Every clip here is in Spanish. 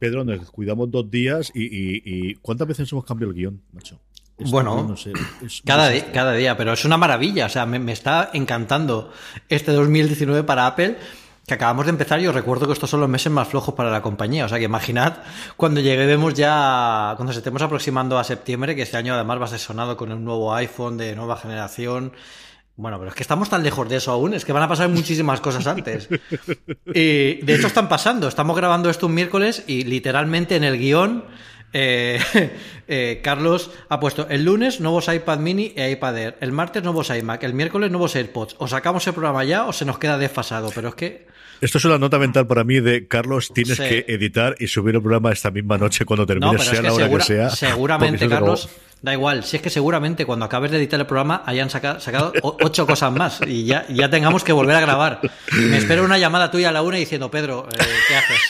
Pedro, nos cuidamos dos días y, ¿cuántas veces hemos cambiado el guion, macho? bueno, cada, día, cada día, pero es una maravilla. O sea, me, está encantando este 2019 para Apple que acabamos de empezar, yo recuerdo que estos son los meses más flojos para la compañía. O sea que imaginad cuando lleguemos ya, cuando estemos aproximando a septiembre, que este año además va a ser sonado con un nuevo iPhone de nueva generación. Bueno, pero es que estamos tan lejos de eso aún, es que van a pasar muchísimas cosas antes. Y de hecho están pasando. Estamos grabando esto un miércoles y literalmente en el guion eh, eh, Carlos ha puesto el lunes nuevos iPad mini e iPad Air, el martes nuevos iMac, el miércoles nuevos AirPods. O sacamos el programa ya o se nos queda desfasado, pero es que... Esto es una nota mental para mí de Carlos, tienes que editar y subir el programa esta misma noche cuando termine, sea la hora que sea. Seguramente, Carlos, da igual, si es que seguramente cuando acabes de editar el programa hayan sacado, ocho cosas más y ya, ya tengamos que volver a grabar. Me espero una llamada tuya a la una diciendo, Pedro, eh, ¿qué haces?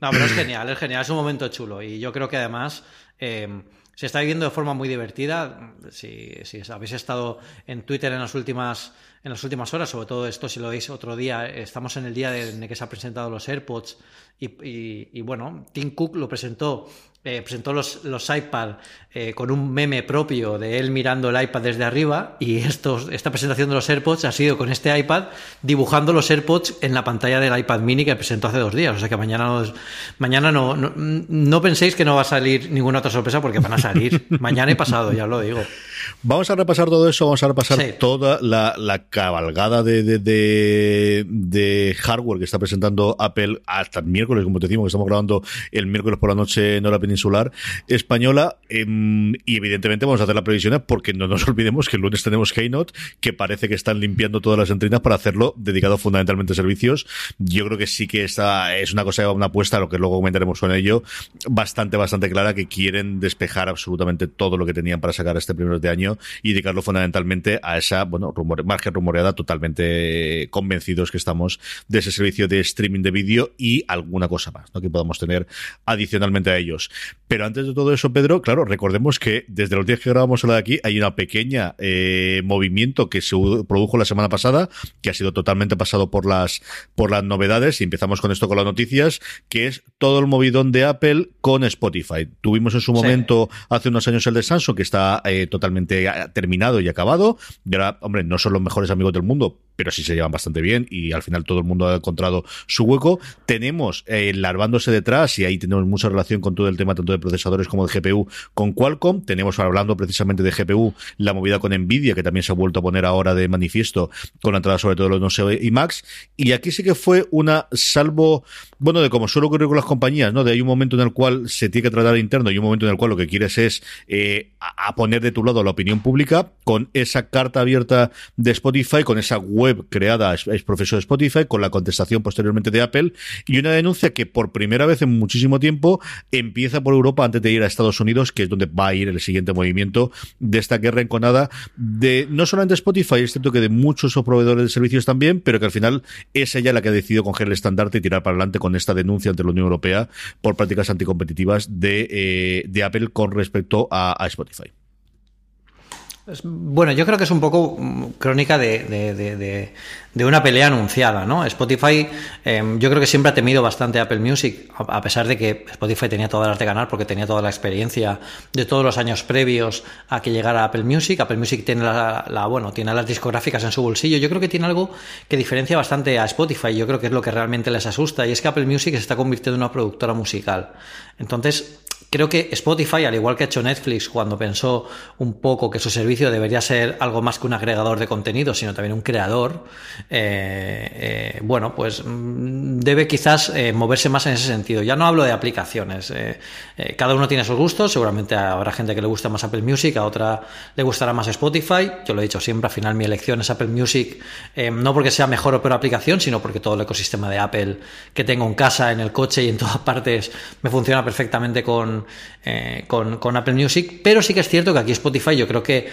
no, pero es genial, es genial, es un momento chulo. Y yo creo que además eh, se está viviendo de forma muy divertida. Si, si, habéis estado en Twitter en las últimas en las últimas horas, sobre todo esto si lo veis otro día, estamos en el día en el que se han presentado los AirPods y, y bueno, Tim Cook lo presentó eh, presentó los, los iPad eh, con un meme propio de él mirando el iPad desde arriba y estos, esta presentación de los AirPods ha sido con este iPad dibujando los AirPods en la pantalla del iPad mini que presentó hace dos días. O sea que mañana, no, mañana no, no, penséis que no va a salir ninguna otra sorpresa porque van a salir mañana y pasado, ya os lo digo. Vamos a repasar todo eso, vamos a repasar toda la, la cabalgada de, de, de, hardware que está presentando Apple hasta el miércoles, como te decimos, que estamos grabando el miércoles por la noche en hora peninsular española. Em, y evidentemente vamos a hacer la previsión porque no nos olvidemos que el lunes tenemos Keynote, que parece que están limpiando todas las entrinas para hacerlo dedicado fundamentalmente a servicios. Yo creo que sí que esta es una cosa, una apuesta, lo que luego comentaremos con ello, bastante, bastante clara, que quieren despejar absolutamente todo lo que tenían para sacar este primer de año y dedicarlo fundamentalmente a esa, bueno, rumor, margen rumoreada, totalmente convencidos que estamos de ese servicio de streaming de vídeo y alguna cosa más, ¿no? Que podamos tener adicionalmente a ellos. Pero antes de todo eso, Pedro, claro, recordemos que desde los días que grabamos la de aquí hay una pequeña eh, movimiento que se produjo la semana pasada, que ha sido totalmente pasado por las, por las novedades, y empezamos con esto con las noticias, que es todo el movidón de Apple con Spotify. Tuvimos en su momento hace unos años el de Samsung, que está eh, totalmente terminado y acabado. Y ahora, hombre, no son los mejores amigos del mundo, pero sí se llevan bastante bien y al final todo el mundo ha encontrado su hueco. Tenemos eh, larvándose detrás y ahí tenemos mucha relación con todo el tema tanto de procesadores como de GPU con Qualcomm. Tenemos hablando precisamente de GPU la movida con Nvidia que también se ha vuelto a poner ahora de manifiesto con la entrada sobre todo de los no y Max. Y aquí sí que fue una salvo, bueno, de como suele ocurrir con las compañías, ¿no? De hay un momento en el cual se tiene que tratar interno y un momento en el cual lo que quieres es eh, a poner de tu lado opinión pública con esa carta abierta de Spotify, con esa web creada es profesor de Spotify con la contestación posteriormente de Apple y una denuncia que por primera vez en muchísimo tiempo empieza por Europa antes de ir a Estados Unidos, que es donde va a ir el siguiente movimiento de esta guerra enconada de no solamente Spotify, es cierto que de muchos proveedores de servicios también, pero que al final es ella la que ha decidido coger el estandarte y tirar para adelante con esta denuncia ante la Unión Europea por prácticas anticompetitivas de, eh, de Apple con respecto a Spotify. Bueno, yo creo que es un poco crónica de, una pelea anunciada, ¿no? Spotify, em, yo creo que siempre ha temido bastante Apple Music, a pesar de que Spotify tenía todas las de ganar porque tenía toda la experiencia de todos los años previos a que llegara Apple Music. Apple Music tiene la, tiene las discográficas en su bolsillo. Yo creo que tiene algo que diferencia bastante a Spotify. Yo creo que es lo que realmente les asusta y es que Apple Music se está convirtiendo en una productora musical. Entonces, creo que Spotify, al igual que ha hecho Netflix cuando pensó un poco que su servicio debería ser algo más que un agregador de contenido, sino también un creador, eh, eh, bueno, pues mm, debe quizás eh, moverse más en ese sentido. Ya no hablo de aplicaciones. cada uno tiene sus gustos. Seguramente habrá gente que le gusta más Apple Music, a otra le gustará más Spotify. Yo lo he dicho siempre, al final mi elección es Apple Music, no porque sea mejor o peor aplicación, sino porque todo el ecosistema de Apple que tengo en casa, en el coche y en todas partes me funciona perfectamente con eh, con, Apple Music, pero sí que es cierto que aquí Spotify yo creo que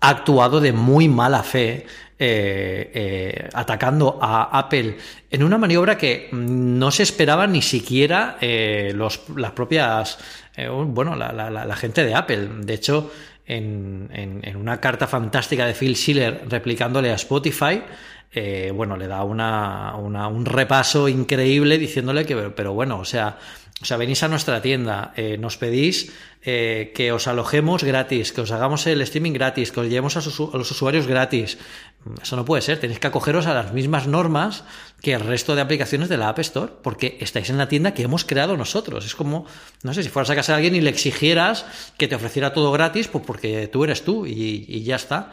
ha actuado de muy mala fe eh, eh, atacando a Apple en una maniobra que no se esperaba ni siquiera los, las propias, bueno, la, gente de Apple. De hecho, en, una carta fantástica de Phil Schiller replicándole a Spotify, bueno, le da una, un repaso increíble diciéndole que, pero bueno, o sea, o sea, venís a nuestra tienda, eh, nos pedís eh, que os alojemos gratis, que os hagamos el streaming gratis, que os llevemos a, los usuarios gratis. Eso no puede ser, tenéis que acogeros a las mismas normas que el resto de aplicaciones de la App Store, porque estáis en la tienda que hemos creado nosotros. Es como, no sé, si fueras a casa de alguien y le exigieras que te ofreciera todo gratis, pues porque tú eres tú y ya está.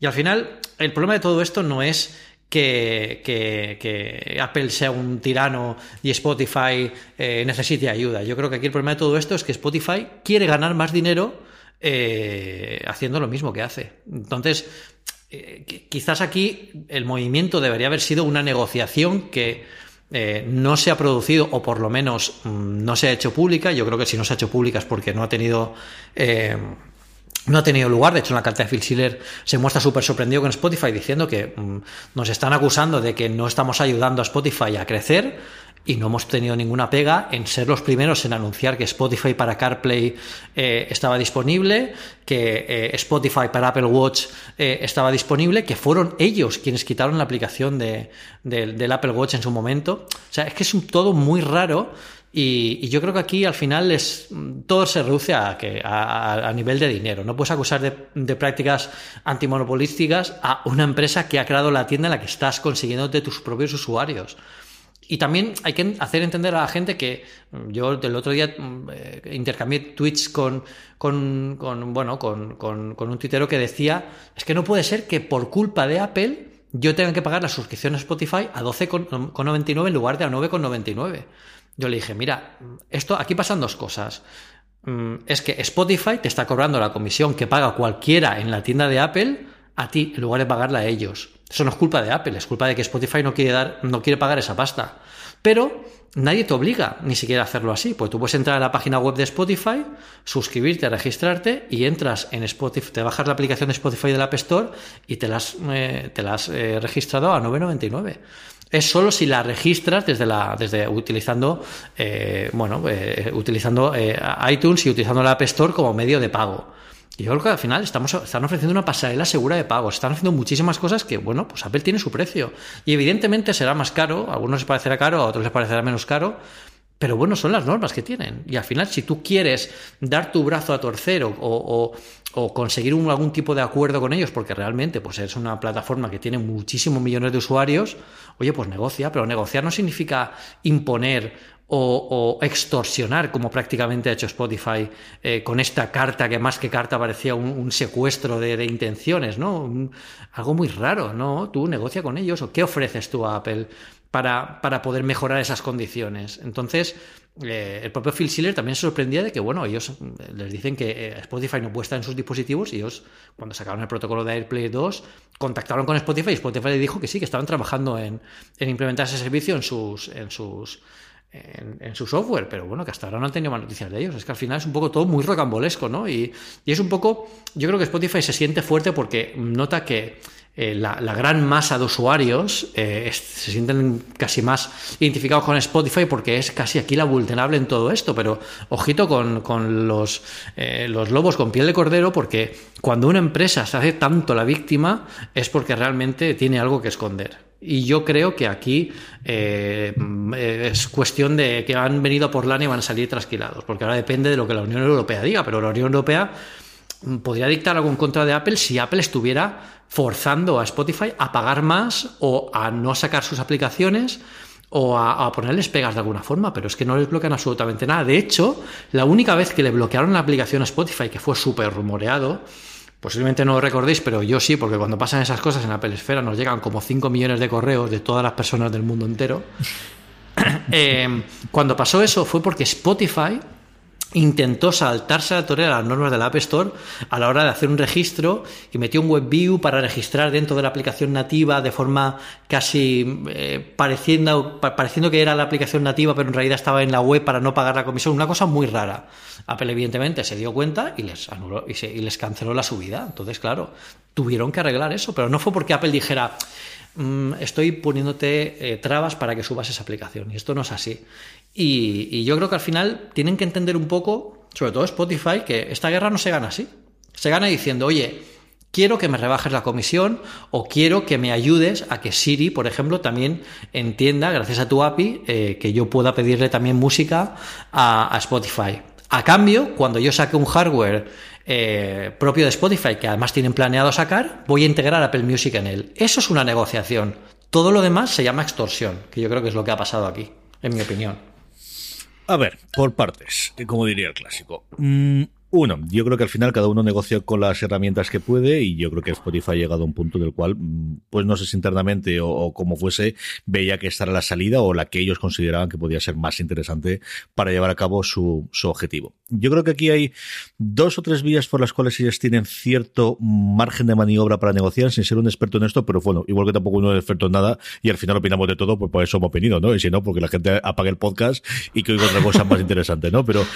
Y al final, el problema de todo esto no es que, que, Apple sea un tirano y Spotify eh, necesite ayuda. Yo creo que aquí el problema de todo esto es que Spotify quiere ganar más dinero eh, haciendo lo mismo que hace. Entonces, eh, quizás aquí el movimiento debería haber sido una negociación que no se ha producido o por lo menos mm, no se ha hecho pública. Yo creo que si no se ha hecho pública es porque no ha tenido no ha tenido lugar. De hecho, en la carta de Phil Schiller se muestra súper sorprendido con Spotify diciendo que mm, nos están acusando de que no estamos ayudando a Spotify a crecer y no hemos tenido ninguna pega en ser los primeros en anunciar que Spotify para CarPlay eh, estaba disponible, que eh, Spotify para Apple Watch eh, estaba disponible, que fueron ellos quienes quitaron la aplicación de, del Apple Watch en su momento. O sea, es que es un, todo muy raro y, yo creo que aquí al final es, todo se reduce a, que, a, nivel de dinero. No puedes acusar de, prácticas antimonopolísticas a una empresa que ha creado la tienda en la que estás consiguiendo de tus propios usuarios. Y también hay que hacer entender a la gente que yo el otro día eh, intercambié tweets con, con, bueno, con, con, un tuitero que decía, es que no puede ser que por culpa de Apple yo tenga que pagar la suscripción a Spotify a 12,99 en lugar de a 9,99. Yo le dije, mira, esto aquí pasan dos cosas. Mm, es que Spotify te está cobrando la comisión que paga cualquiera en la tienda de Apple a ti en lugar de pagarla a ellos. Eso no es culpa de Apple, es culpa de que Spotify no quiere dar, no quiere pagar esa pasta. Pero nadie te obliga ni siquiera a hacerlo así, pues tú puedes entrar a la página web de Spotify, suscribirte, registrarte y entras en Spotify, te bajas la aplicación de Spotify del App Store y te la has, eh, te has eh, registrado a 9.99 es solo si la registras desde la desde utilizando eh, bueno eh, utilizando eh, iTunes y utilizando la App Store como medio de pago. Y yo creo que al final estamos están ofreciendo una pasarela segura de pago. Están haciendo muchísimas cosas que bueno pues Apple tiene su precio. Y evidentemente será más caro a algunos les parecerá caro a otros les parecerá menos caro pero bueno, son las normas que tienen. Y al final, si tú quieres dar tu brazo a torcer o, conseguir algún tipo de acuerdo con ellos, porque realmente pues es una plataforma que tiene muchísimos millones de usuarios, oye, pues negocia, pero negociar no significa imponer o, extorsionar, como prácticamente ha hecho Spotify eh, con esta carta, que más que carta parecía un, secuestro de, intenciones, ¿no? algo muy raro, ¿no? Tú negocia con ellos, o qué ofreces tú a Apple para, para poder mejorar esas condiciones. Entonces, eh, el propio Phil Schiller también se sorprendía de que, bueno, ellos eh, les dicen que eh, Spotify no puede estar en sus dispositivos y ellos, cuando sacaron el protocolo de AirPlay 2, contactaron con Spotify y Spotify le dijo que sí, que estaban trabajando en, en implementar ese servicio en sus, en sus en, su software, pero bueno, que hasta ahora no han tenido más noticias de ellos. Es que al final es un poco todo muy rocambolesco, ¿no? Y, y es un poco, yo creo que Spotify se siente fuerte porque nota que eh, la, gran masa de usuarios eh, se sienten casi más identificados con Spotify porque es casi aquí la vulnerable en todo esto, pero ojito con, los, eh, los lobos con piel de cordero porque cuando una empresa se hace tanto la víctima es porque realmente tiene algo que esconder. Y yo creo que aquí es cuestión de que han venido por lana y van a salir trasquilados, porque ahora depende de lo que la Unión Europea diga, pero la Unión Europea podría dictar algo en contra de Apple si Apple estuviera forzando a Spotify a pagar más o a no sacar sus aplicaciones o a, ponerles pegas de alguna forma, pero es que no les bloquean absolutamente nada. De hecho, la única vez que le bloquearon la aplicación a Spotify, que fue súper rumoreado, posiblemente no lo recordéis, pero yo sí, porque cuando pasan esas cosas en Apple Esfera nos llegan como 5 millones de correos de todas las personas del mundo entero. Eh, cuando pasó eso fue porque Spotify intentó saltarse a la torera las normas de la App Store a la hora de hacer un registro y metió un web view para registrar dentro de la aplicación nativa de forma casi eh, pareciendo, pareciendo que era la aplicación nativa pero en realidad estaba en la web para no pagar la comisión, una cosa muy rara. Apple evidentemente se dio cuenta y les anuló y, y les canceló la subida. Entonces, claro, tuvieron que arreglar eso, pero no fue porque Apple dijera mm, estoy poniéndote eh, trabas para que subas esa aplicación y esto no es así. Y, yo creo que al final tienen que entender un poco, sobre todo Spotify, que esta guerra no se gana así. Se gana diciendo, oye, quiero que me rebajes la comisión o quiero que me ayudes a que Siri, por ejemplo, también entienda, gracias a tu API, eh, que yo pueda pedirle también música a, Spotify. A cambio, cuando yo saque un hardware eh, propio de Spotify, que además tienen planeado sacar, voy a integrar Apple Music en él. Eso es una negociación. Todo lo demás se llama extorsión, que yo creo que es lo que ha pasado aquí, en mi opinión. A ver, por partes, como diría el clásico. Mm, uno, yo creo que al final cada uno negocia con las herramientas que puede y yo creo que Spotify ha llegado a un punto del cual, mm, pues no sé si internamente o, como fuese, veía que esta era la salida o la que ellos consideraban que podía ser más interesante para llevar a cabo su, su objetivo. Yo creo que aquí hay dos o tres vías por las cuales ellos tienen cierto margen de maniobra para negociar sin ser un experto en esto, pero bueno, igual que tampoco uno es experto en nada y al final opinamos de todo, pues por eso hemos opinido, ¿no? Y si no, porque la gente apague el podcast y que oiga otra cosa más interesante, ¿no? Pero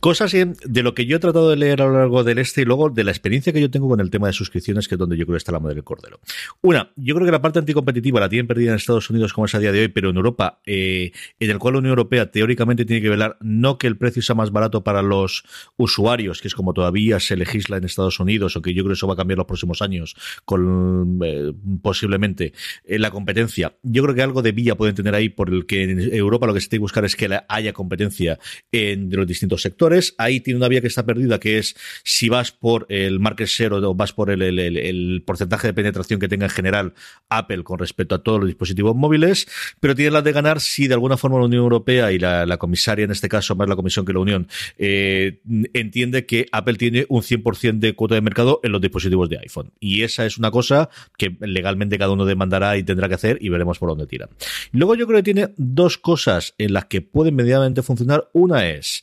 cosas de lo que yo he tratado de leer a lo largo del este y luego de la experiencia que yo tengo con el tema de suscripciones, que es donde yo creo que está la madre del cordero. Una, yo creo que la parte anticompetitiva la tienen perdida en Estados Unidos como es a día de hoy, pero en Europa, eh, en el cual la Unión Europea teóricamente tiene que velar no que el precio sea más barato para los usuarios, que es como todavía se legisla en Estados Unidos, o que yo creo que eso va a cambiar los próximos años con eh, posiblemente eh, la competencia. Yo creo que algo de vía pueden tener ahí por el que en Europa lo que se tiene que buscar es que haya competencia en los distintos sectores. Ahí tiene una vía que está perdida que es si vas por el market share o vas por el, porcentaje de penetración que tenga en general Apple con respecto a todos los dispositivos móviles, pero tiene la de ganar si de alguna forma la Unión Europea y la, comisaria, en este caso, más la Comisión que la Unión, eh, entiende que Apple tiene un 100% de cuota de mercado en los dispositivos de iPhone. Y esa es una cosa que legalmente cada uno demandará y tendrá que hacer y veremos por dónde tira. Luego yo creo que tiene dos cosas en las que pueden medianamente funcionar. Una es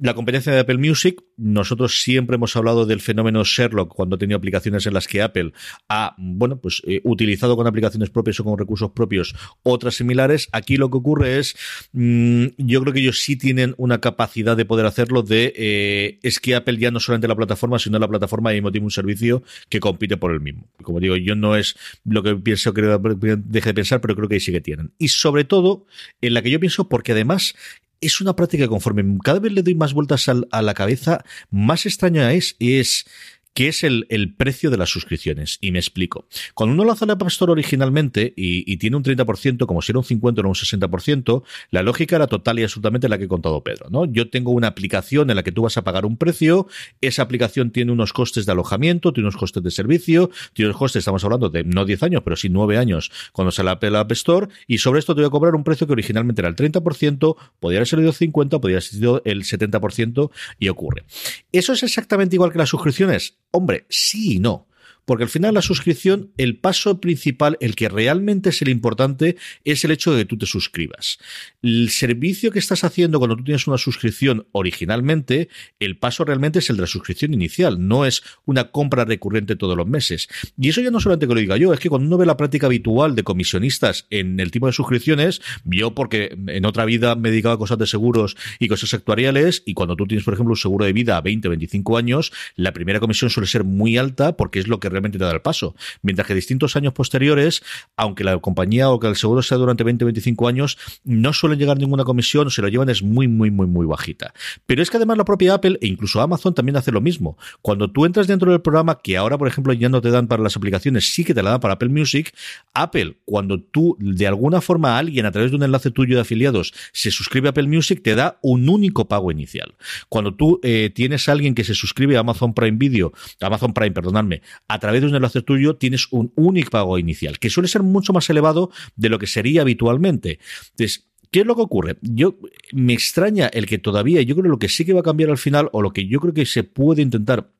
la competencia de Apple Music, nosotros siempre hemos hablado del fenómeno Sherlock cuando ha tenido aplicaciones en las que Apple ha, bueno, pues eh, utilizado con aplicaciones propias o con recursos propios otras similares. Aquí lo que ocurre es, mm, yo creo que ellos sí tienen una capacidad de poder hacerlo de, eh, es que Apple ya no solamente la plataforma, sino la plataforma y tiene un servicio que compite por el mismo. Como digo, yo no es lo que pienso que deje de pensar, pero creo que ahí sí que tienen. Y sobre todo, en la que yo pienso, porque además es una práctica conforme cada vez le doy más vueltas a la cabeza, más extraña es, es que es el, precio de las suscripciones. Y me explico. Cuando uno lanza la App Store originalmente y, tiene un 30%, como si era un 50 o un 60%, la lógica era total y absolutamente la que he contado Pedro. ¿no? Yo tengo una aplicación en la que tú vas a pagar un precio, esa aplicación tiene unos costes de alojamiento, tiene unos costes de servicio, tiene unos costes, estamos hablando de no 10 años, pero sí 9 años cuando se la App Store, y sobre esto te voy a cobrar un precio que originalmente era el 30%, podría haber sido el 50%, podría haber sido el 70% y ocurre. ¿Eso es exactamente igual que las suscripciones? Hombre, sí y no. Porque al final la suscripción, el paso principal, el que realmente es el importante, es el hecho de que tú te suscribas. El servicio que estás haciendo cuando tú tienes una suscripción originalmente, el paso realmente es el de la suscripción inicial, no es una compra recurrente todos los meses. Y eso ya no solamente que lo diga yo, es que cuando uno ve la práctica habitual de comisionistas en el tipo de suscripciones, yo porque en otra vida me dedicaba a cosas de seguros y cosas actuariales, y cuando tú tienes, por ejemplo, un seguro de vida a 20, 25 años, la primera comisión suele ser muy alta porque es lo que realmente te da el paso. Mientras que distintos años posteriores, aunque la compañía o que el seguro sea durante 20 25 años, no suelen llegar ninguna comisión, se lo llevan es muy, muy, muy, muy bajita. Pero es que además la propia Apple e incluso Amazon también hace lo mismo. Cuando tú entras dentro del programa, que ahora, por ejemplo, ya no te dan para las aplicaciones, sí que te la dan para Apple Music, Apple, cuando tú de alguna forma alguien a través de un enlace tuyo de afiliados se suscribe a Apple Music, te da un único pago inicial. Cuando tú eh, tienes a alguien que se suscribe a Amazon Prime Video, Amazon Prime, perdonadme, a través de un enlace tuyo tienes un único pago inicial, que suele ser mucho más elevado de lo que sería habitualmente. Entonces, ¿Qué es lo que ocurre? Yo me extraña el que todavía, yo creo lo que sí que va a cambiar al final, o lo que yo creo que se puede intentar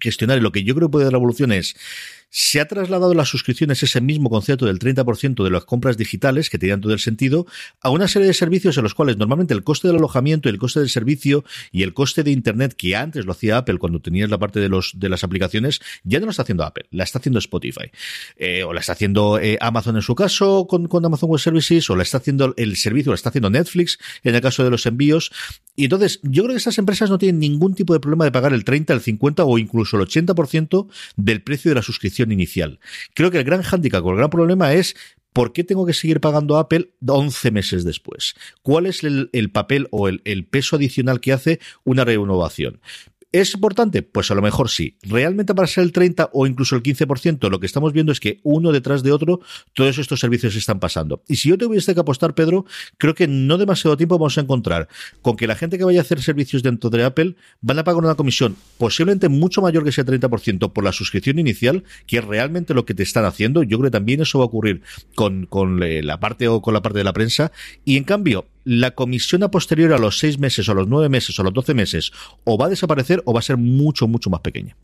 gestionar y lo que yo creo que puede dar la evolución es se ha trasladado las suscripciones, ese mismo concepto del 30% de las compras digitales, que tenían todo el sentido, a una serie de servicios en los cuales normalmente el coste del alojamiento el coste del servicio y el coste de Internet, que antes lo hacía Apple cuando tenías la parte de, los, de las aplicaciones, ya no lo está haciendo Apple, la está haciendo Spotify. Eh, o la está haciendo eh, Amazon en su caso con, con Amazon Web Services, o la está haciendo el servicio, la está haciendo Netflix en el caso de los envíos. Y entonces, yo creo que esas empresas no tienen ningún tipo de problema de pagar el 30, el 50 o incluso el 80% del precio de la suscripción inicial. Creo que el gran hándicap o el gran problema es ¿Por qué tengo que seguir pagando a Apple 11 meses después? ¿Cuál es el, papel o el, peso adicional que hace una renovación? ¿Es importante? Pues a lo mejor sí. ¿Realmente para ser el 30 o incluso el 15%? Lo que estamos viendo es que uno detrás de otro, todos estos servicios están pasando. Y si yo tuviese que apostar, Pedro, creo que no demasiado tiempo vamos a encontrar con que la gente que vaya a hacer servicios dentro de Apple van a pagar una comisión posiblemente mucho mayor que ese 30% por la suscripción inicial, que es realmente lo que te están haciendo. Yo creo que también eso va a ocurrir con, eh, la parte o con la parte de la prensa. Y en cambio, la comisión a posterior a los seis meses, o a los nueve meses, o a los doce meses, o va a desaparecer o va a ser mucho, mucho más pequeña.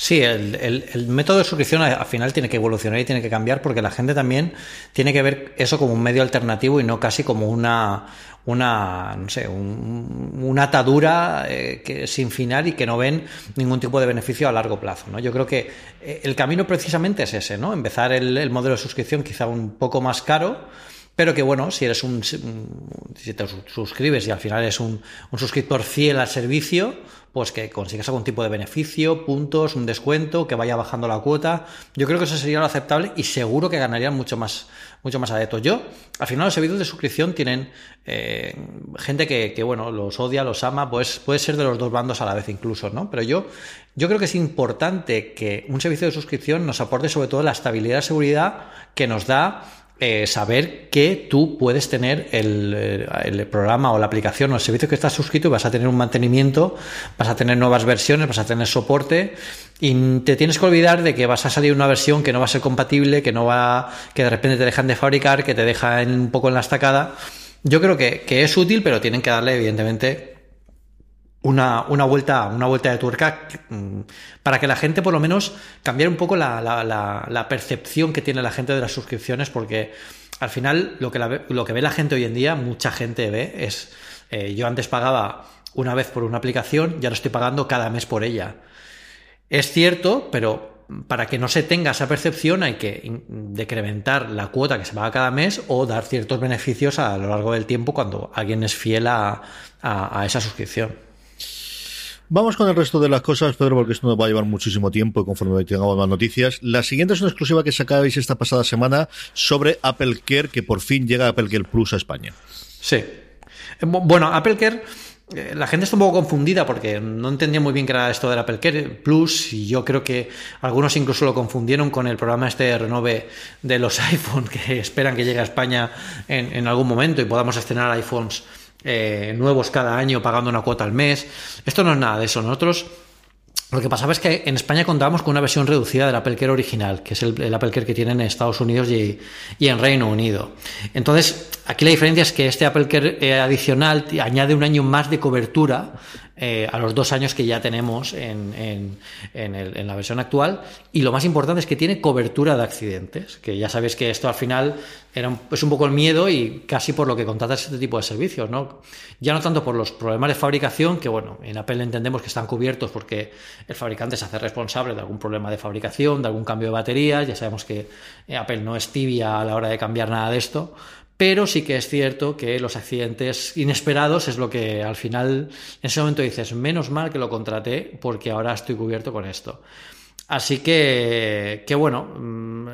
Sí, el, método de suscripción al final tiene que evolucionar y tiene que cambiar porque la gente también tiene que ver eso como un medio alternativo y no casi como una, una no sé, una atadura eh, que, sin final y que no ven ningún tipo de beneficio a largo plazo. ¿no? Yo creo que eh, el camino precisamente es ese, ¿no? Empezar el, el modelo de suscripción quizá un poco más caro pero que bueno, si eres un, si te suscribes y al final eres un, suscriptor fiel al servicio, pues que consigas algún tipo de beneficio, puntos, un descuento, que vaya bajando la cuota. Yo creo que eso sería lo aceptable y seguro que ganarían mucho más, mucho más adeptos. Yo, al final los servicios de suscripción tienen eh, gente que, que, bueno, los odia, los ama, pues puede ser de los dos bandos a la vez incluso, ¿no? Pero yo, yo creo que es importante que un servicio de suscripción nos aporte sobre todo la estabilidad y seguridad que nos da eh, saber que tú puedes tener el, el, programa o la aplicación o el servicio que estás suscrito y vas a tener un mantenimiento, vas a tener nuevas versiones, vas a tener soporte y te tienes que olvidar de que vas a salir una versión que no va a ser compatible, que no va, que de repente te dejan de fabricar, que te deja un poco en la estacada. Yo creo que, que es útil, pero tienen que darle, evidentemente, una, una, vuelta, una vuelta de tuerca mm, para que la gente por lo menos cambiara un poco la, la, la, percepción que tiene la gente de las suscripciones, porque al final lo que, lo que ve la gente hoy en día, mucha gente ve, es eh, yo antes pagaba una vez por una aplicación, ya lo estoy pagando cada mes por ella. Es cierto, pero para que no se tenga esa percepción hay que decrementar la cuota que se paga cada mes o dar ciertos beneficios a lo largo del tiempo cuando alguien es fiel a, a esa suscripción. Vamos con el resto de las cosas, Pedro, porque esto nos va a llevar muchísimo tiempo y conforme tengamos más noticias. La siguiente es una exclusiva que sacabais esta pasada semana sobre Apple Care, que por fin llega Apple Care Plus a España. Sí. Eh, bueno, Apple Care eh, la gente está un poco confundida porque no entendía muy bien qué era esto del Apple Care Plus y yo creo que algunos incluso lo confundieron con el programa este de renove de los iPhone que esperan que llegue a España en, en algún momento y podamos estrenar iPhones eh, nuevos cada año pagando una cuota al mes. Esto no es nada de eso. Nosotros lo que pasaba es que en España contábamos con una versión reducida del Apple Care original, que es el, Apple Care que tienen en Estados Unidos y, en Reino Unido. Entonces, aquí la diferencia es que este Apple Care eh, adicional añade un año más de cobertura eh, a los dos años que ya tenemos en, la versión actual. Y lo más importante es que tiene cobertura de accidentes, que ya sabéis que esto al final era es un poco el miedo y casi por lo que contratas este tipo de servicios, ¿no? Ya no tanto por los problemas de fabricación, que bueno, en Apple entendemos que están cubiertos porque el fabricante se hace responsable de algún problema de fabricación, de algún cambio de baterías, ya sabemos que Apple no es tibia a la hora de cambiar nada de esto, pero sí que es cierto que los accidentes inesperados es lo que al final en ese momento dices, menos mal que lo contraté porque ahora estoy cubierto con esto. Así que, que bueno, mm,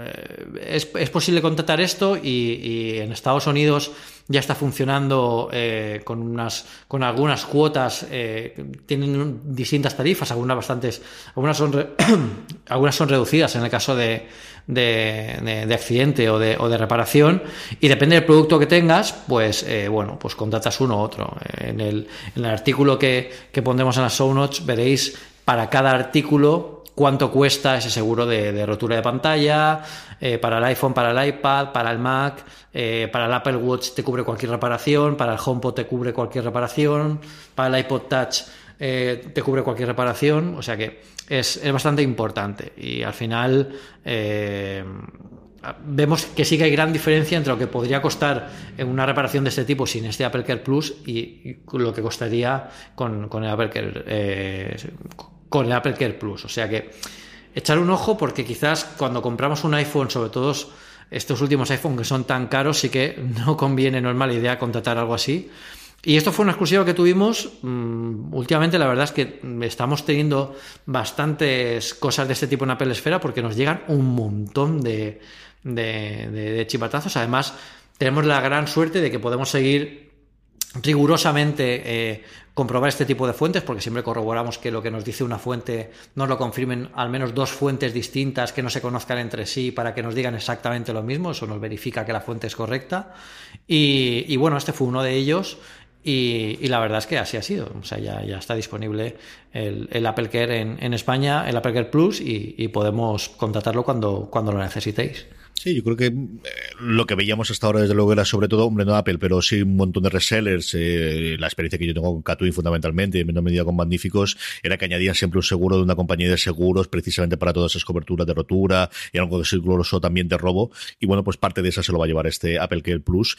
es, posible contratar esto y, en Estados Unidos ya está funcionando eh, con, unas, con algunas cuotas, eh, tienen distintas tarifas, algunas bastantes, algunas son, algunas son reducidas en el caso de, de, accidente o de, o de, reparación y depende del producto que tengas, pues eh, bueno, pues contratas uno u otro. En el, en el artículo que, que pondremos en las show notes veréis para cada artículo cuánto cuesta ese seguro de, rotura de pantalla, eh, para el iPhone, para el iPad, para el Mac, eh, para el Apple Watch te cubre cualquier reparación, para el HomePod te cubre cualquier reparación, para el iPod Touch te cubre cualquier reparación, o sea que es, bastante importante. Y al final eh, vemos que sí que hay gran diferencia entre lo que podría costar una reparación de este tipo sin este Apple Care Plus y, lo que costaría con, el Apple Care, eh, con el Apple Care Plus. O sea que echar un ojo porque quizás cuando compramos un iPhone, sobre todo estos últimos iPhones que son tan caros, sí que no conviene, no es mala idea contratar algo así. Y esto fue una exclusiva que tuvimos. Mm, últimamente, la verdad es que estamos teniendo bastantes cosas de este tipo en Apple Esfera porque nos llegan un montón de, de, chivatazos. Además, tenemos la gran suerte de que podemos seguir rigurosamente eh, comprobar este tipo de fuentes, porque siempre corroboramos que lo que nos dice una fuente nos lo confirmen al menos dos fuentes distintas que no se conozcan entre sí para que nos digan exactamente lo mismo, eso nos verifica que la fuente es correcta. Y, bueno, este fue uno de ellos. Y, la verdad es que así ha sido. O sea, ya, ya está disponible el, Apple Care en, España, el Apple Care Plus, y, y podemos contratarlo cuando, cuando lo necesitéis. Sí, yo creo que eh, lo que veíamos hasta ahora, desde luego, era sobre todo, hombre, no Apple, pero sí un montón de resellers. Eh, la experiencia que yo tengo con Catwin, fundamentalmente, en menor medida con Magníficos, era que añadían siempre un seguro de una compañía de seguros, precisamente para todas esas coberturas de rotura y algo de seguro también de robo. Y bueno, pues parte de esa se lo va a llevar este Apple Care Plus,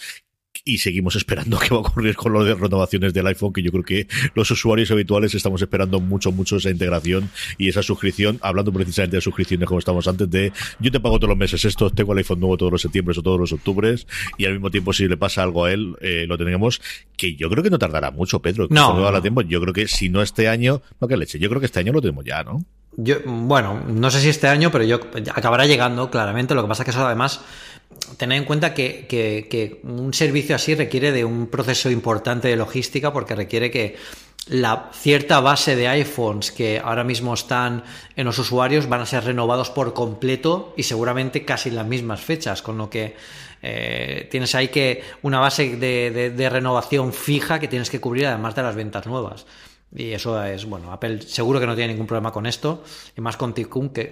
y seguimos esperando qué va a ocurrir con lo de renovaciones del iPhone, que yo creo que los usuarios habituales estamos esperando mucho, mucho esa integración y esa suscripción, hablando precisamente de suscripciones como estamos antes de yo te pago todos los meses esto, tengo el iPhone nuevo todos los septiembre o todos los octubres y al mismo tiempo si le pasa algo a él, eh, lo tenemos, que yo creo que no tardará mucho, Pedro. No. no. tiempo. Yo creo que si no este año, no que leche, yo creo que este año lo tenemos ya, ¿no? Yo, bueno, no sé si este año, pero yo acabará llegando, claramente. Lo que pasa es que eso además tener en cuenta que, un servicio así requiere de un proceso importante de logística porque requiere que la cierta base de iPhones que ahora mismo están en los usuarios van a ser renovados por completo y seguramente casi en las mismas fechas, con lo que eh, tienes ahí que una base de, renovación fija que tienes que cubrir además de las ventas nuevas. Y eso es, bueno, Apple seguro que no tiene ningún problema con esto. Y más con Tim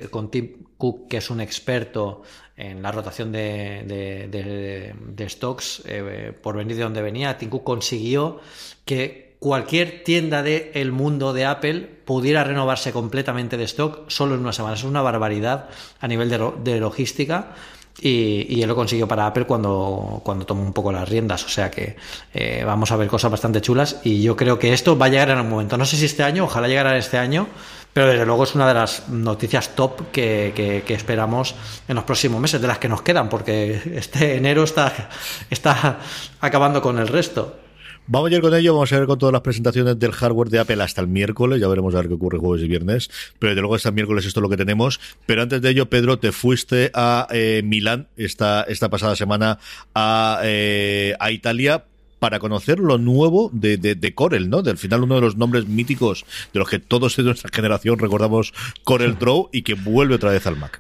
con Tim Cook, que es un experto en la rotación de, stocks eh, por venir de donde venía. Cook consiguió que cualquier tienda del mundo de Apple pudiera renovarse completamente de stock solo en una semana. Es una barbaridad a nivel de logística y, él lo consiguió para Apple cuando, cuando tomó un poco las riendas. O sea que eh, vamos a ver cosas bastante chulas y yo creo que esto va a llegar en algún momento. No sé si este año, ojalá llegara este año, pero desde luego es una de las noticias top que, que, esperamos en los próximos meses, de las que nos quedan, porque este enero está, está acabando con el resto. Vamos a ir con ello, vamos a ver con todas las presentaciones del hardware de Apple hasta el miércoles, ya veremos a ver qué ocurre jueves y viernes, pero desde luego hasta el miércoles esto es lo que tenemos. Pero antes de ello, Pedro, te fuiste a eh, Milán esta, esta pasada semana a, eh, a Italia para conocer lo nuevo de, de, Corel, ¿no? Del final uno de los nombres míticos de los que todos de nuestra generación recordamos Corel Draw y que vuelve otra vez al Mac.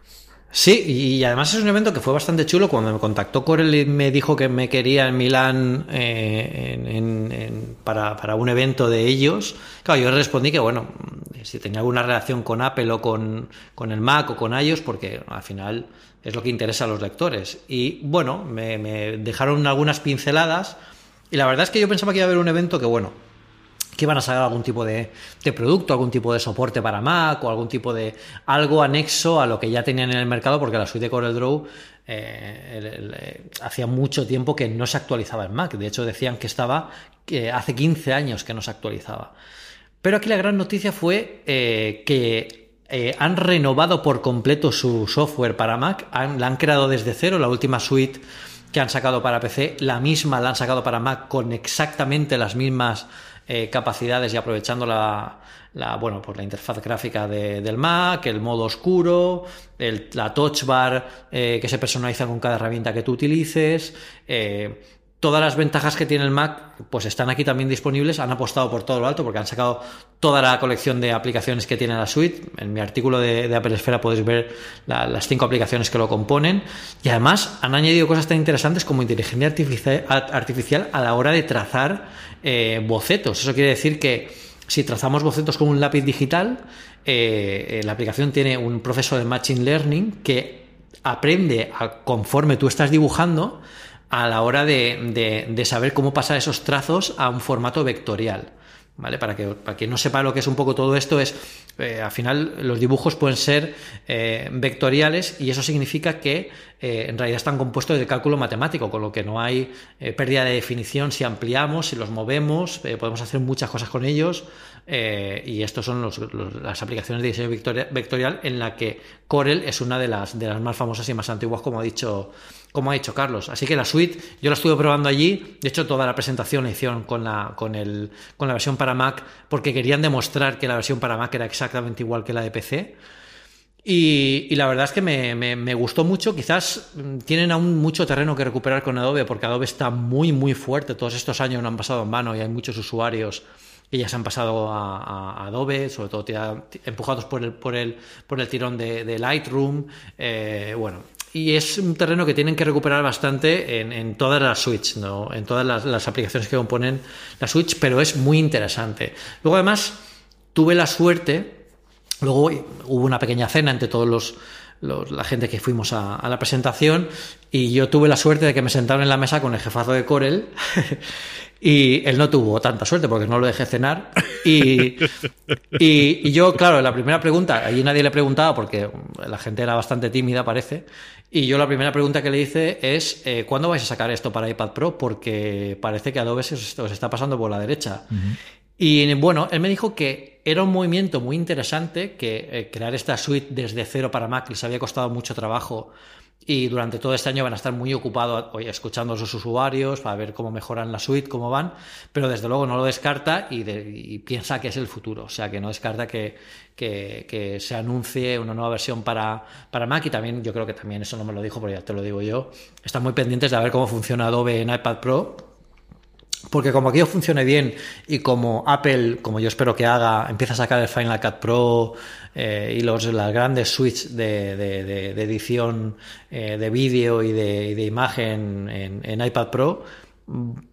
Sí, y además es un evento que fue bastante chulo. Cuando me contactó Corel y me dijo que me quería en Milán eh, para, un evento de ellos, claro, yo respondí que, bueno, si tenía alguna relación con Apple o con, el Mac o con iOS, porque al final es lo que interesa a los lectores. Y bueno, me dejaron algunas pinceladas. Y la verdad es que yo pensaba que iba a haber un evento que, bueno, que iban a sacar algún tipo de, producto, algún tipo de soporte para Mac o algún tipo de algo anexo a lo que ya tenían en el mercado, porque la suite de CorelDRAW eh, hacía mucho tiempo que no se actualizaba en Mac. De hecho, decían que estaba hace 15 años que no se actualizaba. Pero aquí la gran noticia fue eh, que eh, han renovado por completo su software para Mac, la han creado desde cero, la última suite que han sacado para PC, la misma la han sacado para Mac con exactamente las mismas eh, capacidades y aprovechando la, bueno, pues la interfaz gráfica del Mac, el modo oscuro, la touch bar eh, que se personaliza con cada herramienta que tú utilices. Eh, todas las ventajas que tiene el Mac pues están aquí también disponibles. Han apostado por todo lo alto porque han sacado toda la colección de aplicaciones que tiene la suite. En mi artículo de, Apple Esfera podéis ver las cinco aplicaciones que lo componen. Y además han añadido cosas tan interesantes como inteligencia artificial a la hora de trazar eh, bocetos. Eso quiere decir que si trazamos bocetos con un lápiz digital, eh, la aplicación tiene un proceso de Machine Learning que aprende conforme tú estás dibujando a la hora de, saber cómo pasar esos trazos a un formato vectorial. ¿Vale? Para que para quien no sepa lo que es un poco todo esto, es eh, al final los dibujos pueden ser eh, vectoriales y eso significa que eh, en realidad están compuestos de cálculo matemático, con lo que no hay pérdida de definición si ampliamos, si los movemos, podemos hacer muchas cosas con ellos y estos son las aplicaciones de diseño vectorial en la que Corel es una de las, de las más famosas y más antiguas, como ha dicho como ha dicho Carlos. Así que la suite, yo la estuve probando allí. De hecho, toda la presentación la hicieron con la, con, el, con la versión para Mac porque querían demostrar que la versión para Mac era exactamente igual que la de PC. Y, la verdad es que me, gustó mucho. Quizás mm, tienen aún mucho terreno que recuperar con Adobe, porque Adobe está muy, muy fuerte. Todos estos años no han pasado en mano y hay muchos usuarios que ya se han pasado a, Adobe, sobre todo empujados por el, por el, por el tirón de, Lightroom. Eh, bueno, y es un terreno que tienen que recuperar bastante en, todas las Switch, ¿no? en todas las, las, aplicaciones que componen la Switch, pero es muy interesante. Luego, además, tuve la suerte Luego hubo una pequeña cena entre todos los, la gente que fuimos a, la presentación y yo tuve la suerte de que me sentaron en la mesa con el jefazo de Corel y él no tuvo tanta suerte porque no lo dejé cenar y, y, yo, claro, la primera pregunta, allí nadie le preguntaba porque la gente era bastante tímida parece y yo la primera pregunta que le hice es eh, ¿cuándo vais a sacar esto para iPad Pro? Porque parece que Adobe se os está pasando por la derecha. Y bueno, él me dijo que era un movimiento muy interesante, que eh, crear esta suite desde cero para Mac les había costado mucho trabajo y durante todo este año van a estar muy ocupados escuchando a sus usuarios para ver cómo mejoran la suite, cómo van, pero desde luego no lo descarta y, piensa que es el futuro, o sea que no descarta que, que, se anuncie una nueva versión para, para Mac y también yo creo que también eso no me lo dijo, pero ya te lo digo yo, están muy pendientes de ver cómo funciona Adobe en iPad Pro porque como aquello funcione bien y como Apple, como yo espero que haga, empieza a sacar el Final Cut Pro eh, y los, las grandes suites de, edición eh, de vídeo y de, imagen en, iPad Pro,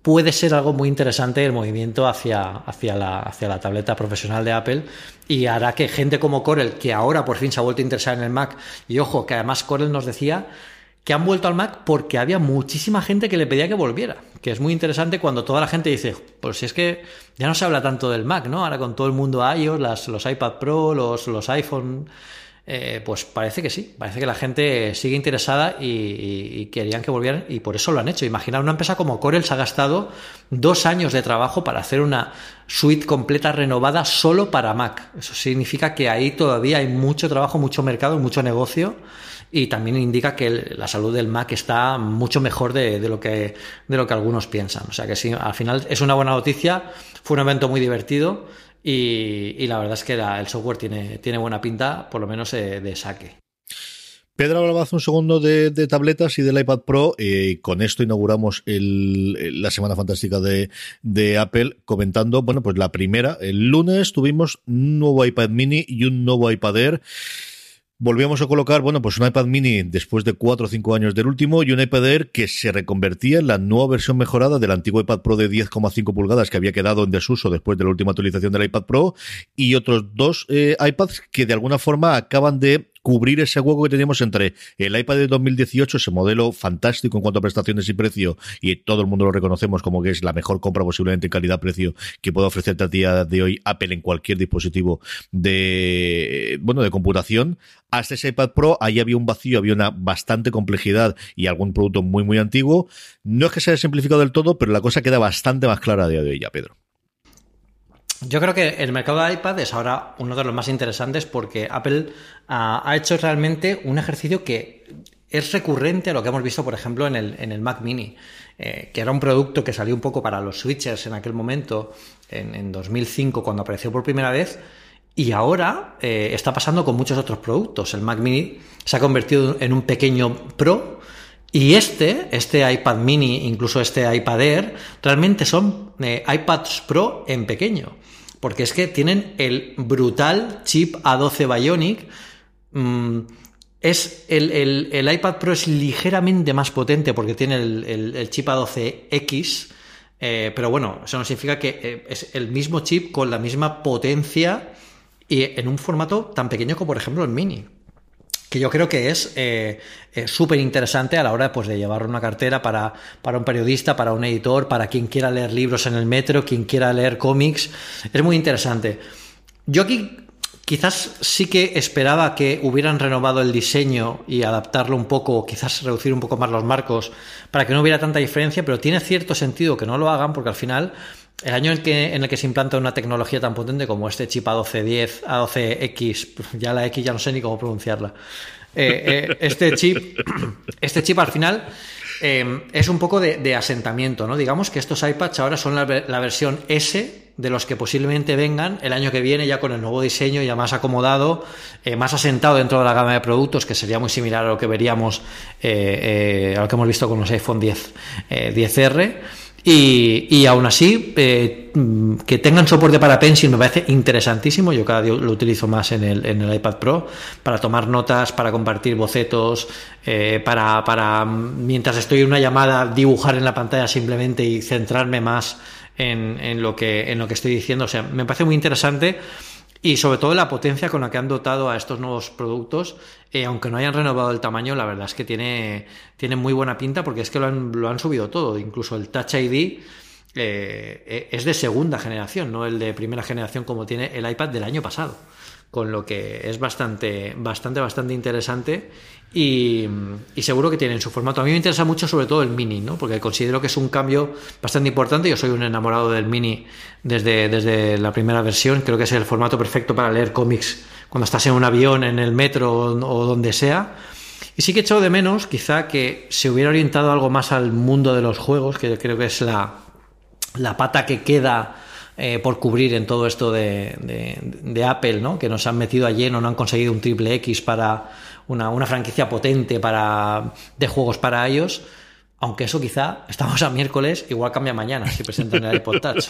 puede ser algo muy interesante el movimiento hacia, hacia, la, hacia la tableta profesional de Apple y hará que gente como Corel, que ahora por fin se ha vuelto a interesar en el Mac, y ojo, que además Corel nos decía que han vuelto al Mac porque había muchísima gente que le pedía que volviera. Que es muy interesante cuando toda la gente dice, pues si es que ya no se habla tanto del Mac, ¿no? Ahora con todo el mundo iOS, las, los iPad Pro, los, los iPhone, eh, pues parece que sí, parece que la gente sigue interesada y, querían que volvieran y por eso lo han hecho. Imaginar una empresa como Corel se ha gastado dos años de trabajo para hacer una suite completa renovada solo para Mac. Eso significa que ahí todavía hay mucho trabajo, mucho mercado, mucho negocio y también indica que la salud del Mac está mucho mejor de, lo que, de lo que algunos piensan. O sea que sí, al final es una buena noticia, fue un evento muy divertido y, la verdad es que el software tiene, tiene buena pinta, por lo menos eh, de saque. Pedro hablaba hace un segundo de, tabletas y del iPad Pro. y con esto inauguramos la semana fantástica de, de, Apple comentando, bueno, pues la primera. El lunes tuvimos un nuevo iPad mini y un nuevo iPad Air. Volvíamos a colocar, bueno, pues un iPad mini después de cuatro o cinco años del último y un iPad Air que se reconvertía en la nueva versión mejorada del antiguo iPad Pro de 10,5 pulgadas que había quedado en desuso después de la última actualización del iPad Pro y otros dos eh, iPads que de alguna forma acaban de cubrir ese hueco que teníamos entre el iPad de 2018, ese modelo fantástico en cuanto a prestaciones y precio, y todo el mundo lo reconocemos como que es la mejor compra posiblemente en calidad-precio que puede ofrecerte a día de hoy Apple en cualquier dispositivo de, bueno, de computación, hasta ese iPad Pro, ahí había un vacío, había una bastante complejidad y algún producto muy, muy antiguo. No es que se haya simplificado del todo, pero la cosa queda bastante más clara a día de hoy ya, Pedro. Yo creo que el mercado de iPad es ahora uno de los más interesantes porque Apple ha, hecho realmente un ejercicio que es recurrente a lo que hemos visto, por ejemplo, en el, en el Mac Mini, eh, que era un producto que salió un poco para los switchers en aquel momento, en, 2005, cuando apareció por primera vez, y ahora eh, está pasando con muchos otros productos. El Mac Mini se ha convertido en un pequeño Pro y este, este iPad mini, incluso este iPad Air, realmente son eh, iPads Pro en pequeño. Porque es que tienen el brutal chip A12 Bionic. Mm, es el, iPad Pro es ligeramente más potente porque tiene el, chip A12X. Eh, pero bueno, eso no significa que eh, es el mismo chip con la misma potencia y en un formato tan pequeño como por ejemplo el mini que yo creo que es eh, eh, súper interesante a la hora pues, de llevar una cartera para, para un periodista, para un editor, para quien quiera leer libros en el metro, quien quiera leer cómics. Es muy interesante. Yo aquí quizás sí que esperaba que hubieran renovado el diseño y adaptarlo un poco, quizás reducir un poco más los marcos para que no hubiera tanta diferencia, pero tiene cierto sentido que no lo hagan porque al final el año en, que, en el que se implanta una tecnología tan potente como este chip A1210, A12X, ya la X ya no sé ni cómo pronunciarla. Eh, eh, este chip, este chip al final eh, es un poco de, asentamiento, ¿no? Digamos que estos iPads ahora son la, versión S de los que posiblemente vengan el año que viene ya con el nuevo diseño ya más acomodado, más asentado dentro de la gama de productos, que sería muy similar a lo que veríamos, a lo que hemos visto con los iPhone 10, 10R. Y, y, aún así, que tengan soporte para Pencil me parece interesantísimo. Yo cada día lo utilizo más en el, en el iPad Pro para tomar notas, para compartir bocetos, para, para mientras estoy en una llamada dibujar en la pantalla simplemente y centrarme más en, lo que, en lo que estoy diciendo. O sea, me parece muy interesante y sobre todo la potencia con la que han dotado a estos nuevos productos, eh, aunque no hayan renovado el tamaño, la verdad es que tiene, tiene muy buena pinta porque es que lo han, lo han subido todo, incluso el Touch ID. Eh, eh, es de segunda generación, no el de primera generación como tiene el iPad del año pasado con lo que es bastante, bastante, bastante interesante y, seguro que tienen su formato. A mí me interesa mucho sobre todo el mini, ¿no? porque considero que es un cambio bastante importante. Yo soy un enamorado del mini desde, desde la primera versión, creo que es el formato perfecto para leer cómics cuando estás en un avión, en el metro o donde sea. Y sí que he echado de menos quizá que se hubiera orientado algo más al mundo de los juegos, que creo que es la, la pata que queda eh, por cubrir en todo esto de, de, Apple, ¿no? que nos han metido a lleno, no han conseguido un triple X para una, una franquicia potente para, de juegos para ellos. Aunque eso quizá, estamos a miércoles, igual cambia mañana si presentan el iPod Touch.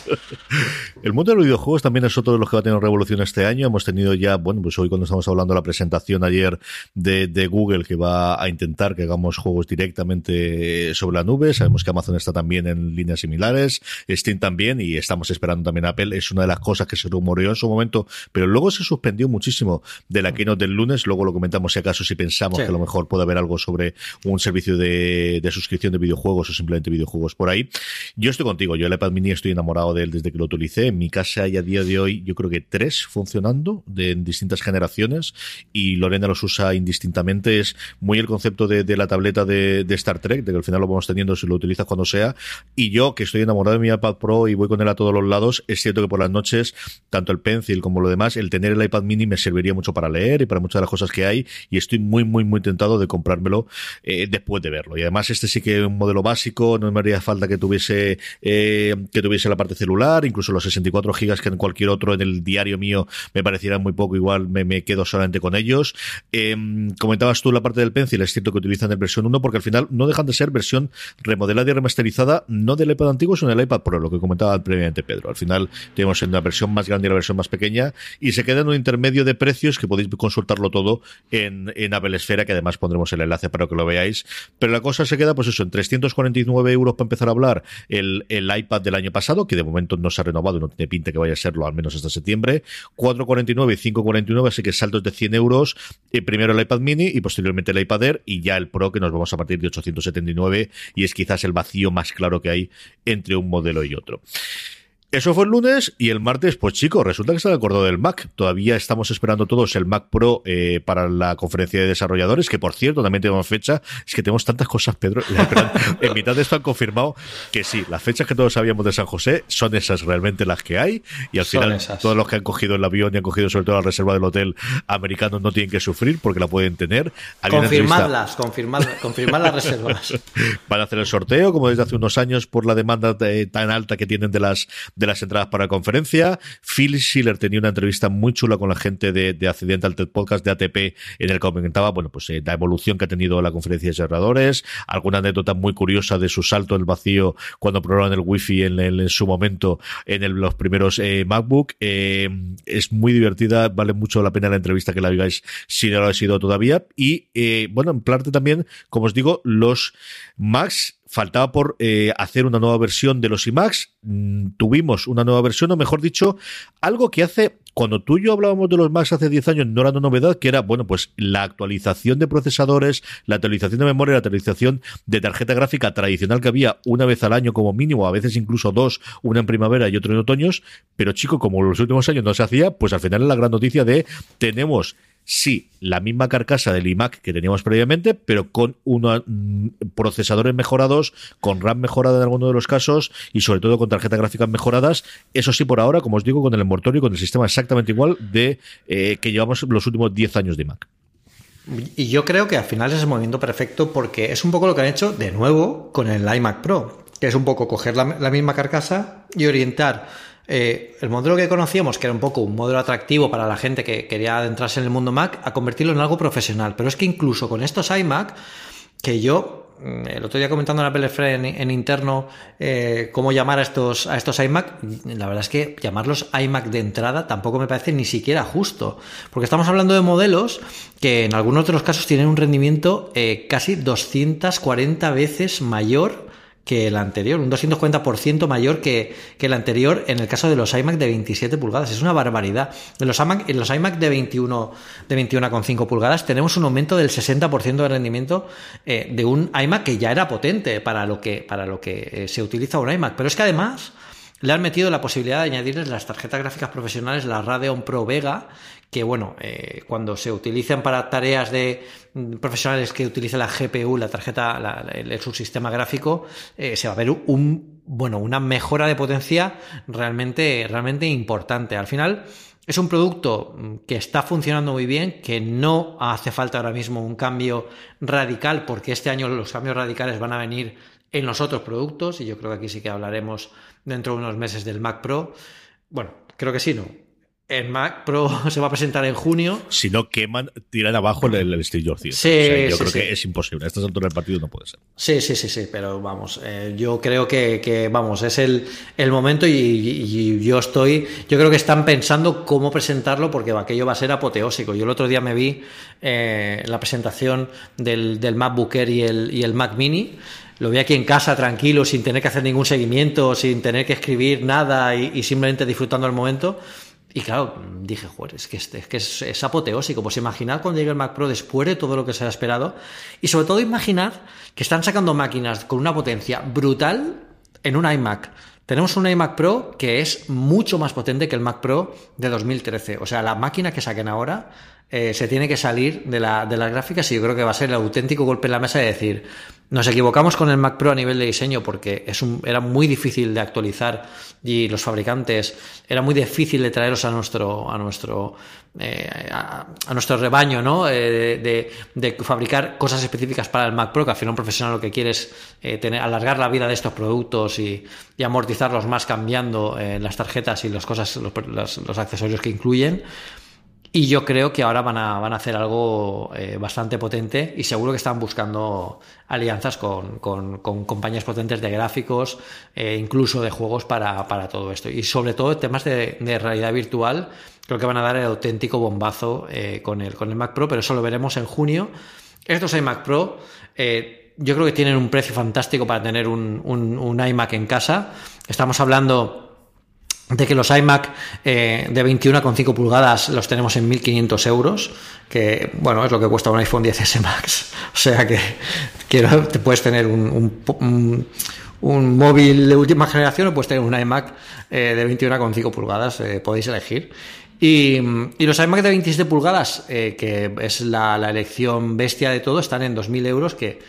el mundo de los videojuegos también es otro de los que va a tener revolución este año. Hemos tenido ya, bueno, pues hoy cuando estamos hablando de la presentación ayer de, de Google que va a intentar que hagamos juegos directamente sobre la nube. Sabemos que Amazon está también en líneas similares, Steam también y estamos esperando también Apple. Es una de las cosas que se rumoreó en su momento, pero luego se suspendió muchísimo de la keynote del lunes. Luego lo comentamos si acaso si pensamos que a lo mejor puede haber algo sobre un servicio de, de suscripción de videojuegos o simplemente videojuegos por ahí. Yo estoy contigo, yo el iPad mini estoy enamorado de él desde que lo utilicé. En mi casa hay a día de hoy, yo creo que tres funcionando de, en distintas generaciones y Lorena los usa indistintamente. Es muy el concepto de, la tableta de, Star Trek, de que al final lo vamos teniendo si lo utilizas cuando sea. Y yo, que estoy enamorado de mi iPad Pro y voy con él a todos los lados, es cierto que por las noches, tanto el Pencil como lo demás, el tener el iPad mini me serviría mucho para leer y para muchas de las cosas que hay y estoy muy, muy, muy tentado de comprármelo eh, después de verlo. Y además este sí que un modelo básico, no me haría falta que tuviese eh, que tuviese la parte celular, incluso los 64 gigas que en cualquier otro en el diario mío me parecieran muy poco, igual me, quedo solamente con ellos. Eh, comentabas tú la parte del Pencil, es cierto que utilizan el versión 1 porque al final no dejan de ser versión remodelada y remasterizada, no del iPad antiguo, sino del iPad Pro, lo que comentaba previamente Pedro. Al final tenemos una versión más grande y la versión más pequeña y se queda en un intermedio de precios que podéis consultarlo todo en, en Apple Esfera, que además pondremos el enlace para que lo veáis. Pero la cosa se queda, pues eso, en 349 euros para empezar a hablar el, el iPad del año pasado, que de momento no se ha renovado y no tiene pinta que vaya a serlo, al menos hasta septiembre. 449 y 549, así que saltos de 100 euros. Y primero el iPad mini y posteriormente el iPad Air y ya el Pro, que nos vamos a partir de 879 y es quizás el vacío más claro que hay entre un modelo y otro. Eso fue el lunes y el martes, pues chicos, resulta que se ha acordado del Mac. Todavía estamos esperando todos el Mac Pro eh, para la conferencia de desarrolladores, que por cierto también tenemos fecha. Es que tenemos tantas cosas, Pedro. en mitad de esto han confirmado que sí, las fechas que todos sabíamos de San José son esas realmente las que hay. Y al final, todos los que han cogido el avión y han cogido sobre todo la reserva del hotel americano no tienen que sufrir porque la pueden tener. confirmadlas, confirmad, confirmad las reservas. Van a hacer el sorteo, como desde hace unos años, por la demanda tan alta que tienen de las de las entradas para la conferencia. Phil Schiller tenía una entrevista muy chula con la gente de, de Accidental TED Podcast de ATP en el que comentaba, bueno, pues eh, la evolución que ha tenido la conferencia de cerradores, alguna anécdota muy curiosa de su salto el vacío cuando probaron el wifi en, en, su momento en los primeros eh, MacBook. Eh, es muy divertida, vale mucho la pena la entrevista que la viváis si no lo ha sido todavía. Y bueno, en parte también, como os digo, los Macs faltaba por eh, hacer una nueva versión de los iMacs. Mm, tuvimos una nueva versión, o mejor dicho, algo que hace, cuando tú y yo hablábamos de los Macs hace 10 años, no era una novedad, que era, bueno, pues la actualización de procesadores, la actualización de memoria, la actualización de tarjeta gráfica tradicional que había una vez al año como mínimo, a veces incluso dos, una en primavera y otra en otoños. Pero chico, como los últimos años no se hacía, pues al final es la gran noticia de tenemos sí, la misma carcasa del iMac que teníamos previamente, pero con unos mm, procesadores mejorados, con RAM mejorada en alguno de los casos y sobre todo con tarjetas gráficas mejoradas. Eso sí, por ahora, como os digo, con el envoltorio y con el sistema exactamente igual de eh, que llevamos los últimos 10 años de iMac. Y yo creo que al final es el movimiento perfecto porque es un poco lo que han hecho de nuevo con el iMac Pro, que es un poco coger la misma carcasa y orientar eh, el modelo que conocíamos, que era un poco un modelo atractivo para la gente que quería adentrarse en el mundo Mac, a convertirlo en algo profesional. Pero es que incluso con estos iMac, que yo mm, el otro día comentando en la Pelefre en, interno eh, cómo llamar a estos, a estos iMac, la verdad es que llamarlos iMac de entrada tampoco me parece ni siquiera justo, porque estamos hablando de modelos que en algunos otros casos tienen un rendimiento eh, casi 240 veces mayor que el anterior, un 240% mayor que, que, el anterior en el caso de los iMac de 27 pulgadas. Es una barbaridad. En los iMac, en los iMac de 21 de 21,5 pulgadas tenemos un aumento del 60% de rendimiento eh, de un iMac que ya era potente para lo que, para lo que eh, se utiliza un iMac. Pero es que además le han metido la posibilidad de añadirles las tarjetas gráficas profesionales, la Radeon Pro Vega, que bueno, eh, cuando se utilizan para tareas de mm, profesionales que utilizan la GPU, la tarjeta, el, subsistema gráfico, eh, se va a ver un, bueno, una mejora de potencia realmente, realmente importante. Al final, es un producto mm, que está funcionando muy bien, que no hace falta ahora mismo un cambio radical, porque este año los cambios radicales van a venir en los otros productos, y yo creo que aquí sí que hablaremos dentro de unos meses del Mac Pro. Bueno, creo que sí, ¿no? El Mac Pro se va a presentar en junio. Si no queman, tiran abajo el, el Jobs. Sí, yo creo que es imposible. A estas alturas del partido no puede ser. Sí, sí, sí, sí. Pero vamos, eh, yo creo que, vamos, es el, el momento y, yo estoy. Yo creo que están pensando cómo presentarlo porque aquello va a ser apoteósico. Yo el otro día me vi eh, la presentación del, del MacBook Air y el, y el Mac Mini lo vi aquí en casa tranquilo, sin tener que hacer ningún seguimiento, sin tener que escribir nada y, simplemente disfrutando el momento. Y claro, dije, joder, es que, es, que es, apoteósico. Pues imaginad cuando llegue el Mac Pro después de todo lo que se ha esperado. Y sobre todo imaginad que están sacando máquinas con una potencia brutal en un iMac. Tenemos un iMac Pro que es mucho más potente que el Mac Pro de 2013. O sea, la máquina que saquen ahora eh, se tiene que salir de, la, de las gráficas y yo creo que va a ser el auténtico golpe en la mesa de decir, nos equivocamos con el Mac Pro a nivel de diseño porque es un, era muy difícil de actualizar y los fabricantes era muy difícil de traeros a nuestro, a nuestro, eh, a, nuestro rebaño, ¿no? Eh, de, de, fabricar cosas específicas para el Mac Pro, que al final un profesional lo que quiere es tener, alargar la vida de estos productos y, y amortizarlos más cambiando las tarjetas y las cosas, los, los accesorios que incluyen. Y yo creo que ahora van a, van a hacer algo eh, bastante potente y seguro que están buscando alianzas con, con, compañías potentes de gráficos, e incluso de juegos para, para, todo esto. Y sobre todo temas de, de, realidad virtual, creo que van a dar el auténtico bombazo eh, con, el, con el Mac Pro, pero eso lo veremos en junio. Estos iMac Pro eh, yo creo que tienen un precio fantástico para tener un, un, un iMac en casa. Estamos hablando de que los iMac eh, de 21,5 pulgadas los tenemos en 1.500 euros, que bueno, es lo que cuesta un iPhone 10S Max. O sea que, te puedes tener un, un, móvil de última generación o puedes tener un iMac eh, de 21,5 pulgadas, eh, podéis elegir. Y, y, los iMac de 27 pulgadas, eh, que es la, la, elección bestia de todo, están en 2.000 euros, que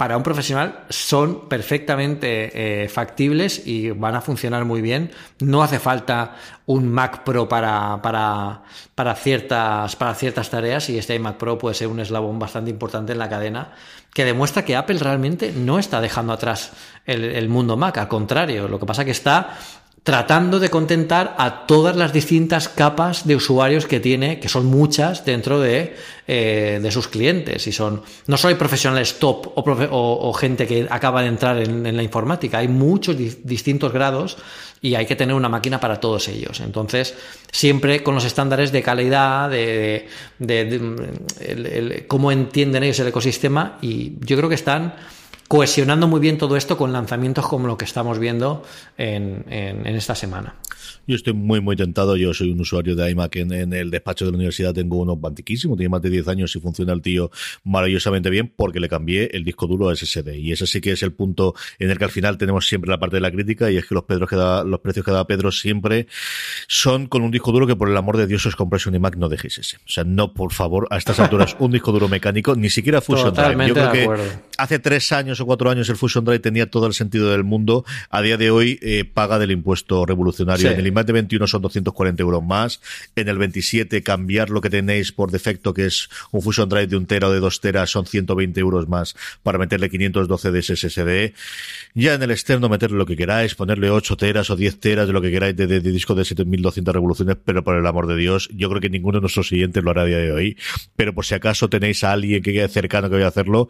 para un profesional son perfectamente eh, factibles y van a funcionar muy bien. No hace falta un Mac Pro para, para, para, ciertas, para ciertas tareas y este iMac Pro puede ser un eslabón bastante importante en la cadena que demuestra que Apple realmente no está dejando atrás el, mundo Mac, al contrario, lo que pasa que está tratando de contentar a todas las distintas capas de usuarios que tiene, que son muchas dentro de, eh, de sus clientes. Y son, no solo hay profesionales top o, gente que acaba de entrar en, la informática, hay muchos distintos grados y hay que tener una máquina para todos ellos. Entonces, siempre con los estándares de calidad, de, cómo entienden ellos el ecosistema y yo creo que están cohesionando muy bien todo esto con lanzamientos como lo que estamos viendo en, en, esta semana. Yo estoy muy, muy tentado. Yo soy un usuario de iMac en, el despacho de la universidad. Tengo uno bantiquísimo. Tiene más de 10 años y funciona el tío maravillosamente bien porque le cambié el disco duro a SSD. Y ese sí que es el punto en el que al final tenemos siempre la parte de la crítica y es que los, Pedros que da, los precios que da Pedro siempre son con un disco duro que por el amor de Dios os compréis un iMac, no dejéis ese. O sea, no, por favor, a estas alturas un disco duro mecánico, ni siquiera Fusion Drive. Yo creo que hace tres años o cuatro años el Fusion Drive tenía todo el sentido del mundo, a día de hoy eh, paga del impuesto revolucionario. En el iMac de 21 son 240 euros más, en el 27 cambiar lo que tenéis por defecto, que es un Fusion Drive de un tera o de dos teras, son 120 euros más para meterle 512 de SSD. Ya en el externo meterle lo que queráis, ponerle 8 teras o 10 teras de lo que queráis de, disco de 7200 revoluciones, pero por el amor de Dios, yo creo que ninguno de nuestros siguientes lo hará a día de hoy. Pero por si acaso tenéis a alguien que quede cercano que vaya a hacerlo,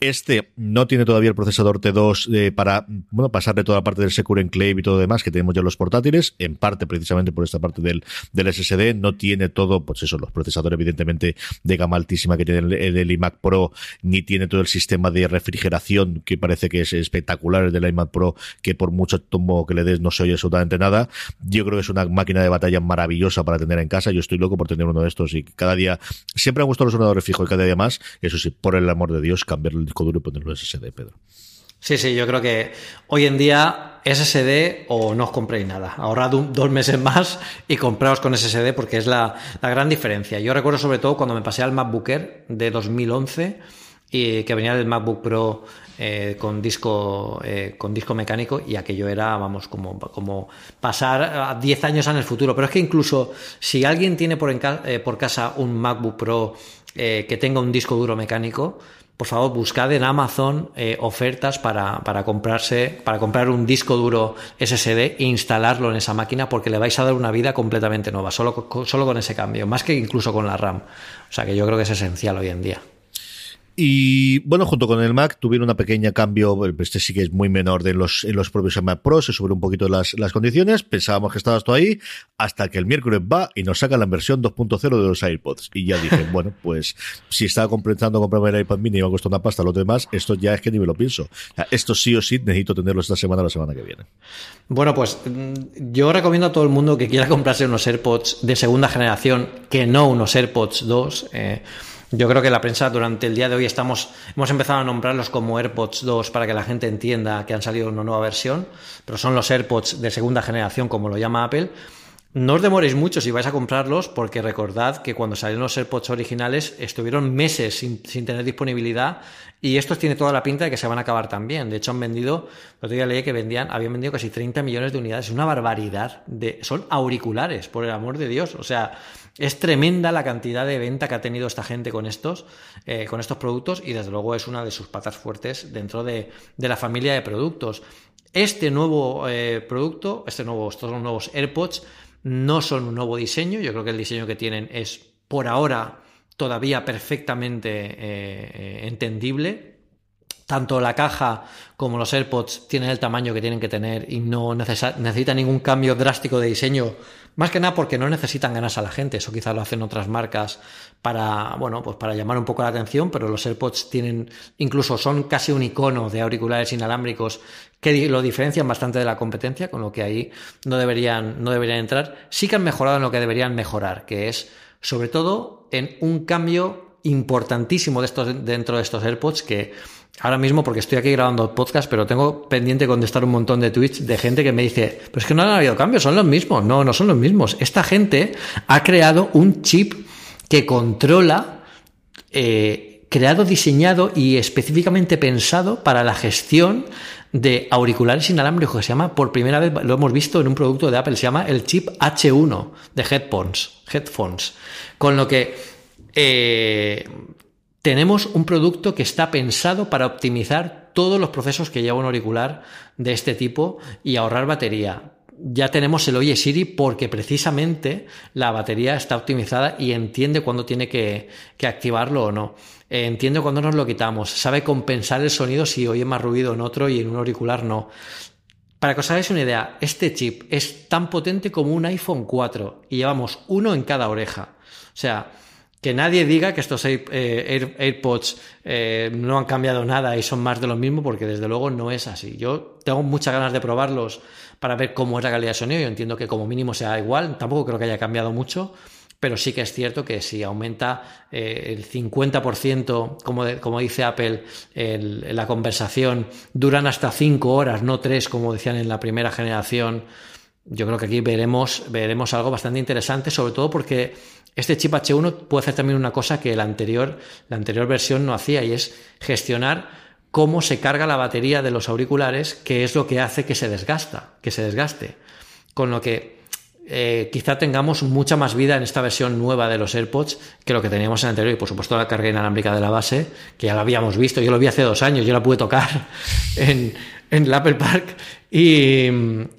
este no tiene todavía el procesador T2 eh, para bueno pasarle toda la parte del Secure Enclave y todo demás que tenemos ya los portátiles, en parte precisamente por esta parte del, del SSD. No tiene todo, pues eso, los procesadores evidentemente de gama altísima que tiene el, iMac Pro, ni tiene todo el sistema de refrigeración que parece que es espectacular el del iMac Pro, que por mucho tomo que le des no se oye absolutamente nada. Yo creo que es una máquina de batalla maravillosa para tener en casa. Yo estoy loco por tener uno de estos y cada día, siempre han gustado los ordenadores fijos y cada día más. Eso sí, por el amor de Dios, cambiar el disco duro y ponerlo SSD, Pedro. Sí, sí, yo creo que hoy en día SSD o no os compréis nada. Ahorrad dos meses más y compraos con SSD porque es la, gran diferencia. Yo recuerdo sobre todo cuando me pasé al MacBook Air de 2011 y que venía del MacBook Pro eh, con disco eh, con disco mecánico y aquello era vamos como, como pasar a 10 años en el futuro pero es que incluso si alguien tiene por, eh, por casa un MacBook Pro que tenga un disco duro mecánico por favor, buscad en Amazon eh, ofertas para, para, comprarse, para comprar un disco duro SSD e instalarlo en esa máquina porque le vais a dar una vida completamente nueva, solo, solo con ese cambio, más que incluso con la RAM. O sea que yo creo que es esencial hoy en día. Y bueno, junto con el Mac tuvieron una pequeña cambio, este sí que es muy menor de los, en los propios Mac Pro, se suben un poquito las, las condiciones, pensábamos que estaba esto ahí, hasta que el miércoles va y nos saca la versión 2.0 de los AirPods. Y ya dije, bueno, pues si estaba completando comprarme el iPad mini y me ha costado una pasta lo demás, esto ya es que ni me lo pienso. esto sí o sí necesito tenerlo esta semana o la semana que viene. Bueno, pues mm, yo recomiendo a todo el mundo que quiera comprarse unos AirPods de segunda generación, que no unos AirPods 2. Eh, yo creo que la prensa durante el día de hoy estamos, hemos empezado a nombrarlos como AirPods 2 para que la gente entienda que han salido una nueva versión, pero son los AirPods de segunda generación, como lo llama Apple. No os demoréis mucho si vais a comprarlos, porque recordad que cuando salieron los AirPods originales estuvieron meses sin, tener disponibilidad y estos tiene toda la pinta de que se van a acabar también. De hecho, han vendido, el otro día leí que vendían, habían vendido casi 30 millones de unidades. Es una barbaridad. Son auriculares, por el amor de Dios. O sea, es tremenda la cantidad de venta que ha tenido esta gente con estos, eh, con estos productos y desde luego es una de sus patas fuertes dentro de, la familia de productos. Este nuevo eh, producto, este estos nuevos AirPods, no son un nuevo diseño, yo creo que el diseño que tienen es por ahora todavía perfectamente eh, entendible. Tanto la caja como los AirPods tienen el tamaño que tienen que tener y no necesitan ningún cambio drástico de diseño más que nada porque no necesitan ganas a la gente, eso quizás lo hacen otras marcas para, bueno, pues para llamar un poco la atención, pero los AirPods tienen, incluso son casi un icono de auriculares inalámbricos que lo diferencian bastante de la competencia, con lo que ahí no deberían, no deberían entrar. Sí que han mejorado en lo que deberían mejorar, que es sobre todo en un cambio importantísimo dentro de estos AirPods que ahora mismo, porque estoy aquí grabando podcast, pero tengo pendiente contestar un montón de tweets de gente que me dice, pero es que no han habido cambios, son los mismos. No, no son los mismos. Esta gente ha creado un chip que controla, eh, creado, diseñado y específicamente pensado para la gestión de auriculares inalámbricos que se llama, por primera vez lo hemos visto en un producto de Apple, se llama el chip H1 de headphones, headphones. Con lo que eh, tenemos un producto que está pensado para optimizar todos los procesos que lleva un auricular de este tipo y ahorrar batería. Ya tenemos el Oye Siri porque precisamente la batería está optimizada y entiende cuándo tiene que, activarlo o no. entiende cuándo nos lo quitamos. Sabe compensar el sonido si oye más ruido en otro y en un auricular no. Para que os hagáis una idea, este chip es tan potente como un iPhone 4 y llevamos uno en cada oreja. O sea, que nadie diga que estos eh, AirPods eh, no han cambiado nada y son más de lo mismo, porque desde luego no es así. Yo tengo muchas ganas de probarlos para ver cómo es la calidad de sonido. Yo entiendo que como mínimo sea igual, tampoco creo que haya cambiado mucho, pero sí que es cierto que si aumenta eh, el 50%, como, como dice Apple, la conversación, duran hasta 5 horas, no 3 como decían en la primera generación. Yo creo que aquí veremos, veremos algo bastante interesante, sobre todo porque este chip H1 puede hacer también una cosa que la anterior, la anterior versión no hacía y es gestionar cómo se carga la batería de los auriculares, que es lo que hace que se desgasta, que se desgaste. Con lo que eh, quizá tengamos mucha más vida en esta versión nueva de los AirPods que lo que teníamos en anterior y por supuesto la carga inalámbrica de la base, que ya la habíamos visto, yo lo vi hace dos años, yo la pude tocar en, en Apple Park y,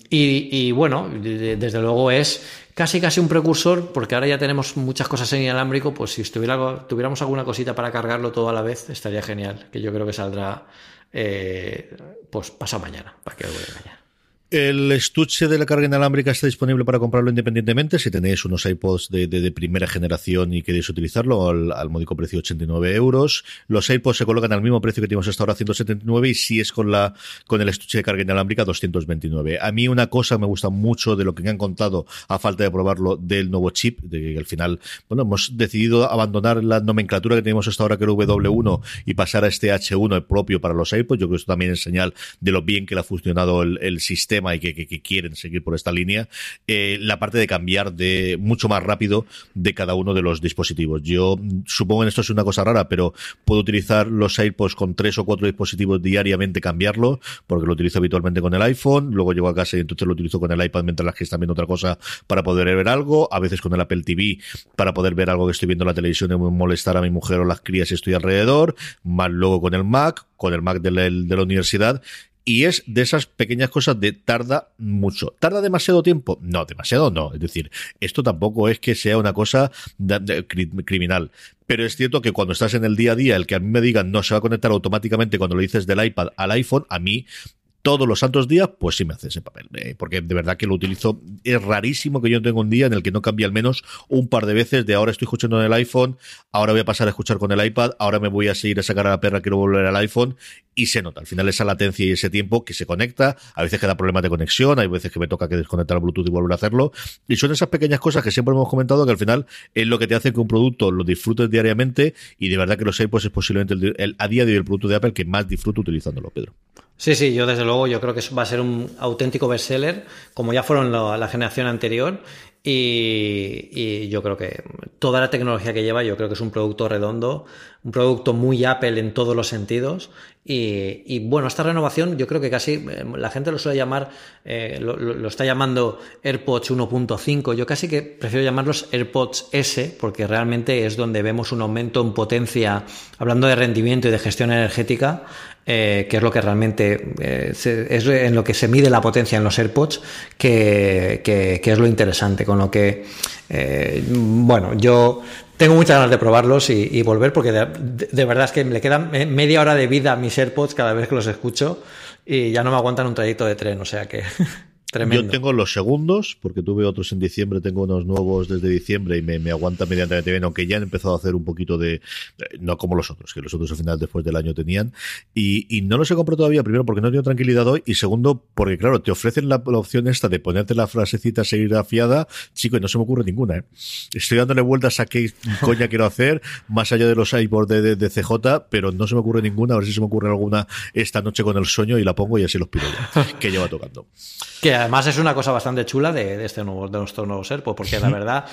y, bueno, desde luego es casi casi un precursor, porque ahora ya tenemos muchas cosas en inalámbrico, pues si estuviera, tuviéramos alguna cosita para cargarlo todo a la vez, estaría genial, que yo creo que saldrá eh, pues pasado mañana, para que lo mañana. El estuche de la carga inalámbrica está disponible para comprarlo independientemente. Si tenéis unos iPods de, primera generación y queréis utilizarlo al, módico precio de 89 euros, los iPods se colocan al mismo precio que tenemos hasta ahora, 179, y si es con la con el estuche de carga inalámbrica, 229. A mí una cosa me gusta mucho de lo que me han contado, a falta de probarlo, del nuevo chip, de que al final, bueno, hemos decidido abandonar la nomenclatura que tenemos hasta ahora, que era W1, y pasar a este H1 propio para los iPods. Yo creo que esto también es señal de lo bien que le ha funcionado el sistema y que, quieren seguir por esta línea, eh, la parte de cambiar de mucho más rápido de cada uno de los dispositivos. Yo supongo que esto es una cosa rara, pero puedo utilizar los AirPods con tres o cuatro dispositivos diariamente, cambiarlo, porque lo utilizo habitualmente con el iPhone, luego llego a casa y entonces lo utilizo con el iPad mientras las que están viendo otra cosa para poder ver algo, a veces con el Apple TV para poder ver algo que estoy viendo en la televisión y molestar a mi mujer o las crías si estoy alrededor, más luego con el Mac, con el Mac de la universidad y es de esas pequeñas cosas de tarda mucho. ¿Tarda demasiado tiempo? No, demasiado no. Es decir, esto tampoco es que sea una cosa criminal. Pero es cierto que cuando estás en el día a día, el que a mí me digan no se va a conectar automáticamente cuando lo dices del iPad al iPhone, a mí todos los santos días, pues sí me hace ese papel. Eh, porque de verdad que lo utilizo. Es rarísimo que yo tenga un día en el que no cambie al menos un par de veces de ahora estoy escuchando en el iPhone, ahora voy a pasar a escuchar con el iPad, ahora me voy a seguir a sacar a la perra, quiero volver al iPhone y se nota. Al final esa latencia y ese tiempo que se conecta, a veces que da problemas de conexión, hay veces que me toca que desconectar el Bluetooth y volver a hacerlo. Y son esas pequeñas cosas que siempre hemos comentado que al final es lo que te hace que un producto lo disfrutes diariamente y de verdad que los iPods es posiblemente el, a día de hoy el producto de Apple que más disfruto utilizándolo, Pedro. Sí, sí, yo desde luego yo creo que va a ser un auténtico bestseller, como ya fueron la generación anterior, y, yo creo que toda la tecnología que lleva, yo creo que es un producto redondo, un producto muy Apple en todos los sentidos. Y, bueno, esta renovación yo creo que casi eh, la gente lo suele llamar, eh, lo, está llamando AirPods 1.5. Yo casi que prefiero llamarlos AirPods S porque realmente es donde vemos un aumento en potencia, hablando de rendimiento y de gestión energética, eh, que es lo que realmente eh, es en lo que se mide la potencia en los AirPods, que, que, es lo interesante. Con lo que, eh, bueno, yo tengo muchas ganas de probarlos y, volver, porque de, verdad es que le quedan media hora de vida a mis AirPods cada vez que los escucho y ya no me aguantan un trayecto de tren, o sea que. Yo tengo los segundos, porque tuve otros en diciembre, tengo unos nuevos desde diciembre y me, me aguanta medianamente bien, aunque ya han empezado a hacer un poquito de, no como los otros, que los otros al final después del año tenían. Y, y no los he comprado todavía, primero porque no tengo tranquilidad hoy, y segundo porque claro, te ofrecen la, opción esta de ponerte la frasecita seguir afiada, chico, y no se me ocurre ninguna, ¿eh? Estoy dándole vueltas a qué coña quiero hacer, más allá de los iPods de, de, CJ, pero no se me ocurre ninguna, a ver si se me ocurre alguna esta noche con el sueño y la pongo y así los pido ya, que lleva tocando. Que además es una cosa bastante chula de, este nuevo, de nuestro nuevo Serpo, porque la verdad,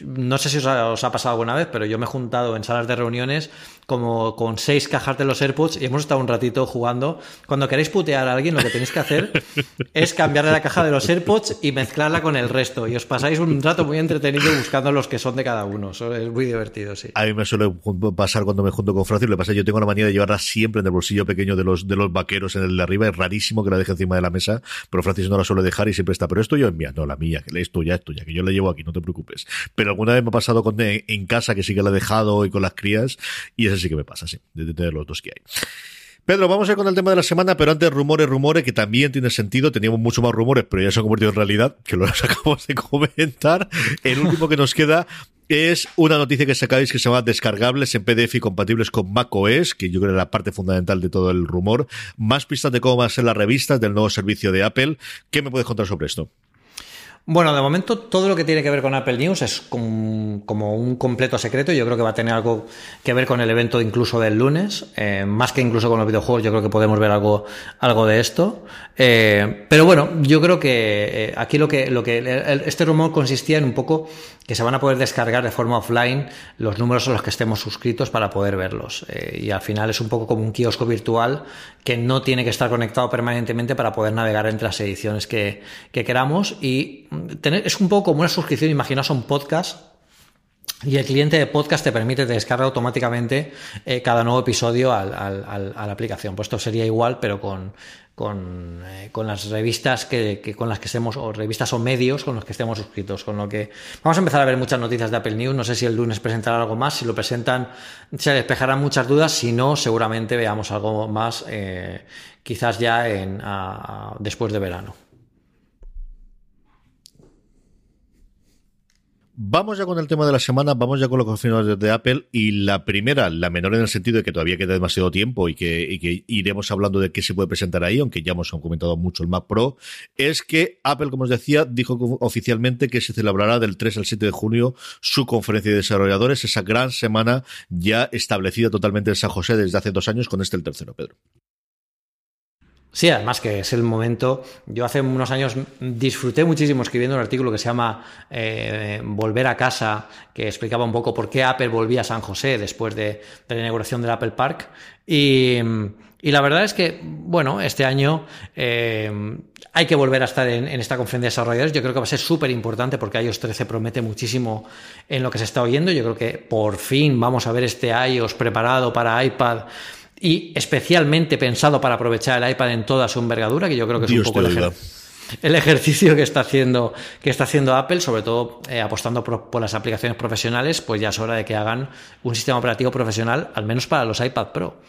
no sé si os ha, pasado alguna vez, pero yo me he juntado en salas de reuniones como con seis cajas de los AirPods y hemos estado un ratito jugando. Cuando queréis putear a alguien, lo que tenéis que hacer es cambiarle la caja de los AirPods y mezclarla con el resto. Y os pasáis un rato muy entretenido buscando los que son de cada uno. Eso es muy divertido, sí. A mí me suele pasar cuando me junto con Francis, le pasa, yo tengo la manía de llevarla siempre en el bolsillo pequeño de los, de los vaqueros en el de arriba. Es rarísimo que la deje encima de la mesa, pero Francis no la suele dejar y siempre está pero esto yo envía, no, la mía, que es tuya, es tuya, que yo la llevo aquí, no te preocupes. Pero alguna vez me ha pasado con, en casa que sí que la he dejado y con las crías, y eso sí que me pasa, sí, de tener los dos que hay. Pedro, vamos a ir con el tema de la semana, pero antes rumores, rumores, que también tiene sentido. Teníamos mucho más rumores, pero ya se han convertido en realidad, que lo acabamos de comentar. El último que nos queda es una noticia que sacáis que se llama descargables en PDF y compatibles con macOS, que yo creo que es la parte fundamental de todo el rumor. Más pistas de cómo va a ser las revistas del nuevo servicio de Apple. ¿Qué me puedes contar sobre esto? Bueno, de momento todo lo que tiene que ver con Apple News es como un completo secreto. Yo creo que va a tener algo que ver con el evento incluso del lunes, eh, más que incluso con los videojuegos. Yo creo que podemos ver algo, algo de esto. Eh, pero bueno, yo creo que aquí lo que, lo que este rumor consistía en un poco que se van a poder descargar de forma offline los números a los que estemos suscritos para poder verlos. y al final es un poco como un kiosco virtual que no tiene que estar conectado permanentemente para poder navegar entre las ediciones que, queramos y tener, es un poco como una suscripción, imaginaos un podcast y el cliente de podcast te permite descargar automáticamente eh, cada nuevo episodio a la aplicación. Pues esto sería igual, pero con, eh, las revistas que, con las que estemos, o revistas o medios con los que estemos suscritos. Con lo que vamos a empezar a ver muchas noticias de Apple News. No sé si el lunes presentará algo más. Si lo presentan, se despejarán muchas dudas. Si no, seguramente veamos algo más, eh, quizás ya en, después de verano. Vamos ya con el tema de la semana, vamos ya con los confirmados de Apple y la primera, la menor en el sentido de que todavía queda demasiado tiempo y que, iremos hablando de qué se puede presentar ahí, aunque ya hemos comentado mucho el Mac Pro, es que Apple, como os decía, dijo oficialmente que se celebrará del 3 al 7 de junio su conferencia de desarrolladores, esa gran semana ya establecida totalmente en San José desde hace dos años con este el tercero, Pedro. Sí, además que es el momento. Yo hace unos años disfruté muchísimo escribiendo un artículo que se llama eh, Volver a casa, que explicaba un poco por qué Apple volvía a San José después de, la inauguración del Apple Park. Y, la verdad es que, bueno, este año eh, hay que volver a estar en, esta conferencia de desarrolladores. Yo creo que va a ser súper importante porque iOS 13 promete muchísimo en lo que se está oyendo. Yo creo que por fin vamos a ver este iOS preparado para iPad y especialmente pensado para aprovechar el iPad en toda su envergadura, que yo creo que es un poco el, ejercicio que está haciendo que está haciendo Apple, sobre todo eh, apostando por, las aplicaciones profesionales, pues ya es hora de que hagan un sistema operativo profesional, al menos para los iPad Pro.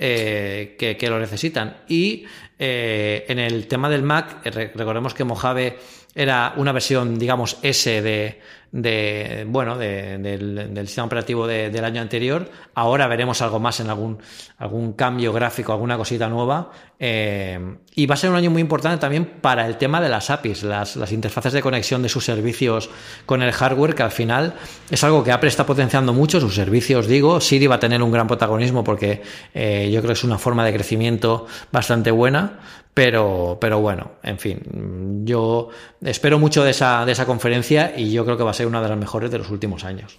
Eh, que, lo necesitan. Y eh, en el tema del Mac, recordemos que Mojave era una versión, digamos, S de, de bueno del, sistema operativo del año anterior. Ahora veremos algo más en algún, algún cambio gráfico, alguna cosita nueva. Eh, y va a ser un año muy importante también para el tema de las APIs, las, las, interfaces de conexión de sus servicios con el hardware, que al final es algo que Apple está potenciando mucho. Sus servicios, digo, Siri va a tener un gran protagonismo porque eh, yo creo que es una forma de crecimiento bastante buena. Pero, pero bueno, en fin, yo espero mucho de esa, de esa conferencia y yo creo que va a ser una de las mejores de los últimos años.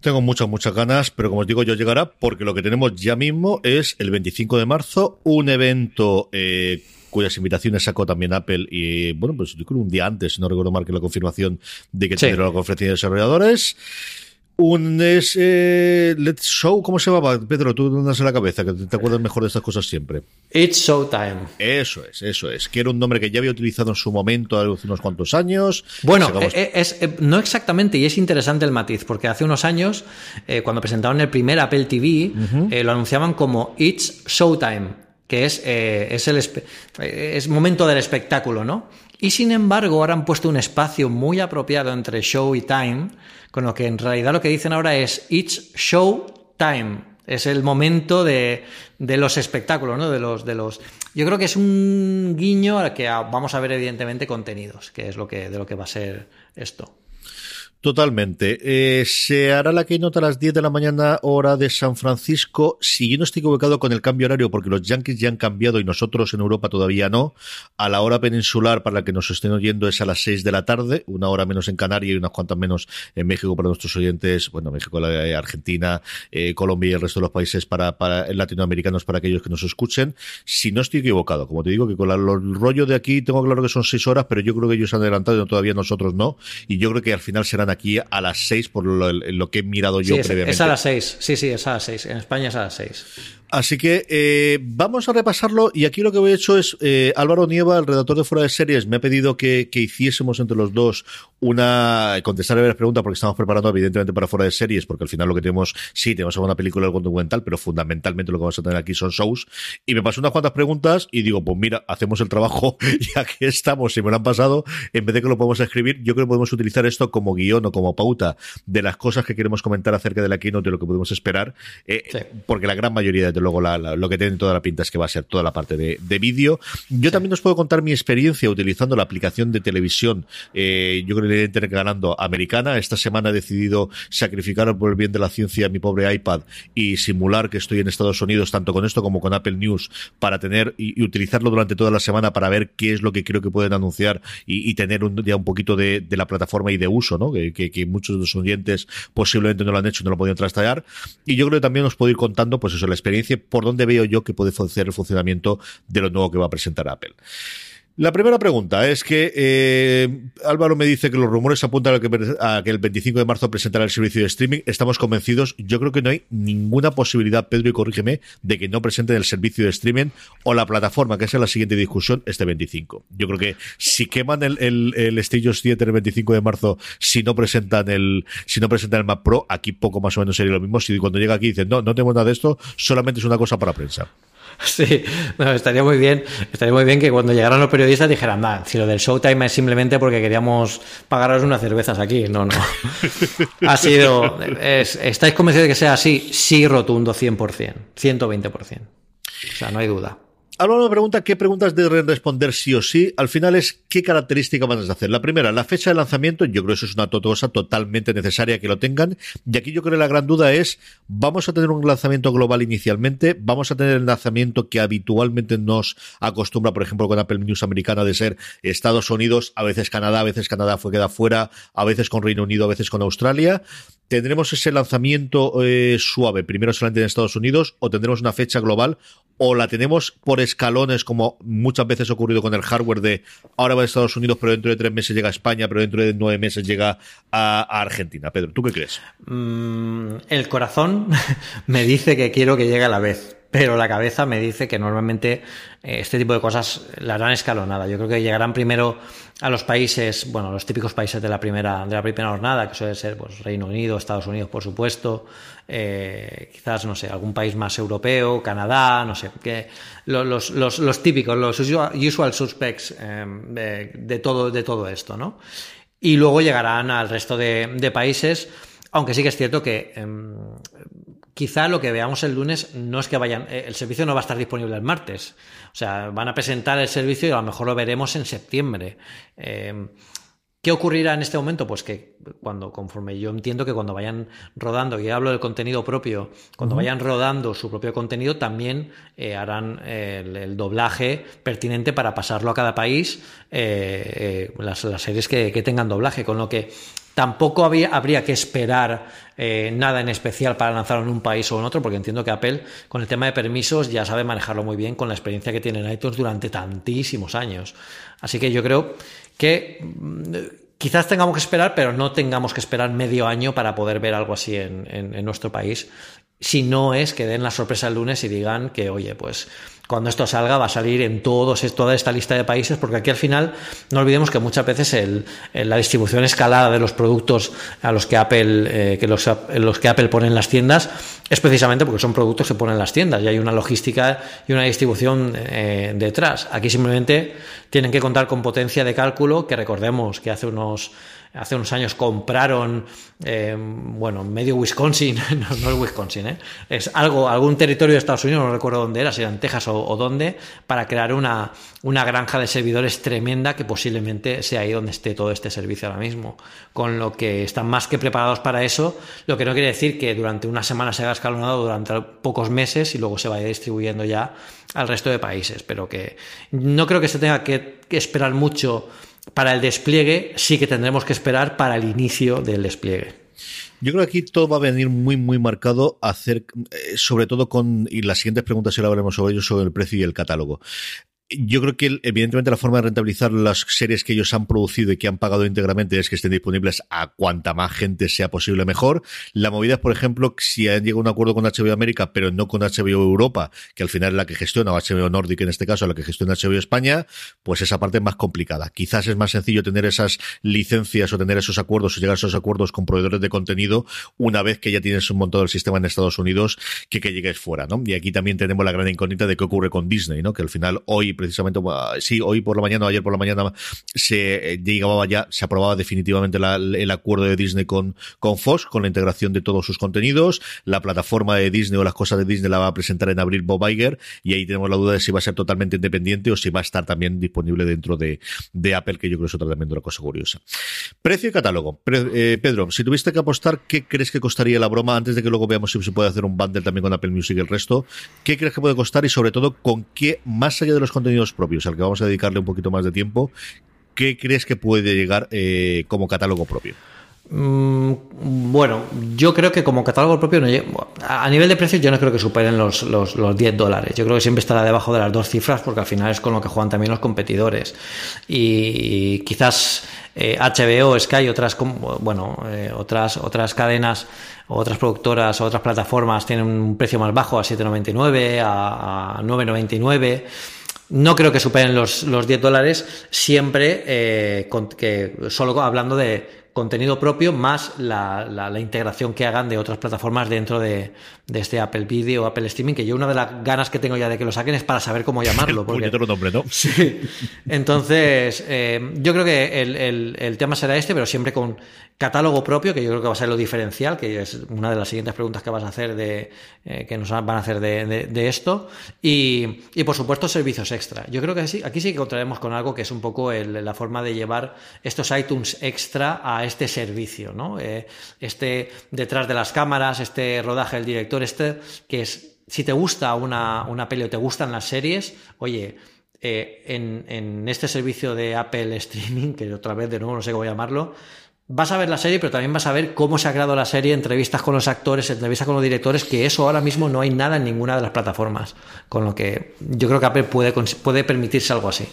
Tengo muchas, muchas ganas, pero como os digo, yo llegará porque lo que tenemos ya mismo es el 25 de marzo, un evento eh, cuyas invitaciones sacó también Apple y, bueno, pues yo creo un día antes, si no recuerdo mal que la confirmación de que tendrá la conferencia de desarrolladores. Un es, eh, Let's Show, ¿cómo se llamaba? Pedro, tú andas en la cabeza, que te acuerdas mejor de estas cosas siempre. It's Showtime. Eso es, eso es. Que era un nombre que ya había utilizado en su momento hace unos cuantos años. Bueno, eh, es, eh, no exactamente, y es interesante el matiz, porque hace unos años, cuando presentaron el primer Apple TV, lo anunciaban como It's Showtime, que es, es, el, es momento del espectáculo, ¿no? Y sin embargo, ahora han puesto un espacio muy apropiado entre show y time con lo que en realidad lo que dicen ahora es It's Show Time. Es el momento de, de los espectáculos, ¿no? De los, de los. Yo creo que es un guiño al que vamos a ver, evidentemente, contenidos, que es lo que, de lo que va a ser esto. Totalmente. Eh, se hará la keynote a las 10 de la mañana, hora de San Francisco. Si yo no estoy equivocado con el cambio horario, porque los Yankees ya han cambiado y nosotros en Europa todavía no, a la hora peninsular para la que nos estén oyendo es a las 6 de la tarde, una hora menos en Canarias y unas cuantas menos en México para nuestros oyentes, bueno, México, Argentina, eh, Colombia y el resto de los países para, para latinoamericanos para aquellos que nos escuchen. Si no estoy equivocado, como te digo, que con el rollo de aquí tengo claro que son 6 horas, pero yo creo que ellos han adelantado y todavía nosotros no. Y yo creo que al final serán aquí a las 6 por lo, que he mirado yo previamente. Es a las 6, sí, sí, es a las 6. En España es a las 6. Así que eh, vamos a repasarlo y aquí lo que he hecho es, eh, Álvaro Nieva, el redactor de Fuera de Series, me ha pedido que, hiciésemos entre los dos una, contestar a las preguntas porque estamos preparando evidentemente para Fuera de Series, porque al final lo que tenemos, sí, tenemos alguna película, algo documental, pero fundamentalmente lo que vamos a tener aquí son shows. Y me pasó unas cuantas preguntas y digo, pues mira, hacemos el trabajo y aquí estamos, si me lo han pasado, en vez de que lo podamos escribir, yo creo que podemos utilizar esto como guion como pauta de las cosas que queremos comentar acerca de la keynote, de lo que podemos esperar, eh, porque la gran mayoría de luego lo que tiene toda la pinta es que va a ser toda la parte de, vídeo. Yo también os puedo contar mi experiencia utilizando la aplicación de televisión, eh, yo creo que le ganando americana. Esta semana he decidido sacrificar por el bien de la ciencia mi pobre iPad y simular que estoy en Estados Unidos, tanto con esto como con Apple News, para tener y, utilizarlo durante toda la semana para ver qué es lo que creo que pueden anunciar y, tener un, ya un poquito de, la plataforma y de uso, ¿no? Que, que, muchos de los oyentes posiblemente no lo han hecho no lo han podido trastallar. Y yo creo que también os puedo ir contando, pues eso, la experiencia, por dónde veo yo que puede ser el funcionamiento de lo nuevo que va a presentar Apple. La primera pregunta es que eh, Álvaro me dice que los rumores apuntan a que, el 25 de marzo presentará el servicio de streaming. Estamos convencidos. Yo creo que no hay ninguna posibilidad, Pedro, y corrígeme, de que no presenten el servicio de streaming o la plataforma, que es la siguiente discusión, este 25. Yo creo que si queman el, el, el 7 el 25 de marzo, si no presentan el, si no presentan el Mac Pro, aquí poco más o menos sería lo mismo. Si cuando llega aquí dicen, no, no tenemos nada de esto, solamente es una cosa para prensa. Sí, estaría muy bien, estaría muy bien que cuando llegaran los periodistas dijeran, va, si lo del Showtime es simplemente porque queríamos pagaros unas cervezas aquí. No, no. ha sido, ¿estáis convencidos de que sea así? Sí, rotundo, 100%, 120%. O sea, no hay duda. Álvaro me pregunta qué preguntas deben responder sí o sí. Al final es qué características van a hacer. La primera, la fecha de lanzamiento. Yo creo que eso es una cosa totalmente necesaria que lo tengan. Y aquí yo creo que la gran duda es, ¿vamos a tener un lanzamiento global inicialmente? ¿Vamos a tener el lanzamiento que habitualmente nos acostumbra, por ejemplo, con Apple News americana de ser Estados Unidos, a veces Canadá, a veces Canadá fue queda fuera, a veces con Reino Unido, a veces con Australia? ¿Tendremos ese lanzamiento eh, suave primero solamente en Estados Unidos o tendremos una fecha global o la tenemos por escalones como muchas veces ha ocurrido con el hardware de ahora va a Estados Unidos pero dentro de tres meses llega a España pero dentro de nueve meses llega a, Argentina? Pedro, ¿tú qué crees? Mm, el corazón me dice que quiero que llegue a la vez pero la cabeza me dice que normalmente eh, este tipo de cosas la harán escalonada. Yo creo que llegarán primero a los países, bueno, los típicos países de la primera, de la primera jornada, que suele ser pues, Reino Unido, Estados Unidos, por supuesto, eh, quizás, no sé, algún país más europeo, Canadá, no sé, que los, los, los típicos, los usual suspects eh, de, todo, de todo esto, ¿no? Y luego llegarán al resto de, países, aunque sí que es cierto que em, quizá lo que veamos el lunes no es que vayan, eh, el servicio no va a estar disponible el martes. O sea, van a presentar el servicio y a lo mejor lo veremos en septiembre. Eh, ¿Qué ocurrirá en este momento? Pues que cuando, conforme yo entiendo que cuando vayan rodando, y hablo del contenido propio, cuando vayan rodando su propio contenido, también eh, harán el, doblaje pertinente para pasarlo a cada país, las, series que, que, tengan doblaje, con lo que Tampoco habría que esperar eh, nada en especial para lanzarlo en un país o en otro, porque entiendo que Apple, con el tema de permisos, ya sabe manejarlo muy bien con la experiencia que tiene en iTunes durante tantísimos años. Así que yo creo que mm, quizás tengamos que esperar, pero no tengamos que esperar medio año para poder ver algo así en nuestro país. Si no es que den la sorpresa el lunes y digan que, oye, pues cuando esto salga va a salir en todos, toda esta lista de países, porque aquí al final no olvidemos que muchas veces la distribución escalada de los productos a los que Apple, eh, que los, los, que Apple pone en las tiendas es precisamente porque son productos que ponen en las tiendas y hay una logística y una distribución eh, detrás. Aquí simplemente tienen que contar con potencia de cálculo, que recordemos que hace unos hace unos años compraron, eh, bueno, medio Wisconsin, no, es Wisconsin, ¿eh? es algo, algún territorio de Estados Unidos, no recuerdo dónde era, si era en Texas o, dónde, para crear una, una granja de servidores tremenda que posiblemente sea ahí donde esté todo este servicio ahora mismo. Con lo que están más que preparados para eso, lo que no quiere decir que durante una semana se haga escalonado durante pocos meses y luego se vaya distribuyendo ya al resto de países, pero que no creo que se tenga que esperar mucho para el despliegue sí que tendremos que esperar para el inicio del despliegue. Yo creo que aquí todo va a venir muy, muy marcado, hacer, eh, sobre todo con, y las siguientes preguntas ahora hablaremos sobre ello, sobre el precio y el catálogo yo creo que evidentemente la forma de rentabilizar las series que ellos han producido y que han pagado íntegramente es que estén disponibles a cuanta más gente sea posible mejor. La movida es, por ejemplo, si han llegado a un acuerdo con HBO América, pero no con HBO Europa, que al final es la que gestiona, o HBO Nordic en este caso, la que gestiona HBO España, pues esa parte es más complicada. Quizás es más sencillo tener esas licencias o tener esos acuerdos o llegar a esos acuerdos con proveedores de contenido una vez que ya tienes un montón del sistema en Estados Unidos que que llegues fuera, ¿no? Y aquí también tenemos la gran incógnita de qué ocurre con Disney, ¿no? Que al final hoy precisamente, sí, hoy por la mañana o ayer por la mañana se llegaba ya, se aprobaba definitivamente el acuerdo de Disney con, con Fox, con la integración de todos sus contenidos. La plataforma de Disney o las cosas de Disney la va a presentar en abril Bob Iger y ahí tenemos la duda de si va a ser totalmente independiente o si va a estar también disponible dentro de, de Apple, que yo creo que es otra también una cosa curiosa. Precio y catálogo. Eh, Pedro, si tuviste que apostar, ¿qué crees que costaría la broma antes de que luego veamos si se puede hacer un bundle también con Apple Music y el resto? ¿Qué crees que puede costar y sobre todo con qué, más allá de los contenidos propios, al que vamos a dedicarle un poquito más de tiempo, qué crees que puede llegar eh, como catálogo propio? Mm, bueno, yo creo que como catálogo propio, a nivel de precios, yo no creo que superen los, los, 10 dólares. Yo creo que siempre estará debajo de las dos cifras porque al final es con lo que juegan también los competidores. Y quizás HBO, eh, Sky, otras, bueno, eh, otras, otras cadenas, otras productoras, otras plataformas tienen un precio más bajo a 7,99, a, a 9,99. No creo que superen los, los 10 dólares, siempre eh, que solo hablando de contenido propio más la, la, integración que hagan de otras plataformas dentro de, de, este Apple Video o Apple Streaming, que yo una de las ganas que tengo ya de que lo saquen es para saber cómo llamarlo. Porque... nombre, ¿no? Sí. Entonces, eh, yo creo que el, el, el, tema será este, pero siempre con catálogo propio, que yo creo que va a ser lo diferencial, que es una de las siguientes preguntas que vas a hacer de, eh, que nos van a hacer de, esto, y, y, por supuesto servicios extra. Yo creo que sí, aquí sí que encontraremos con algo que es un poco la forma de llevar estos iTunes extra a este servicio, ¿no? Eh, este detrás de las cámaras, este rodaje del director, este que es, si te gusta una, una peli o te gustan las series, oye, eh, en, en, este servicio de Apple Streaming, que otra vez de nuevo no sé cómo llamarlo, vas a ver la serie, pero también vas a ver cómo se ha creado la serie, entrevistas con los actores, entrevistas con los directores, que eso ahora mismo no hay nada en ninguna de las plataformas. Con lo que yo creo que Apple puede, puede permitirse algo así.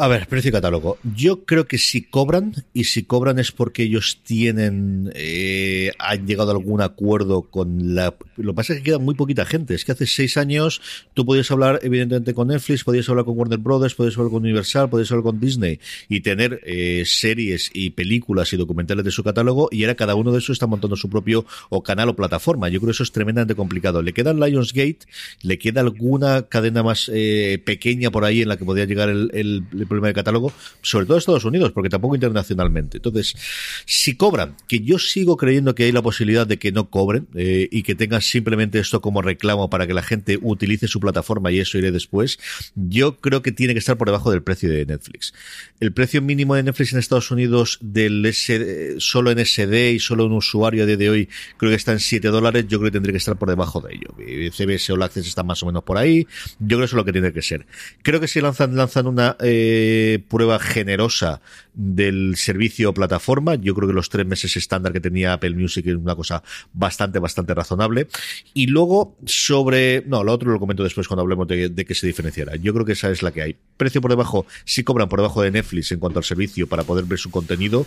A ver, precio y catálogo. Yo creo que si cobran, y si cobran es porque ellos tienen, eh, han llegado a algún acuerdo con la... Lo que pasa es que queda muy poquita gente. Es que hace seis años tú podías hablar evidentemente con Netflix, podías hablar con Warner Brothers, podías hablar con Universal, podías hablar con Disney y tener eh, series y películas y documentales de su catálogo y ahora cada uno de esos está montando su propio o canal o plataforma. Yo creo que eso es tremendamente complicado. Le queda Lionsgate, le queda alguna cadena más eh, pequeña por ahí en la que podría llegar el problema de catálogo, sobre todo Estados Unidos, porque tampoco internacionalmente. Entonces, si cobran, que yo sigo creyendo que hay la posibilidad de que no cobren eh, y que tengan simplemente esto como reclamo para que la gente utilice su plataforma y eso iré después, yo creo que tiene que estar por debajo del precio de Netflix. El precio mínimo de Netflix en Estados Unidos del SD, solo en SD y solo un usuario a día de hoy creo que está en 7 dólares, yo creo que tendría que estar por debajo de ello. Eh, CBS o Access está más o menos por ahí, yo creo que eso es lo que tiene que ser. Creo que si lanzan, lanzan una eh, prueba generosa del servicio plataforma. Yo creo que los tres meses estándar que tenía Apple Music es una cosa bastante, bastante razonable. Y luego sobre, no, lo otro lo comento después cuando hablemos de, que se diferenciara. Yo creo que esa es la que hay. Precio por debajo, si cobran por debajo de Netflix en cuanto al servicio para poder ver su contenido.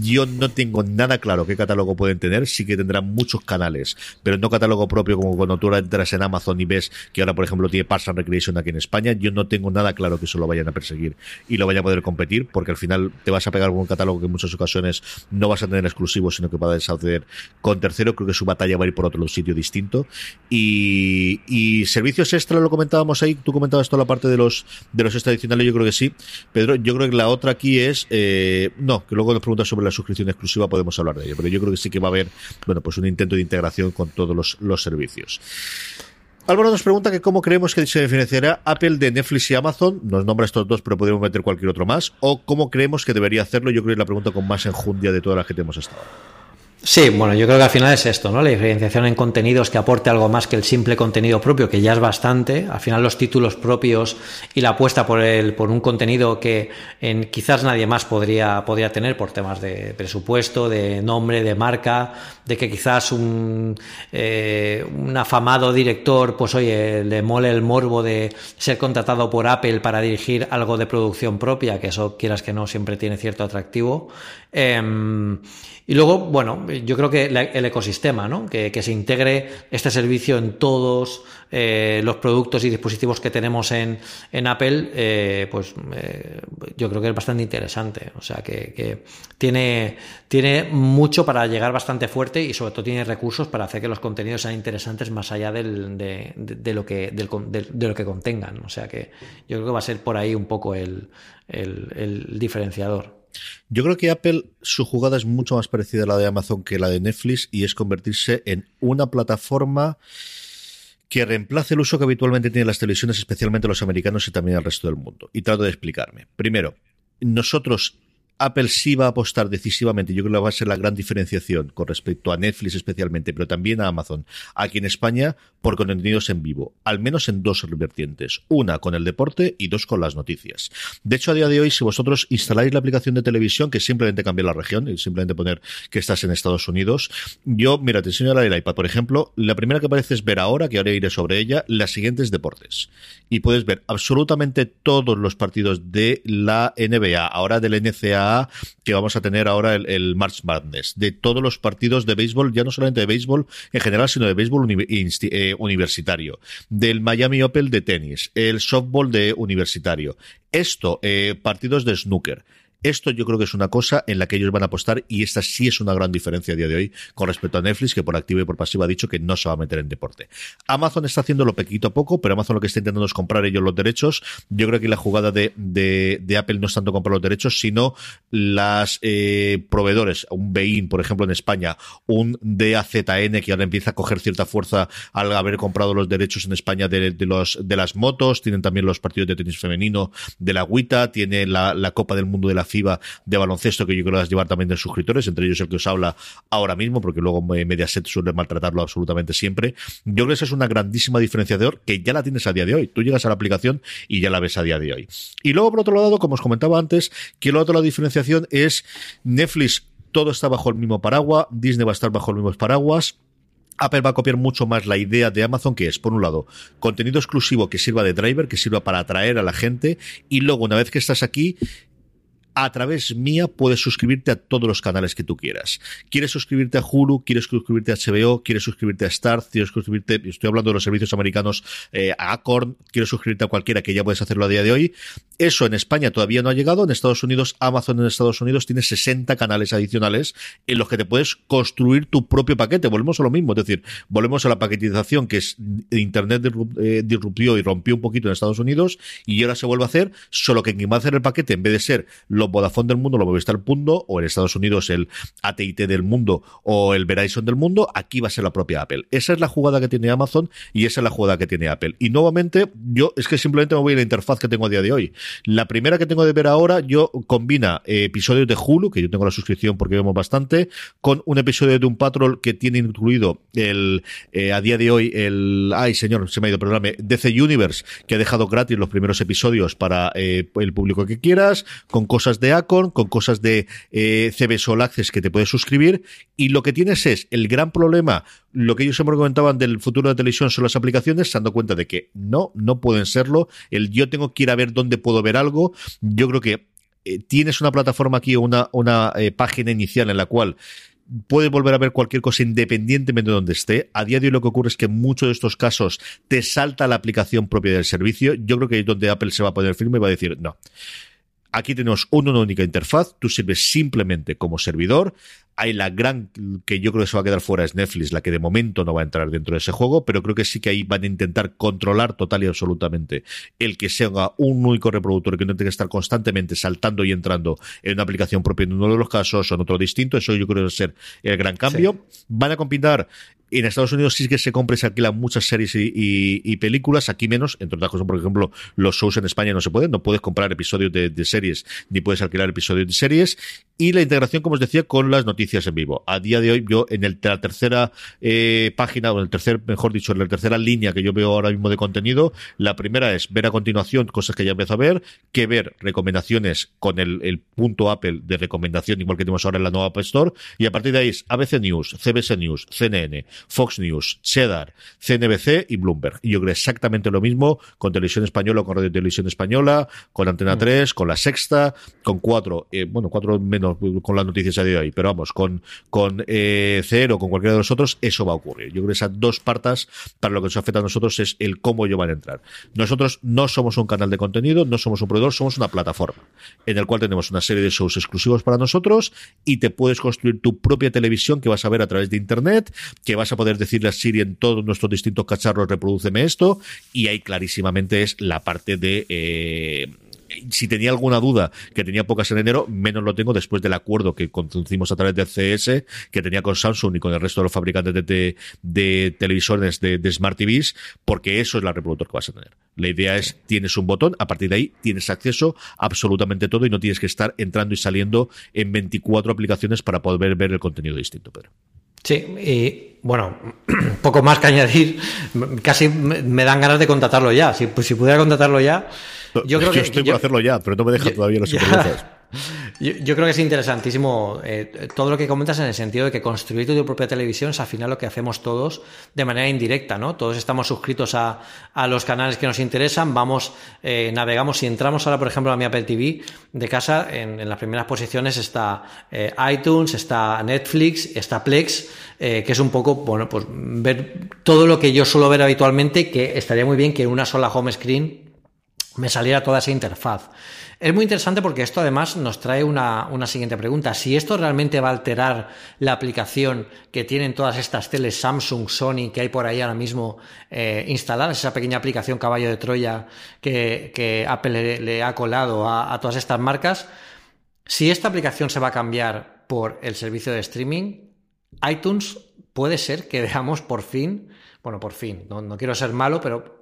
Yo no tengo nada claro qué catálogo pueden tener. Sí que tendrán muchos canales, pero no catálogo propio como cuando tú entras en Amazon y ves que ahora, por ejemplo, tiene Parks and Recreation aquí en España. Yo no tengo nada claro que eso lo vayan a perseguir y lo vaya a poder competir, porque al final te vas a pegar con un catálogo que en muchas ocasiones no vas a tener exclusivo, sino que vas a acceder con tercero. Creo que su batalla va a ir por otro sitio distinto. Y, y servicios extra lo comentábamos ahí, tú comentabas toda la parte de los de los extra adicionales, yo creo que sí. Pedro, yo creo que la otra aquí es, eh, no, que luego nos preguntas sobre la suscripción exclusiva, podemos hablar de ello, pero yo creo que sí que va a haber, bueno, pues un intento de integración con todos los servicios. Álvaro nos pregunta que cómo creemos que se diferenciará Apple de Netflix y Amazon. Nos nombra estos dos, pero podríamos meter cualquier otro más. O cómo creemos que debería hacerlo. Yo creo que es la pregunta con más enjundia de todas las que tenemos hasta ahora. Sí, bueno, yo creo que al final es esto, ¿no? La diferenciación en contenidos que aporte algo más que el simple contenido propio, que ya es bastante. Al final los títulos propios y la apuesta por el, por un contenido que en, quizás nadie más podría, podría tener por temas de presupuesto, de nombre, de marca, de que quizás un, eh, un afamado director, pues oye, le mole el morbo de ser contratado por Apple para dirigir algo de producción propia, que eso quieras que no siempre tiene cierto atractivo. Em, y luego, bueno, yo creo que el ecosistema, ¿no? Que, se integre este servicio en todos eh, los productos y dispositivos que tenemos en, en Apple, eh, pues eh, yo creo que es bastante interesante. O sea, que, tiene, tiene mucho para llegar bastante fuerte y sobre todo tiene recursos para hacer que los contenidos sean interesantes más allá del, de, lo que, del, de, lo que contengan. O sea, que yo creo que va a ser por ahí un poco el, el diferenciador. Yo creo que Apple, su jugada es mucho más parecida a la de Amazon que la de Netflix y es convertirse en una plataforma que reemplace el uso que habitualmente tienen las televisiones, especialmente los americanos y también el resto del mundo. Y trato de explicarme. Primero, nosotros Apple sí va a apostar decisivamente, yo creo que va a ser la gran diferenciación con respecto a Netflix especialmente, pero también a Amazon, aquí en España, por contenidos en vivo, al menos en dos vertientes, una con el deporte y dos con las noticias. De hecho, a día de hoy, si vosotros instaláis la aplicación de televisión, que simplemente cambia la región, y simplemente poner que estás en Estados Unidos, yo, mira, te enseño el iPad, por ejemplo, la primera que aparece es ver ahora, que ahora iré sobre ella, la siguiente es deportes. Y puedes ver absolutamente todos los partidos de la NBA, ahora del Que vamos a tener ahora el, March Madness, de todos los partidos de béisbol, ya no solamente de béisbol en general, sino de béisbol eh, universitario, del Miami Open de tenis, el softball de universitario. Esto, eh, partidos de snooker esto yo creo que es una cosa en la que ellos van a apostar y esta sí es una gran diferencia a día de hoy con respecto a Netflix, que por activo y por pasivo ha dicho que no se va a meter en deporte. Amazon está haciéndolo poquito a poco, pero Amazon lo que está intentando es comprar ellos los derechos. Yo creo que la jugada de, de, Apple no es tanto comprar los derechos, sino las eh, proveedores, un Bein, por ejemplo, en España, un DAZN que ahora empieza a coger cierta fuerza al haber comprado los derechos en España de, los, de las motos, tienen también los partidos de tenis femenino de la agüita, tiene la, la Copa del Mundo de la De baloncesto que yo creo que las llevar también de suscriptores, entre ellos el que os habla ahora mismo, porque luego Mediaset suele maltratarlo absolutamente siempre. Yo creo que esa es una grandísima diferenciador que ya la tienes a día de hoy. Tú llegas a la aplicación y ya la ves a día de hoy. Y luego, por otro lado, como os comentaba antes, que la diferenciación es Netflix todo está bajo el mismo paraguas, Disney va a estar bajo el mismo paraguas, Apple va a copiar mucho más la idea de Amazon, que es, por un lado, contenido exclusivo que sirva de driver, que sirva para atraer a la gente, y luego, una vez que estás aquí, a través mía puedes suscribirte a todos los canales que tú quieras. ¿Quieres suscribirte a Hulu? ¿Quieres suscribirte a HBO? ¿Quieres suscribirte a Star? ¿Quieres suscribirte? Estoy hablando de los servicios americanos eh, a Acorn. ¿Quieres suscribirte a cualquiera que ya puedes hacerlo a día de hoy? Eso en España todavía no ha llegado. En Estados Unidos, Amazon en Estados Unidos tiene 60 canales adicionales en los que te puedes construir tu propio paquete. Volvemos a lo mismo. Es decir, volvemos a la paquetización que es Internet eh, disruptió y rompió un poquito en Estados Unidos y ahora se vuelve a hacer, solo que quien va a hacer el paquete en vez de ser los Vodafone del mundo, lo estar Mundo, o en Estados Unidos el AT&T del mundo o el Verizon del mundo, aquí va a ser la propia Apple. Esa es la jugada que tiene Amazon y esa es la jugada que tiene Apple. Y nuevamente, yo es que simplemente me voy a la interfaz que tengo a día de hoy. La primera que tengo de ver ahora, yo combina eh, episodios de Hulu, que yo tengo la suscripción porque vemos bastante, con un episodio de un Patrol que tiene incluido el eh, a día de hoy el ay señor, se me ha ido, perdóname, DC Universe, que ha dejado gratis los primeros episodios para eh, el público que quieras, con cosas de Acon, con cosas de eh, CB Sol Access que te puedes suscribir, y lo que tienes es el gran problema, lo que ellos siempre comentaban del futuro de televisión son las aplicaciones, se dando cuenta de que no, no pueden serlo, el yo tengo que ir a ver dónde puedo ver algo, yo creo que eh, tienes una plataforma aquí, una, una eh, página inicial en la cual puedes volver a ver cualquier cosa independientemente de donde esté. A día de hoy lo que ocurre es que en muchos de estos casos te salta la aplicación propia del servicio. Yo creo que es donde Apple se va a poner firme y va a decir, no. Aquí tenemos una única interfaz, tú sirves simplemente como servidor. Hay la gran que yo creo que se va a quedar fuera es Netflix, la que de momento no va a entrar dentro de ese juego, pero creo que sí que ahí van a intentar controlar total y absolutamente el que sea un único reproductor que no tenga que estar constantemente saltando y entrando en una aplicación propia en uno de los casos o en otro distinto. Eso yo creo que va a ser el gran cambio. Van a combinar en Estados Unidos sí que se compra y se alquilan muchas series y, películas, aquí menos, entre otras cosas, por ejemplo, los shows en España no se pueden, no puedes comprar episodios de, series ni puedes alquilar episodios de series. Y la integración, como os decía, con las noticias en vivo. A día de hoy, yo en el, la tercera eh, página, o en el tercer, mejor dicho, en la tercera línea que yo veo ahora mismo de contenido, la primera es ver a continuación cosas que ya empiezo a ver, que ver recomendaciones con el, el punto Apple de recomendación, igual que tenemos ahora en la nueva App Store, y a partir de ahí es ABC News, CBS News, CNN, Fox News, Cheddar, CNBC y Bloomberg. Y yo creo exactamente lo mismo con Televisión Española, con Radio Televisión Española, con Antena 3, mm. con La Sexta, con cuatro, eh, bueno, cuatro menos con las noticias de hoy, pero vamos, con, con eh, Cero, con cualquiera de los otros, eso va a ocurrir. Yo creo que esas dos partes, para lo que nos afecta a nosotros, es el cómo ellos van a entrar. Nosotros no somos un canal de contenido, no somos un proveedor, somos una plataforma en el cual tenemos una serie de shows exclusivos para nosotros y te puedes construir tu propia televisión que vas a ver a través de internet, que vas a poder decirle a Siri en todos nuestros distintos cacharros, reproduceme esto, y ahí clarísimamente es la parte de eh, si tenía alguna duda, que tenía pocas en enero, menos lo tengo después del acuerdo que conducimos a través del CS, que tenía con Samsung y con el resto de los fabricantes de, televisores de, Smart TVs, porque eso es la reproductor que vas a tener. La idea es, tienes un botón, a partir de ahí tienes acceso a absolutamente todo y no tienes que estar entrando y saliendo en 24 aplicaciones para poder ver el contenido distinto, Pedro. Sí, y bueno, poco más que añadir. Casi me dan ganas de contratarlo ya. Si, si pudiera contratarlo ya, yo creo que. estoy por hacerlo ya, pero no me deja todavía los. Yo, creo que es interesantísimo eh, todo lo que comentas en el sentido de que construir tu propia televisión es al final lo que hacemos todos de manera indirecta, ¿no? Todos estamos suscritos a, los canales que nos interesan, vamos, eh, navegamos, si entramos ahora, por ejemplo, a mi Apple TV de casa, en, las primeras posiciones está eh, iTunes, está Netflix, está Plex, que es un poco, bueno, pues ver todo lo que yo suelo ver habitualmente, que estaría muy bien que en una sola home screen me saliera toda esa interfaz. Es muy interesante porque esto además nos trae una, siguiente pregunta. Si esto realmente va a alterar la aplicación que tienen todas estas teles Samsung, Sony que hay por ahí ahora mismo eh, instaladas, esa pequeña aplicación caballo de Troya que, Apple le, ha colado a, todas estas marcas, si esta aplicación se va a cambiar por el servicio de streaming, iTunes puede ser que veamos por fin, bueno, por fin, no quiero ser malo, pero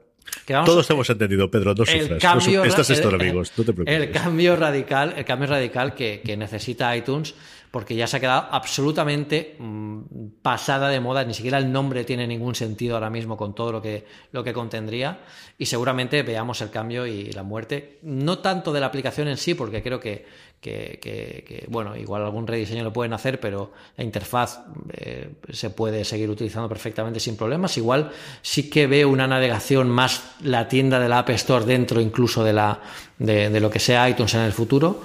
todos hemos entendido, Pedro, no sufras. Cambio, Estás esto, amigos, no te preocupes. El cambio radical, el cambio radical que, necesita iTunes, porque ya se ha quedado absolutamente mm, pasada de moda, ni siquiera el nombre tiene ningún sentido ahora mismo con todo lo que, lo que contendría, y seguramente veamos el cambio y la muerte, no tanto de la aplicación en sí, porque creo que, que, bueno, igual algún rediseño lo pueden hacer, pero la interfaz eh, se puede seguir utilizando perfectamente sin problemas. Igual sí que veo una navegación más la tienda de la App Store dentro incluso de, la, de, lo que sea iTunes en el futuro,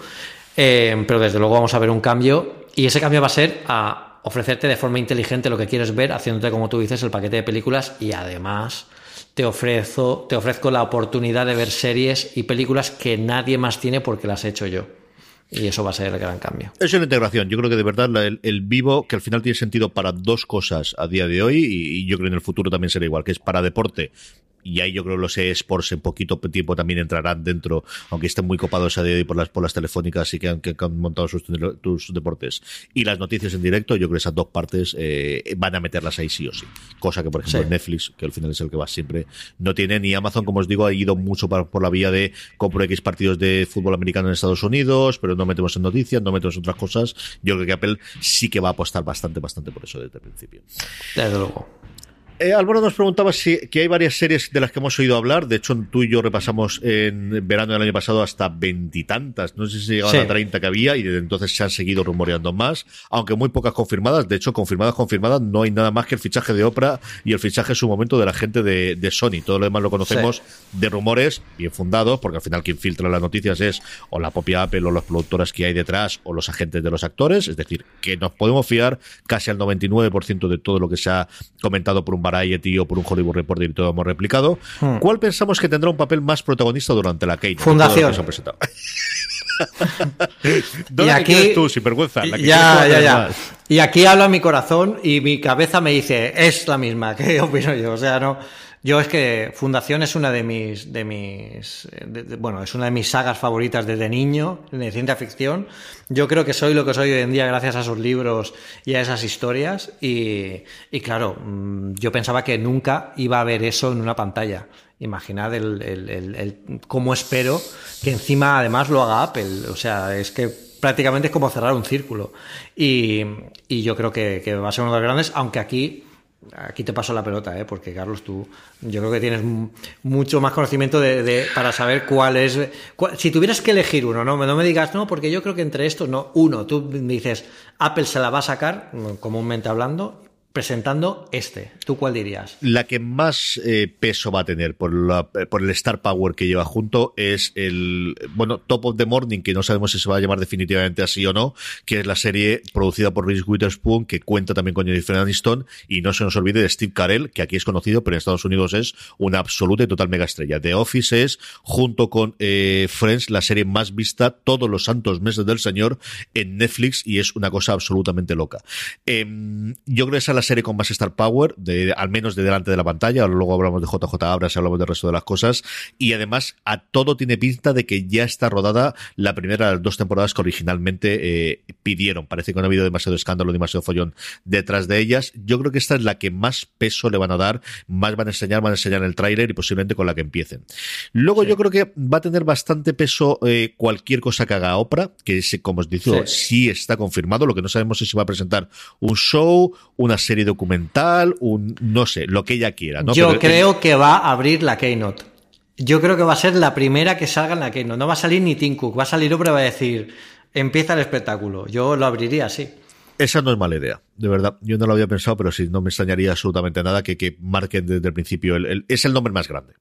eh, pero desde luego vamos a ver un cambio y ese cambio va a ser a ofrecerte de forma inteligente lo que quieres ver, haciéndote, como tú dices, el paquete de películas y además te ofrezco, te ofrezco la oportunidad de ver series y películas que nadie más tiene porque las he hecho yo. Y eso va a ser el gran cambio. Es una integración. Yo creo que de verdad el, vivo, que al final tiene sentido para dos cosas a día de hoy, y, y, yo creo que en el futuro también será igual, que es para deporte y ahí yo creo que los eSports en poquito tiempo también entrarán dentro, aunque estén muy copados a día de hoy por las, por las telefónicas y que han, que han montado sus, deportes. Y las noticias en directo, yo creo que esas dos partes eh, van a meterlas ahí sí o sí. Cosa que, por ejemplo, Netflix, que al final es el que va siempre, no tiene, ni Amazon, como os digo, ha ido mucho por la vía de compro X partidos de fútbol americano en Estados Unidos, pero no metemos en noticias, no metemos en otras cosas. Yo creo que Apple sí que va a apostar bastante, bastante por eso desde el principio. Desde luego. Eh, Álvaro nos preguntaba si que hay varias series de las que hemos oído hablar. De hecho, tú y yo repasamos en verano del año pasado hasta veintitantas. No sé si llegaban a treinta que había y desde entonces se han seguido rumoreando más, aunque muy pocas confirmadas. De hecho, confirmadas, confirmadas, no hay nada más que el fichaje de Oprah y el fichaje en su momento de la gente de, Sony. Todo lo demás lo conocemos de rumores bien fundados, porque al final quien filtra las noticias es o la propia Apple o las productoras que hay detrás o los agentes de los actores. Es decir, que nos podemos fiar casi al 99% de todo lo que se ha comentado por un Variety o por un Hollywood Reporter y todo hemos replicado. Hmm. ¿Cuál pensamos que tendrá un papel más protagonista durante la Kate? Fundación. ¿Dónde y aquí, tú, sin vergüenza? ya, ya, ya. Y aquí habla mi corazón y mi cabeza me dice, es la misma, ¿qué opino yo? O sea, no, yo es que Fundación es una de mis, de mis, bueno, es una de mis sagas favoritas desde niño, de ciencia ficción. Yo creo que soy lo que soy hoy en día gracias a sus libros y a esas historias. Y, y claro, mm, yo pensaba que nunca iba a ver eso en una pantalla. Imaginad el, el, el, cómo espero que encima además lo haga Apple. O sea, es que prácticamente es como cerrar un círculo. Y, yo creo que, va a ser uno de los grandes, aunque aquí aquí te paso la pelota, ¿eh? porque Carlos, tú, yo creo que tienes mucho más conocimiento de, para saber cuál es. si tuvieras que elegir uno, ¿no? no me digas, no, porque yo creo que entre estos, no, uno, tú dices, Apple se la va a sacar, comúnmente hablando, presentando este. ¿Tú cuál dirías? La que más eh, peso va a tener por, por el Star Power que lleva junto es el, bueno, Top of the Morning, que no sabemos si se va a llamar definitivamente así o no, que es la serie producida por Reese Witherspoon, que cuenta también con Jennifer Aniston, y no se nos olvide de Steve Carell, que aquí es conocido, pero en Estados Unidos es una absoluta y total mega estrella. The Office es, junto con eh, Friends, la serie más vista todos los santos meses del señor en Netflix, y es una cosa absolutamente loca. Em, yo creo que esa es la serie con más Star Power, de, al menos de delante de la pantalla, luego hablamos de JJ Abras y hablamos del resto de las cosas, y además a todo tiene pinta de que ya está rodada la primera de las dos temporadas que originalmente eh, pidieron. Parece que no ha habido demasiado escándalo, demasiado follón detrás de ellas. Yo creo que esta es la que más peso le van a dar, más van a enseñar, van a enseñar el tráiler y posiblemente con la que empiecen. Luego yo creo que va a tener bastante peso eh, cualquier cosa que haga Oprah, que como os digo, sí. está confirmado. Lo que no sabemos es si va a presentar un show, una serie documental, un no sé, lo que ella quiera. ¿no? Yo creo que va a abrir la Keynote. Yo creo que va a ser la primera que salga en la Keynote. No va a salir ni Tim Cook, va a salir Oprah y va a decir, empieza el espectáculo. Yo lo abriría así. Esa no es mala idea de verdad. Yo no lo había pensado, pero sí, no me extrañaría absolutamente nada que, que marquen desde el principio. El, es el nombre más grande.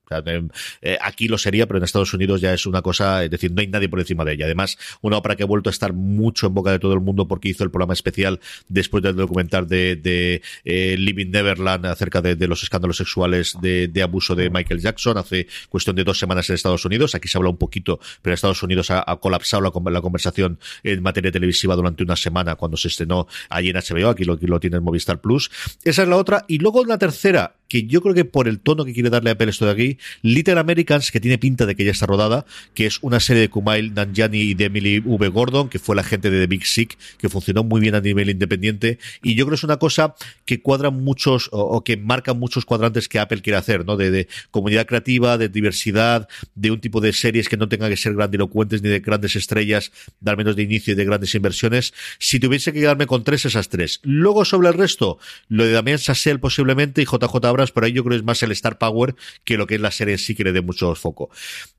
Eh, aquí lo sería, pero en Estados Unidos ya es una cosa, es decir, no hay nadie por encima de ella. Además, una ópera que ha vuelto a estar mucho en boca de todo el mundo porque hizo el programa especial después del documental de, de eh, Living Neverland acerca de, los escándalos sexuales de, abuso de Michael Jackson hace cuestión de dos semanas en Estados Unidos. Aquí se habla un poquito, pero en Estados Unidos ha, colapsado la, la, conversación en materia televisiva durante una semana cuando se estrenó allí en HBO. Aquí lo, lo tiene Movistar Plus. Esa es la otra. Y luego la tercera, que yo creo que por el tono que quiere darle Apple esto de aquí, Little Americans, que tiene pinta de que ya está rodada, que es una serie de Kumail Nanjiani y de Emily V. Gordon, que fue la gente de The Big Sick, que funcionó muy bien a nivel independiente. Y yo creo que es una cosa que cuadra muchos, o, que marca muchos cuadrantes que Apple quiere hacer, ¿no? De, comunidad creativa, de diversidad, de un tipo de series que no tengan que ser grandilocuentes ni de grandes estrellas, de al menos de inicio y de grandes inversiones. Si tuviese que quedarme con tres, esas tres. Luego sobre el resto, lo de Damien Sassel posiblemente y JJ Pero ahí yo creo que es más el Star Power que lo que es la serie en sí que le dé mucho foco.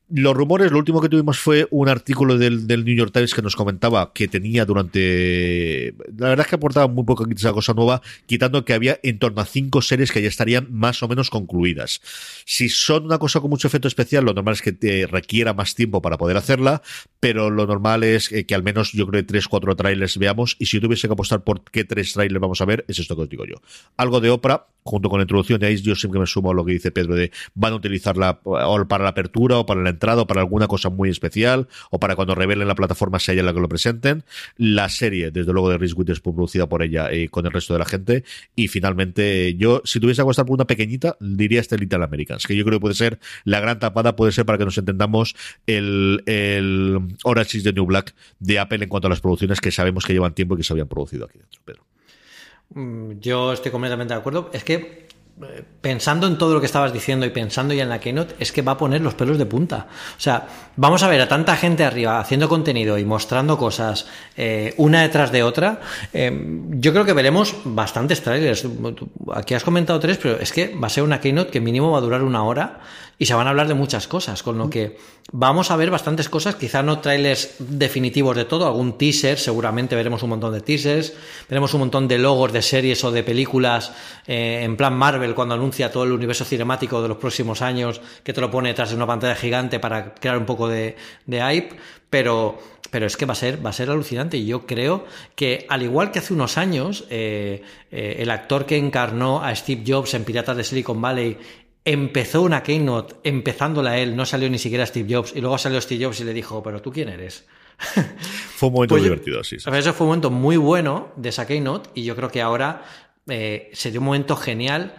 Los rumores, lo último que tuvimos fue un artículo del, del, New York Times que nos comentaba que tenía durante. La verdad es que aportaba muy poco esa cosa nueva, quitando que había en torno a cinco series que ya estarían más o menos concluidas. Si son una cosa con mucho efecto especial, lo normal es que te requiera más tiempo para poder hacerla, pero lo normal es que, al menos yo creo que tres, cuatro trailers veamos. Y si tuviese que apostar por qué tres trailers vamos a ver, es esto que os digo yo. Algo de Oprah, junto con la introducción de ahí, yo siempre me sumo a lo que dice Pedro de van a utilizarla o para la apertura o para la entrada para alguna cosa muy especial o para cuando revelen la plataforma sea ella la que lo presenten. La serie, desde luego, de Reese Witherspoon producida por ella y con el resto de la gente. Y finalmente, yo, si tuviese que apostar por una pequeñita, diría este Little Americans, que yo creo que puede ser la gran tapada, puede ser para que nos entendamos el, el Orange is New Black de Apple en cuanto a las producciones que sabemos que llevan tiempo y que se habían producido aquí dentro. Pedro. Mm, yo estoy completamente de acuerdo. Es que pensando en todo lo que estabas diciendo y pensando ya en la keynote, es que va a poner los pelos de punta. O sea, vamos a ver a tanta gente arriba haciendo contenido y mostrando cosas eh, una detrás de otra. Eh, yo creo que veremos bastantes trailers. Aquí has comentado tres, pero es que va a ser una keynote que mínimo va a durar una hora y se van a hablar de muchas cosas, con lo que vamos a ver bastantes cosas, quizá no trailers definitivos de todo, algún teaser, seguramente veremos un montón de teasers, veremos un montón de logos de series o de películas eh, en plan Marvel cuando anuncia todo el universo cinemático de los próximos años, que te lo pone detrás de una pantalla gigante para crear un poco de, hype, pero pero es que va a ser va a ser alucinante. Y yo creo que al igual que hace unos años eh, eh, el actor que encarnó a Steve Jobs en Piratas de Silicon Valley empezó una keynote empezándola él, no salió ni siquiera Steve Jobs, y luego salió Steve Jobs y le dijo, pero tú quién eres. fue un momento pues divertido, sí, sí. Eso fue un momento muy bueno de esa keynote y yo creo que ahora eh, sería un momento genial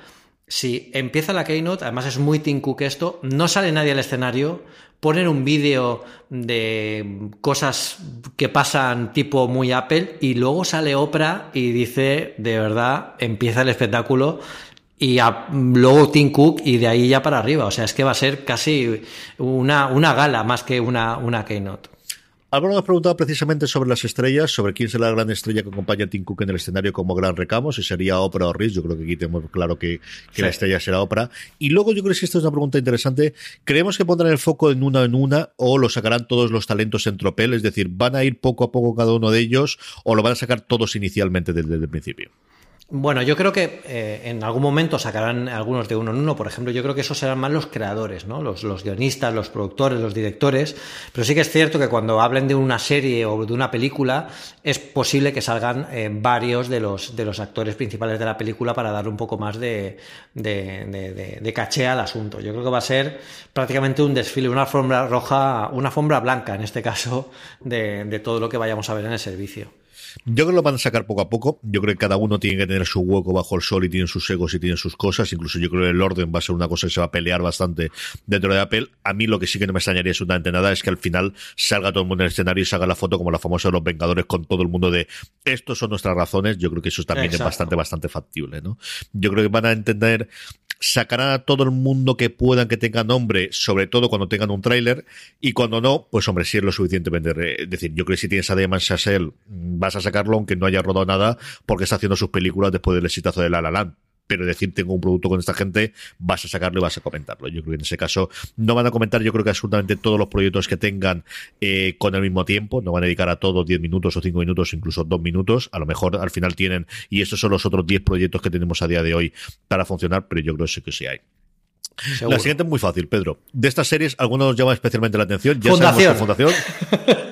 si empieza la keynote, además es muy Tim Cook esto, no sale nadie al escenario, ponen un vídeo de cosas que pasan tipo muy Apple y luego sale Oprah y dice, de verdad, empieza el espectáculo y luego Tim Cook y de ahí ya para arriba. O sea, es que va a ser casi una, una gala más que una, una keynote. Álvaro nos preguntado precisamente sobre las estrellas, sobre quién será la gran estrella que acompaña a Tim Cook en el escenario como gran recamo, si sería Oprah o Rhys. Yo creo que aquí tenemos claro que, la estrella será Oprah. Y luego yo creo que esta es una pregunta interesante. ¿Creemos que pondrán el foco en una en una o lo sacarán todos los talentos en tropel? Es decir, ¿van a ir poco a poco cada uno de ellos o lo van a sacar todos inicialmente desde el principio? Bueno, yo creo que eh, en algún momento sacarán algunos de uno en uno, por ejemplo, yo creo que esos serán más los creadores, ¿no? Los, guionistas, los productores, los directores, pero sí que es cierto que cuando hablen de una serie o de una película, es posible que salgan eh, varios de los, de los actores principales de la película para dar un poco más de, de, de, caché al asunto. Yo creo que va a ser prácticamente un desfile, una alfombra roja, una alfombra blanca en este caso, de todo lo que vayamos a ver en el servicio. Yo creo que lo van a sacar poco a poco. Yo creo que cada uno tiene que tener su hueco bajo el sol y tiene sus egos y tiene sus cosas. Incluso yo creo que el orden va a ser una cosa que se va a pelear bastante dentro de Apple. A mí lo que sí que no me extrañaría absolutamente nada es que al final salga todo el mundo en el escenario y salga la foto como la famosa de los Vengadores con todo el mundo de estos son nuestras razones. Yo creo que eso también es bastante, bastante factible, ¿no? Yo creo que van a entender sacarán a todo el mundo que puedan que tenga nombre, sobre todo cuando tengan un tráiler, y cuando no, pues hombre, si es lo suficientemente. Eh, es decir, yo creo que si tienes a Damon Chazelle, vas a sacarlo aunque no haya rodado nada, porque está haciendo sus películas después del exitazo de La La Land pero decir tengo un producto con esta gente, vas a sacarlo y vas a comentarlo. Yo creo que en ese caso no van a comentar, yo creo que absolutamente todos los proyectos que tengan eh, con el mismo tiempo, no van a dedicar a todos 10 minutos o 5 minutos, incluso 2 minutos, a lo mejor al final tienen, y estos son los otros 10 proyectos que tenemos a día de hoy para funcionar, pero yo creo que sí hay. La siguiente es muy fácil, Pedro. De estas series, algunos nos llama especialmente la atención. Ya fundación. fundación.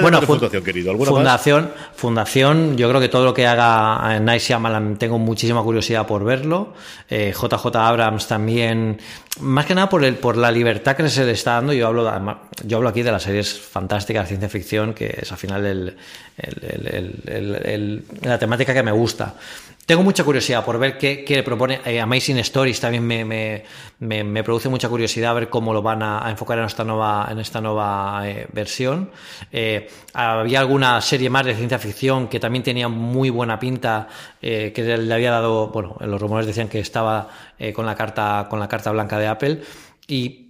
bueno, fundación, querido. fundación, fundación, yo creo que todo lo que haga Night Shyamalan tengo muchísima curiosidad por verlo. JJ eh, Abrams también, más que nada por el, por la libertad que se le está dando. Yo hablo, yo hablo aquí de las series fantásticas de ciencia ficción, que es al final el, la temática que me gusta. Tengo mucha curiosidad por ver qué, qué propone. Eh, Amazing Stories también me, me, me, produce mucha curiosidad ver cómo lo van a, enfocar en esta nueva, en esta nueva eh, versión. Eh, había alguna serie más de ciencia ficción que también tenía muy buena pinta, que le había dado, bueno, los rumores decían que estaba con la carta, con la carta blanca de Apple. Y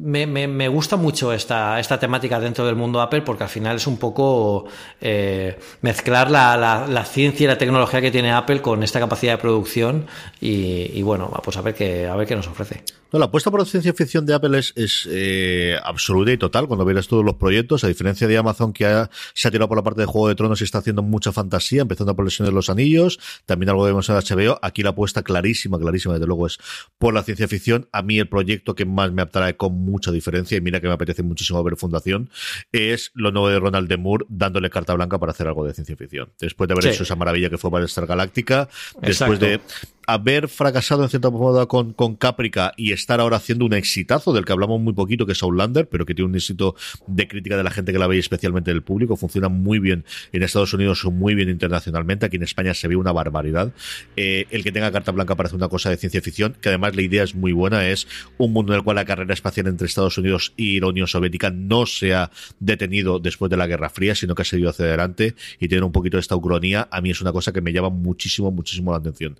me, me, gusta mucho esta, esta temática dentro del mundo Apple porque al final es un poco eh, mezclar la, la, ciencia y la tecnología que tiene Apple con esta capacidad de producción y, y bueno, pues a ver qué, a ver qué nos ofrece. No, la apuesta por la ciencia ficción de Apple es, es eh, absoluta y total cuando verás todos los proyectos, a diferencia de Amazon que se ha tirado por la parte de Juego de Tronos y está haciendo mucha fantasía, empezando por de los Anillos, también algo vemos en HBO, aquí la apuesta clarísima, clarísima, desde luego es por la ciencia ficción. A mí el proyecto que más me atrae con mucha diferencia, y mira que me apetece muchísimo ver Fundación, es lo nuevo de Ronald de Moore dándole carta blanca para hacer algo de ciencia ficción. Después de haber hecho esa maravilla que fue para Star Galáctica, después de haber fracasado en cierta modo con, con Caprica y estar ahora haciendo un exitazo del que hablamos muy poquito, que es Outlander, pero que tiene un éxito de crítica de la gente que la ve, especialmente del público. Funciona muy bien en Estados Unidos, muy bien internacionalmente. Aquí en España se ve una barbaridad. Eh, el que tenga carta blanca parece una cosa de ciencia ficción, que además la idea es muy buena. Es un mundo en el cual la carrera espacial entre Estados Unidos y la Unión Soviética no se ha detenido después de la Guerra Fría, sino que ha seguido hacia adelante y tiene un poquito de esta ucronía. A mí es una cosa que me llama muchísimo, muchísimo la atención.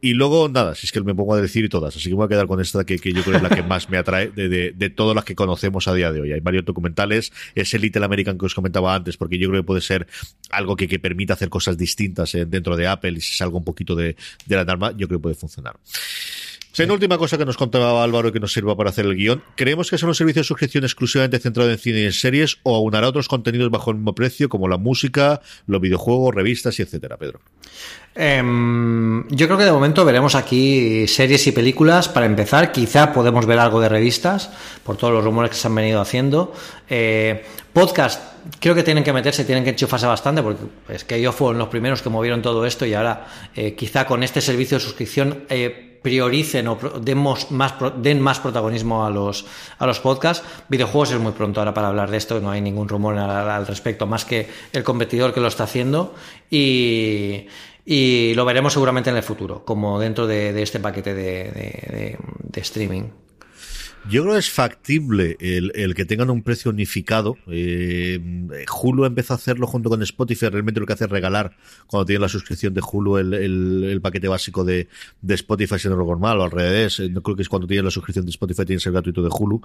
Y luego, nada, si es que me pongo a decir todas, así que voy a quedar con esta que, que yo creo es la que más me atrae de, de, todas las que conocemos a día de hoy. Hay varios documentales, es el Little American que os comentaba antes, porque yo creo que puede ser algo que, que permita hacer cosas distintas eh, dentro de Apple y si salga un poquito de, de la norma, yo creo que puede funcionar. En última cosa que nos contaba Álvaro y que nos sirva para hacer el guion, ¿creemos que son un servicio de suscripción exclusivamente centrado en cine y en series o aunará otros contenidos bajo el mismo precio como la música, los videojuegos, revistas y etcétera, Pedro? Em, yo creo que de momento veremos aquí series y películas para empezar. Quizá podemos ver algo de revistas por todos los rumores que se han venido haciendo. Eh, podcast, creo que tienen que meterse, tienen que enchufarse bastante porque es que ellos fueron los primeros que movieron todo esto y ahora eh, quizá con este servicio de suscripción eh, prioricen o más, den más protagonismo a los, a los podcasts. Videojuegos es muy pronto ahora para hablar de esto, no hay ningún rumor al, respecto, más que el competidor que lo está haciendo. Y, y lo veremos seguramente en el futuro, como dentro de, este paquete de streaming. Yo creo que es factible el, que tengan un precio unificado. Eh, Hulu empezó a hacerlo junto con Spotify. Realmente lo que hace es regalar cuando tiene la suscripción de Hulu el, paquete básico de, Spotify, si no normal o al revés. No creo que es cuando tienes la suscripción de Spotify tienes el gratuito de Hulu.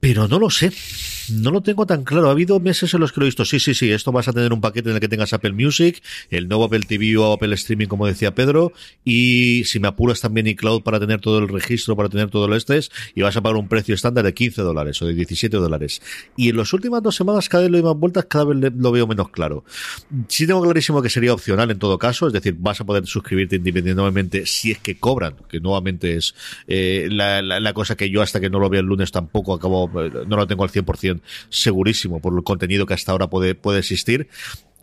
Pero no lo sé. No lo tengo tan claro. Ha habido meses en los que lo he visto. Sí, sí, sí. Esto vas a tener un paquete en el que tengas Apple Music, el nuevo Apple TV o Apple Streaming, como decía Pedro, y si me apuras también iCloud para tener todo el registro, para tener todo lo este, y vas a pagar un precio estándar de 15 dólares o de 17 dólares. Y en las últimas dos semanas, cada vez lo doy más vueltas, cada vez lo veo menos claro. Sí tengo clarísimo que sería opcional en todo caso, es decir, vas a poder suscribirte independientemente si es que cobran, que nuevamente es eh, la, la, cosa que yo hasta que no lo vea el lunes tampoco acabo, no lo tengo al 100% segurísimo por el contenido que hasta ahora puede, puede existir.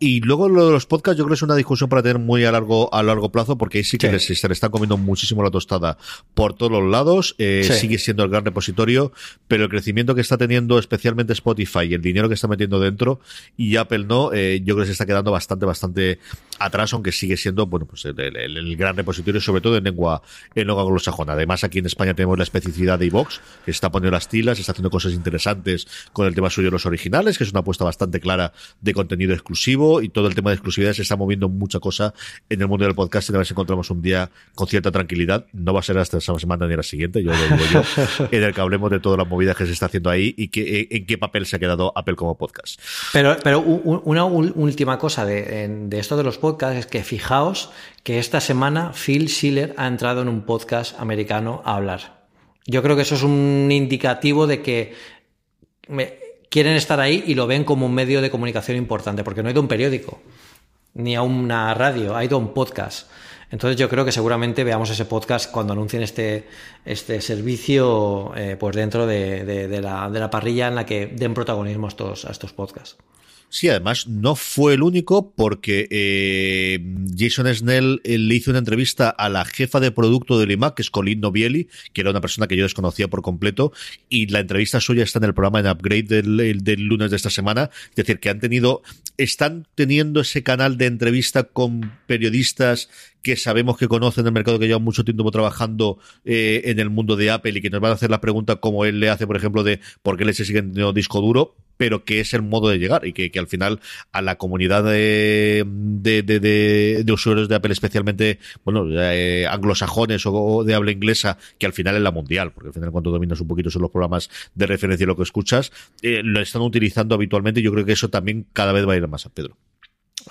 Y luego lo de los podcasts, yo creo que es una discusión para tener muy a largo, a largo plazo, porque ahí sí que Les, se le está comiendo muchísimo la tostada por todos los lados. Eh, Sigue siendo el gran repositorio, pero el crecimiento que está teniendo especialmente Spotify y el dinero que está metiendo dentro y Apple no, eh, yo creo que se está quedando bastante, bastante atrás, aunque sigue siendo, bueno, pues el, gran repositorio, sobre todo en lengua, en lengua anglosajona. Además, aquí en España tenemos la especificidad de iVox, que está poniendo las tilas, está haciendo cosas interesantes con el tema suyo de los originales, que es una apuesta bastante clara de contenido exclusivo y todo el tema de exclusividad se está moviendo mucha cosa en el mundo del podcast y a ver si encontramos un día con cierta tranquilidad. No va a ser hasta esa semana ni la siguiente, yo lo digo yo, en el que hablemos de todas las movidas que se está haciendo ahí y que, en qué papel se ha quedado Apple como podcast. Pero, pero una última cosa de, de esto de los podcasts es que fijaos que esta semana Phil Schiller ha entrado en un podcast americano a hablar. Yo creo que eso es un indicativo de que quieren estar ahí y lo ven como un medio de comunicación importante, porque no ha ido a un periódico, ni a una radio, ha ido a un podcast. Entonces yo creo que seguramente veamos ese podcast cuando anuncien este, este servicio eh, pues dentro de, la, de, la, parrilla en la que den protagonismo a estos, a estos podcasts. Sí, además no fue el único porque eh, Jason Snell eh, le hizo una entrevista a la jefa de producto del IMAC, que es Colin Novieli, que era una persona que yo desconocía por completo, y la entrevista suya está en el programa en Upgrade del, lunes de esta semana. Es decir, que han tenido, están teniendo ese canal de entrevista con periodistas que sabemos que conocen el mercado, que llevan mucho tiempo trabajando eh, en el mundo de Apple y que nos van a hacer la pregunta como él le hace, por ejemplo, de por qué le se siguen teniendo disco duro pero que es el modo de llegar y que, que al final a la comunidad de, de, de, usuarios de Apple, especialmente, bueno, eh, anglosajones o, de habla inglesa, que al final es la mundial, porque al final cuando dominas un poquito son los programas de referencia y lo que escuchas, eh, lo están utilizando habitualmente y yo creo que eso también cada vez va a ir más a Pedro.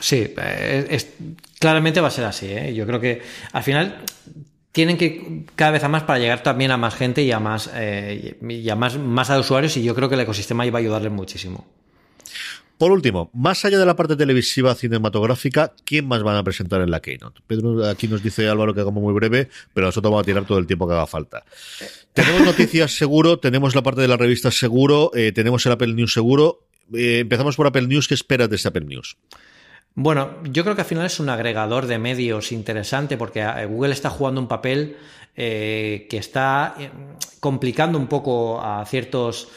Sí, eh, claramente va a ser así. Yo creo que al final tienen que cada vez a más para llegar también a más gente y a más, eh, y a más, más a usuarios y yo creo que el ecosistema iba a ayudarles muchísimo. Por último, más allá de la parte televisiva cinematográfica, ¿quién más van a presentar en la Keynote? Pedro aquí nos dice Álvaro que hagamos muy breve, pero nosotros vamos a tirar todo el tiempo que haga falta. Tenemos noticias seguro, tenemos la parte de la revista seguro, eh, tenemos el Apple News seguro. Eh, empezamos por Apple News. ¿Qué esperas de este Apple News? Bueno, yo creo que al final es un agregador de medios interesante porque eh, Google está jugando un papel eh, que está eh, complicando un poco a ciertos,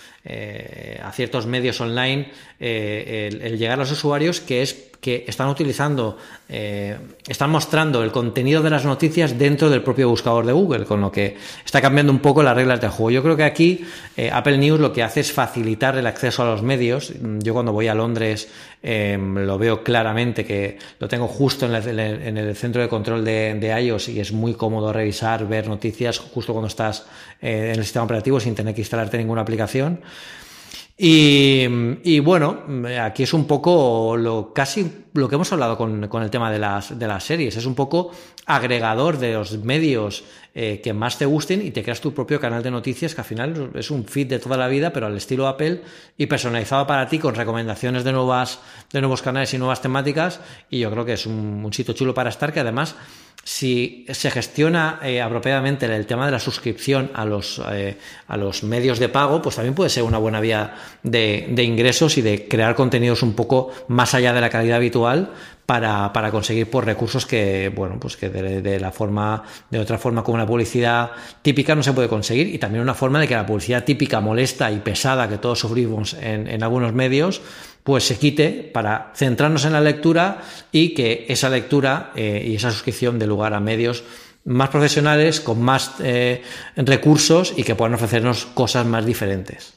a ciertos medios online el, llegar a los usuarios, que es que están utilizando, están mostrando el contenido de las noticias dentro del propio buscador de Google, con lo que está cambiando un poco las reglas del juego. Yo creo que aquí Apple News lo que hace es facilitar el acceso a los medios. Yo cuando voy a Londres Em, lo veo claramente que lo tengo justo en, el centro de control de, iOS y es muy cómodo revisar, ver noticias justo cuando estás eh, en el sistema operativo sin tener que instalarte ninguna aplicación. Y, bueno, aquí es un poco lo casi lo que hemos hablado con, con el tema de las, de las series. Es un poco agregador de los medios eh, que más te gusten y te creas tu propio canal de noticias que al final es un feed de toda la vida, pero al estilo Apple y personalizado para ti con recomendaciones de nuevas, de nuevos canales y nuevas temáticas. Y yo creo que es un, un sitio chulo para estar que además si se gestiona eh, apropiadamente el tema de la suscripción a los, eh, a los medios de pago, pues también puede ser una buena vía de, de, ingresos y de crear contenidos un poco más allá de la calidad habitual para, para conseguir pues, recursos que, bueno, pues que de, la forma, de otra forma como la publicidad típica no se puede conseguir y también una forma de que la publicidad típica molesta y pesada que todos sufrimos en, en algunos medios, pues se quite para centrarnos en la lectura y que esa lectura eh, y esa suscripción dé lugar a medios más profesionales, con más eh, recursos y que puedan ofrecernos cosas más diferentes.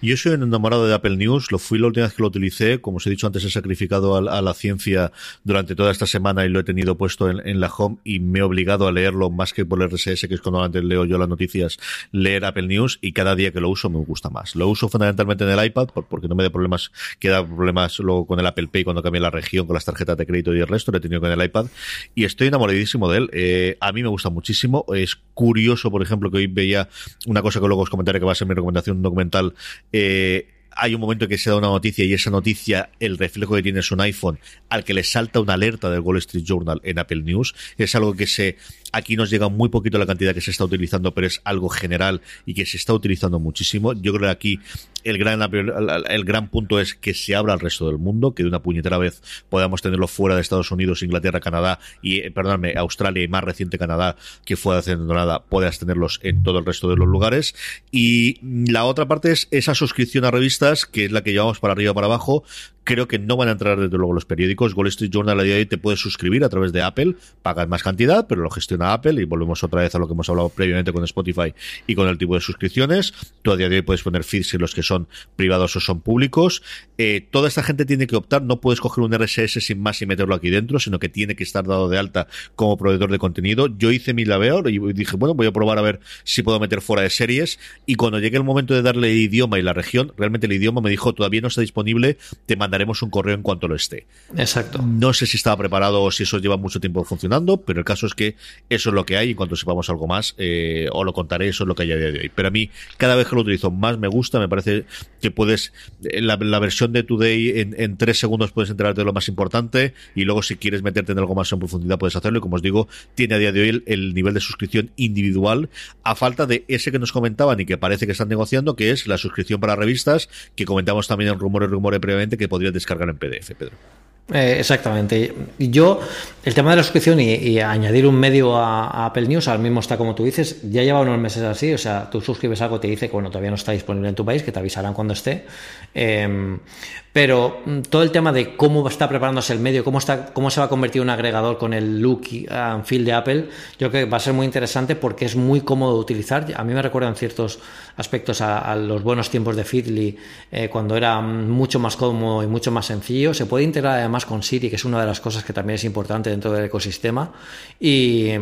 Yo soy enamorado de Apple News, lo fui la última vez que lo utilicé, como os he dicho antes, he sacrificado a, la ciencia durante toda esta semana y lo he tenido puesto en, la home y me he obligado a leerlo más que por el RSS, que es cuando antes leo yo las noticias, leer Apple News y cada día que lo uso me gusta más. Lo uso fundamentalmente en el iPad porque no me da problemas, queda problemas luego con el Apple Pay cuando cambia la región, con las tarjetas de crédito y el resto, lo he tenido con el iPad y estoy enamoradísimo de él. Eh, a mí me gusta muchísimo, es curioso, por ejemplo, que hoy veía una cosa que luego os comentaré que va a ser mi recomendación, documental eh, hay un momento que se da una noticia y esa noticia, el reflejo que tiene es un iPhone al que le salta una alerta del Wall Street Journal en Apple News. Es algo que se Aquí nos llega muy poquito la cantidad que se está utilizando, pero es algo general y que se está utilizando muchísimo. Yo creo que aquí el gran, el gran punto es que se abra al resto del mundo, que de una puñetera vez podamos tenerlo fuera de Estados Unidos, Inglaterra, Canadá y, eh, perdóname, Australia y más reciente Canadá, que fuera haciendo nada, puedas tenerlos en todo el resto de los lugares. Y la otra parte es esa suscripción a revistas, que es la que llevamos para arriba para abajo, Creo que no van a entrar desde luego los periódicos. Wall Street Journal a día de hoy te puedes suscribir a través de Apple, pagas más cantidad, pero lo gestiona Apple y volvemos otra vez a lo que hemos hablado previamente con Spotify y con el tipo de suscripciones. Tú a día de hoy puedes poner feeds en los que son privados o son públicos. Eh, toda esta gente tiene que optar, no puedes coger un RSS sin más y meterlo aquí dentro, sino que tiene que estar dado de alta como proveedor de contenido. Yo hice mi labeo y dije, bueno, voy a probar a ver si puedo meter fuera de series. Y cuando llegue el momento de darle el idioma y la región, realmente el idioma me dijo, todavía no está disponible, te mandaré haremos un correo en cuanto lo esté. Exacto. No sé si estaba preparado o si eso lleva mucho tiempo funcionando, pero el caso es que eso es lo que hay. En cuanto sepamos algo más, eh, os lo contaré, eso es lo que hay a día de hoy. Pero a mí, cada vez que lo utilizo, más me gusta. Me parece que puedes, la, la versión de Today en, tres segundos puedes enterarte de lo más importante y luego si quieres meterte en algo más en profundidad puedes hacerlo. Y como os digo, tiene a día de hoy el, el nivel de suscripción individual a falta de ese que nos comentaban y que parece que están negociando, que es la suscripción para revistas, que comentamos también en rumores, rumores previamente, que podría descargar en PDF, Pedro. Eh, exactamente. Yo, el tema de la suscripción y, añadir un medio a, Apple News, al mismo está como tú dices, ya lleva unos meses así, o sea, tú suscribes algo, te dice que bueno, todavía no está disponible en tu país, que te avisarán cuando esté. Em, pero mm, todo el tema de cómo está preparándose el medio, cómo, está, cómo se va a convertir un agregador con el look and feel de Apple, yo creo que va a ser muy interesante porque es muy cómodo de utilizar. A mí me recuerdan ciertos aspectos a, los buenos tiempos de Feedly, eh, cuando era mucho más cómodo y mucho más sencillo. Se puede integrar además con Siri, que es una de las cosas que también es importante dentro del ecosistema. Y,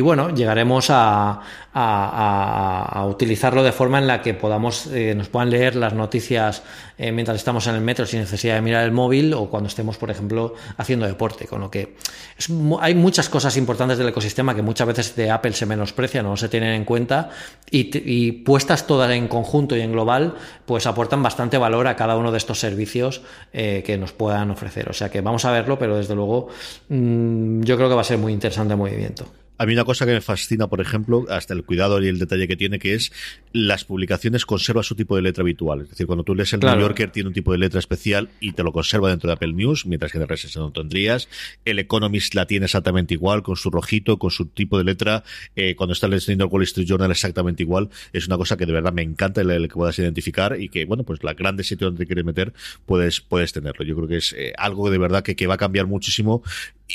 bueno, llegaremos a, utilizarlo de forma en la que podamos, eh, nos puedan leer las noticias eh, mientras estamos en el metro sin necesidad de mirar el móvil o cuando estemos, por ejemplo, haciendo deporte. Con lo que hay muchas cosas importantes del ecosistema que muchas veces de Apple se menosprecian o no se tienen en cuenta y, y puestas todas en conjunto y en global, pues aportan bastante valor a cada uno de estos servicios eh, que nos puedan ofrecer. O sea que vamos a verlo, pero desde luego mm, yo creo que va a ser muy interesante el movimiento. A mí una cosa que me fascina, por ejemplo, hasta el cuidado y el detalle que tiene, que es las publicaciones conserva su tipo de letra habitual. Es decir, cuando tú lees el New Yorker tiene un tipo de letra especial y te lo conserva dentro de Apple News, mientras que en el RSS no tendrías. El Economist la tiene exactamente igual, con su rojito, con su tipo de letra. Eh, cuando está leyendo el Wall Street Journal exactamente igual. Es una cosa que de verdad me encanta el, que puedas identificar y que, bueno, pues la grande sitio donde quieres meter, puedes, puedes tenerlo. Yo creo que es eh, algo de verdad que, que va a cambiar muchísimo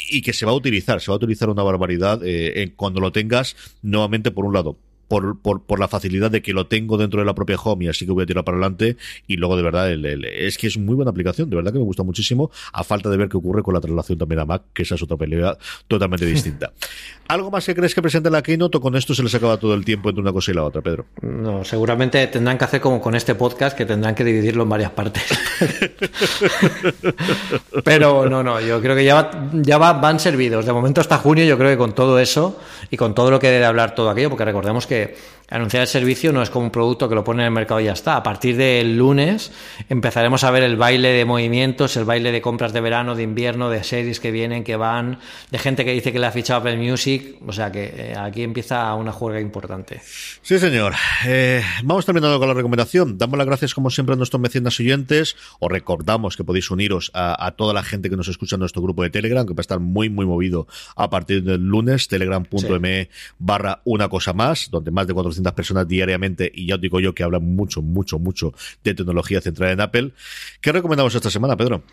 y, que se va a utilizar, se va a utilizar una barbaridad eh, cuando lo tengas, nuevamente por un lado, por, por, por, la facilidad de que lo tengo dentro de la propia home y así que voy a tirar para adelante y luego de verdad es que es muy buena aplicación, de verdad que me gusta muchísimo a falta de ver qué ocurre con la traslación también a Mac, que esa es otra pelea totalmente distinta. ¿Algo más que crees que presente la Keynote o con esto se les acaba todo el tiempo entre una cosa y la otra, Pedro? No, seguramente tendrán que hacer como con este podcast, que tendrán que dividirlo en varias partes. Pero no, no, yo creo que ya, ya van servidos. De momento hasta junio yo creo que con todo eso y con todo lo que debe hablar todo aquello, porque recordemos que que anunciar el servicio no es como un producto que lo pone en el mercado y ya está. A partir del lunes empezaremos a ver el baile de movimientos, el baile de compras de verano, de invierno, de series que vienen, que van, de gente que dice que le ha fichado Apple Music. O sea que eh, aquí empieza una juega importante. Sí, señor. Eh, vamos terminando con la recomendación. Damos las gracias, como siempre, a nuestros mecenas oyentes. Os recordamos que podéis uniros a, toda la gente que nos escucha en nuestro grupo de Telegram, que va a estar muy, muy movido a partir del lunes, telegram.me barra una cosa más, donde más de 400 400 personas diariamente y ya os digo yo que hablan mucho, mucho, mucho de tecnología centrada en Apple. ¿Qué recomendamos esta semana, Pedro?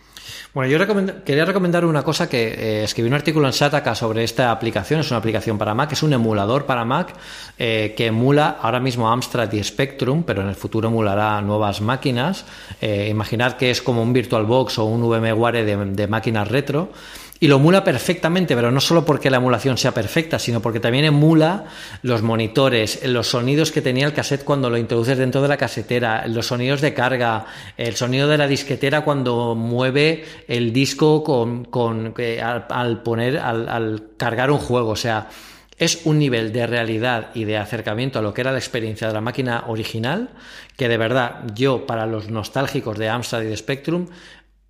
Bueno, yo quería recomendar una cosa que eh, escribí un artículo en Sataka sobre esta aplicación, es una aplicación para Mac, es un emulador para Mac eh, que emula ahora mismo Amstrad y Spectrum, pero en el futuro emulará nuevas máquinas. Eh, imaginad que es como un VirtualBox o un VMware de, de máquinas retro y lo emula perfectamente, pero no solo porque la emulación sea perfecta, sino porque también emula los monitores, los sonidos que tenía el cassette cuando lo introduces dentro de la casetera, los sonidos de carga, el sonido de la disquetera cuando mueve el disco con, con al, poner, al, al cargar un juego. O sea, es un nivel de realidad y de acercamiento a lo que era la experiencia de la máquina original que de verdad yo para los nostálgicos de Amstrad y de Spectrum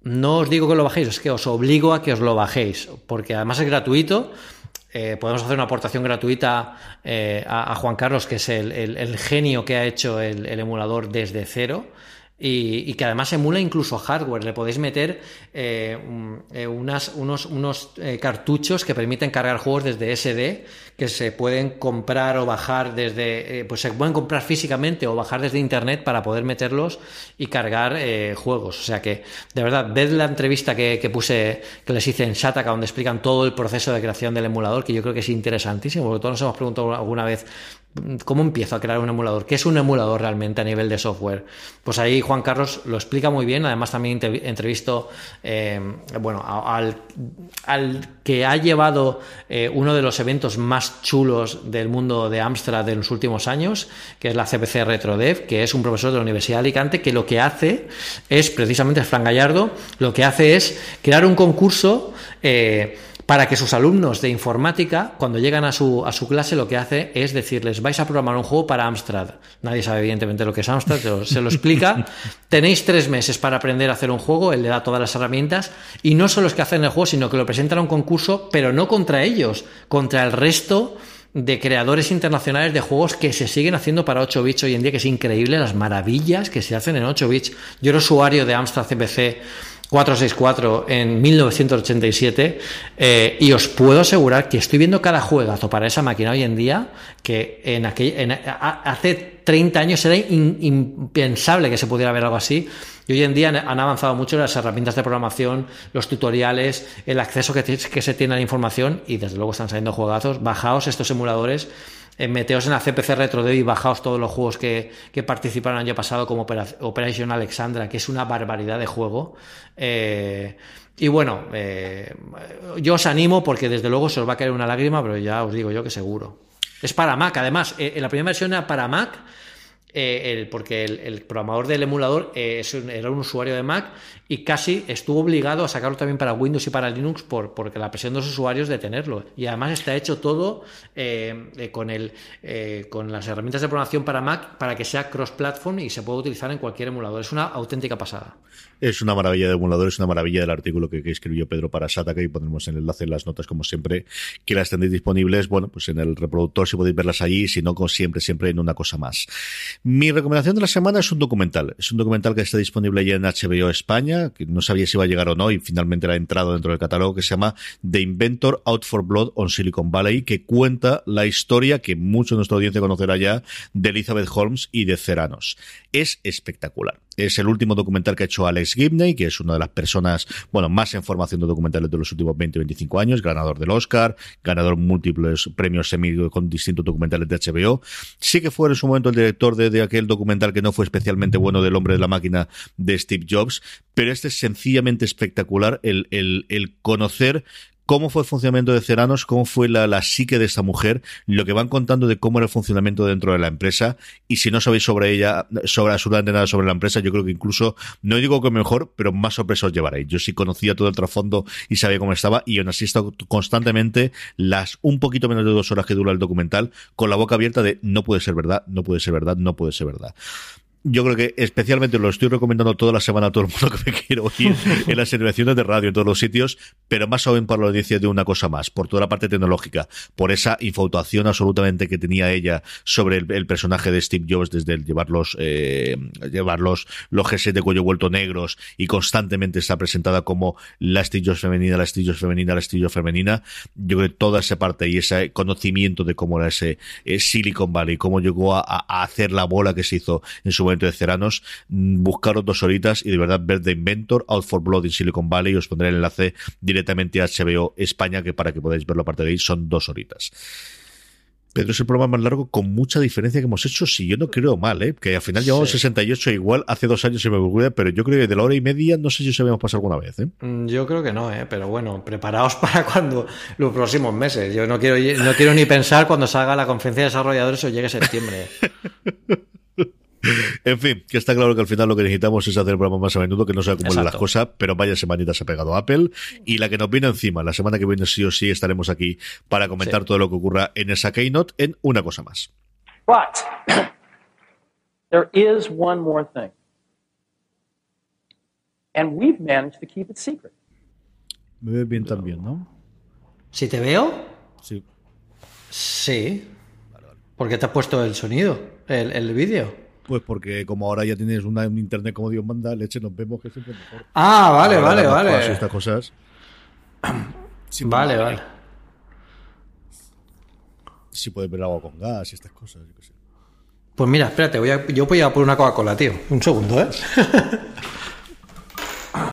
no os digo que lo bajéis, es que os obligo a que os lo bajéis, porque además es gratuito. Eh, podemos hacer una aportación gratuita eh, a, Juan Carlos, que es el, genio que ha hecho el, emulador desde cero. Y, que además emula incluso hardware. Le podéis meter eh, unas, unos, unos cartuchos que permiten cargar juegos desde SD que se pueden comprar o bajar desde, eh, pues se pueden comprar físicamente o bajar desde internet para poder meterlos y cargar eh, juegos. O sea que, de verdad, ved la entrevista que, que, puse, que les hice en Shataka, donde explican todo el proceso de creación del emulador, que yo creo que es interesantísimo, porque todos nos hemos preguntado alguna vez ¿Cómo empiezo a crear un emulador? ¿Qué es un emulador realmente a nivel de software? Pues ahí Juan Carlos lo explica muy bien. Además, también entrevisto eh, bueno, al, que ha llevado eh, uno de los eventos más chulos del mundo de Amstrad de los últimos años, que es la CPC RetroDev, que es un profesor de la Universidad de Alicante, que lo que hace es, precisamente, Fran Gallardo, lo que hace es crear un concurso. Eh, para que sus alumnos de informática, cuando llegan a su, a su clase, lo que hace es decirles, vais a programar un juego para Amstrad. Nadie sabe evidentemente lo que es Amstrad, pero se lo explica. Tenéis tres meses para aprender a hacer un juego, él le da todas las herramientas, y no solo es que hacen el juego, sino que lo presentan a un concurso, pero no contra ellos, contra el resto de creadores internacionales de juegos que se siguen haciendo para 8 bits hoy en día, que es increíble las maravillas que se hacen en 8 bits. Yo era usuario de Amstrad CPC 464 en 1987 eh, y os puedo asegurar que estoy viendo cada juegazo para esa máquina hoy en día que en aquel, hace 30 años era impensable que se pudiera ver algo así y hoy en día han, avanzado mucho las herramientas de programación, los tutoriales, el acceso que, que se tiene a la información y desde luego están saliendo juegazos. Bajaos estos emuladores meteos en la CPC Retro y bajaos todos los juegos que, participaron el año pasado como Operation Alexandra, que es una barbaridad de juego. Eh, y bueno, eh, yo os animo porque desde luego se os va a caer una lágrima, pero ya os digo yo que seguro. Es para Mac, además, en la primera versión era para Mac eh, el, porque el, programador del emulador eh, era un usuario de Mac y casi estuvo obligado a sacarlo también para Windows y para Linux por, porque la presión de los usuarios de tenerlo. Y además está hecho todo eh, con, el, con las herramientas de programación para Mac para que sea cross-platform y se pueda utilizar en cualquier emulador. Es una auténtica pasada. Es una maravilla de emulador, es una maravilla del artículo que, escribió Pedro para Sataka y pondremos el enlace en las notas como siempre que las tenéis disponibles. Bueno, pues en el reproductor si podéis verlas allí, si no, como siempre, siempre en una cosa más. Mi recomendación de la semana es un documental. Es un documental que está disponible ya en HBO España, que no sabía si iba a llegar o no y finalmente ha entrado dentro del catálogo, que se llama The Inventor Out for Blood on Silicon Valley, que cuenta la historia que mucho de nuestra audiencia conocerá ya de Elizabeth Holmes y de Ceranos. Es espectacular. Es el último documental que ha hecho Alex Gibney, que es una de las personas, bueno, más en formación de documentales de los últimos 20-25 años, ganador del Oscar, ganador múltiples premios semi con distintos documentales de HBO. Sí que fue en su momento el director de, aquel documental que no fue especialmente bueno del hombre de la máquina de Steve Jobs, pero este es sencillamente espectacular el, el, el conocer cómo fue el funcionamiento de Ceranos, cómo fue la, la, psique de esta mujer, lo que van contando de cómo era el funcionamiento dentro de la empresa. Y si no sabéis sobre ella, sobre absolutamente nada sobre la empresa, yo creo que incluso, no digo que mejor, pero más sorpresa os llevaréis. Yo sí conocía todo el trasfondo y sabía cómo estaba, y aún así he constantemente las un poquito menos de dos horas que dura el documental, con la boca abierta de no puede ser verdad, no puede ser verdad, no puede ser verdad. Yo creo que especialmente lo estoy recomendando toda la semana a todo el mundo que me quiero oír en las celebraciones de radio en todos los sitios, pero más aún por la audiencia de una cosa más, por toda la parte tecnológica, por esa infatuación absolutamente que tenía ella sobre el, personaje de Steve Jobs desde el llevarlos, eh, llevarlos los G6 de cuello vuelto negros y constantemente está presentada como la Steve Jobs femenina, la Steve Jobs femenina, la Steve Jobs femenina. Yo creo que toda esa parte y ese conocimiento de cómo era ese eh, Silicon Valley, cómo llegó a, a hacer la bola que se hizo en su momento de Ceranos, mm, buscaros dos horitas y de verdad ver The Inventor, Out for Blood en Silicon Valley, os pondré el enlace directamente a HBO España, que para que podáis verlo aparte de ahí son dos horitas. Pedro es el programa más largo con mucha diferencia que hemos hecho, si yo no creo mal, ¿eh? que al final llevamos 68 igual, hace dos años se me ocurrió, pero yo creo que de la hora y media no sé si se habíamos pasado alguna vez. ¿eh? Mm, yo creo que no, ¿eh? pero bueno, preparaos para cuando los próximos meses. Yo no quiero, no quiero ni pensar cuando salga la conferencia de desarrolladores o llegue septiembre. En fin, que está claro que al final lo que necesitamos es hacer el programa más a menudo, que no se acumulen las cosas, pero vaya semanita se ha pegado Apple. Y la que nos viene encima, la semana que viene sí o sí estaremos aquí para comentar todo lo que ocurra en esa Keynote en una cosa más. But, there is one more thing. And we've managed to keep it secret. Me ves bien también, ¿no? ¿Si te veo? Sí. Sí. ¿Por qué te has puesto el sonido, el, el vídeo? Pues porque como ahora ya tienes una, un internet como Dios manda, leche, nos vemos que siempre mejor. Ah, vale, vale, vale. Estas cosas. vale, vale. Si puedes ver agua con gas y estas cosas, yo qué sé. Pues mira, espérate, voy a, yo voy a por una Coca-Cola, tío. Un segundo, ¿eh?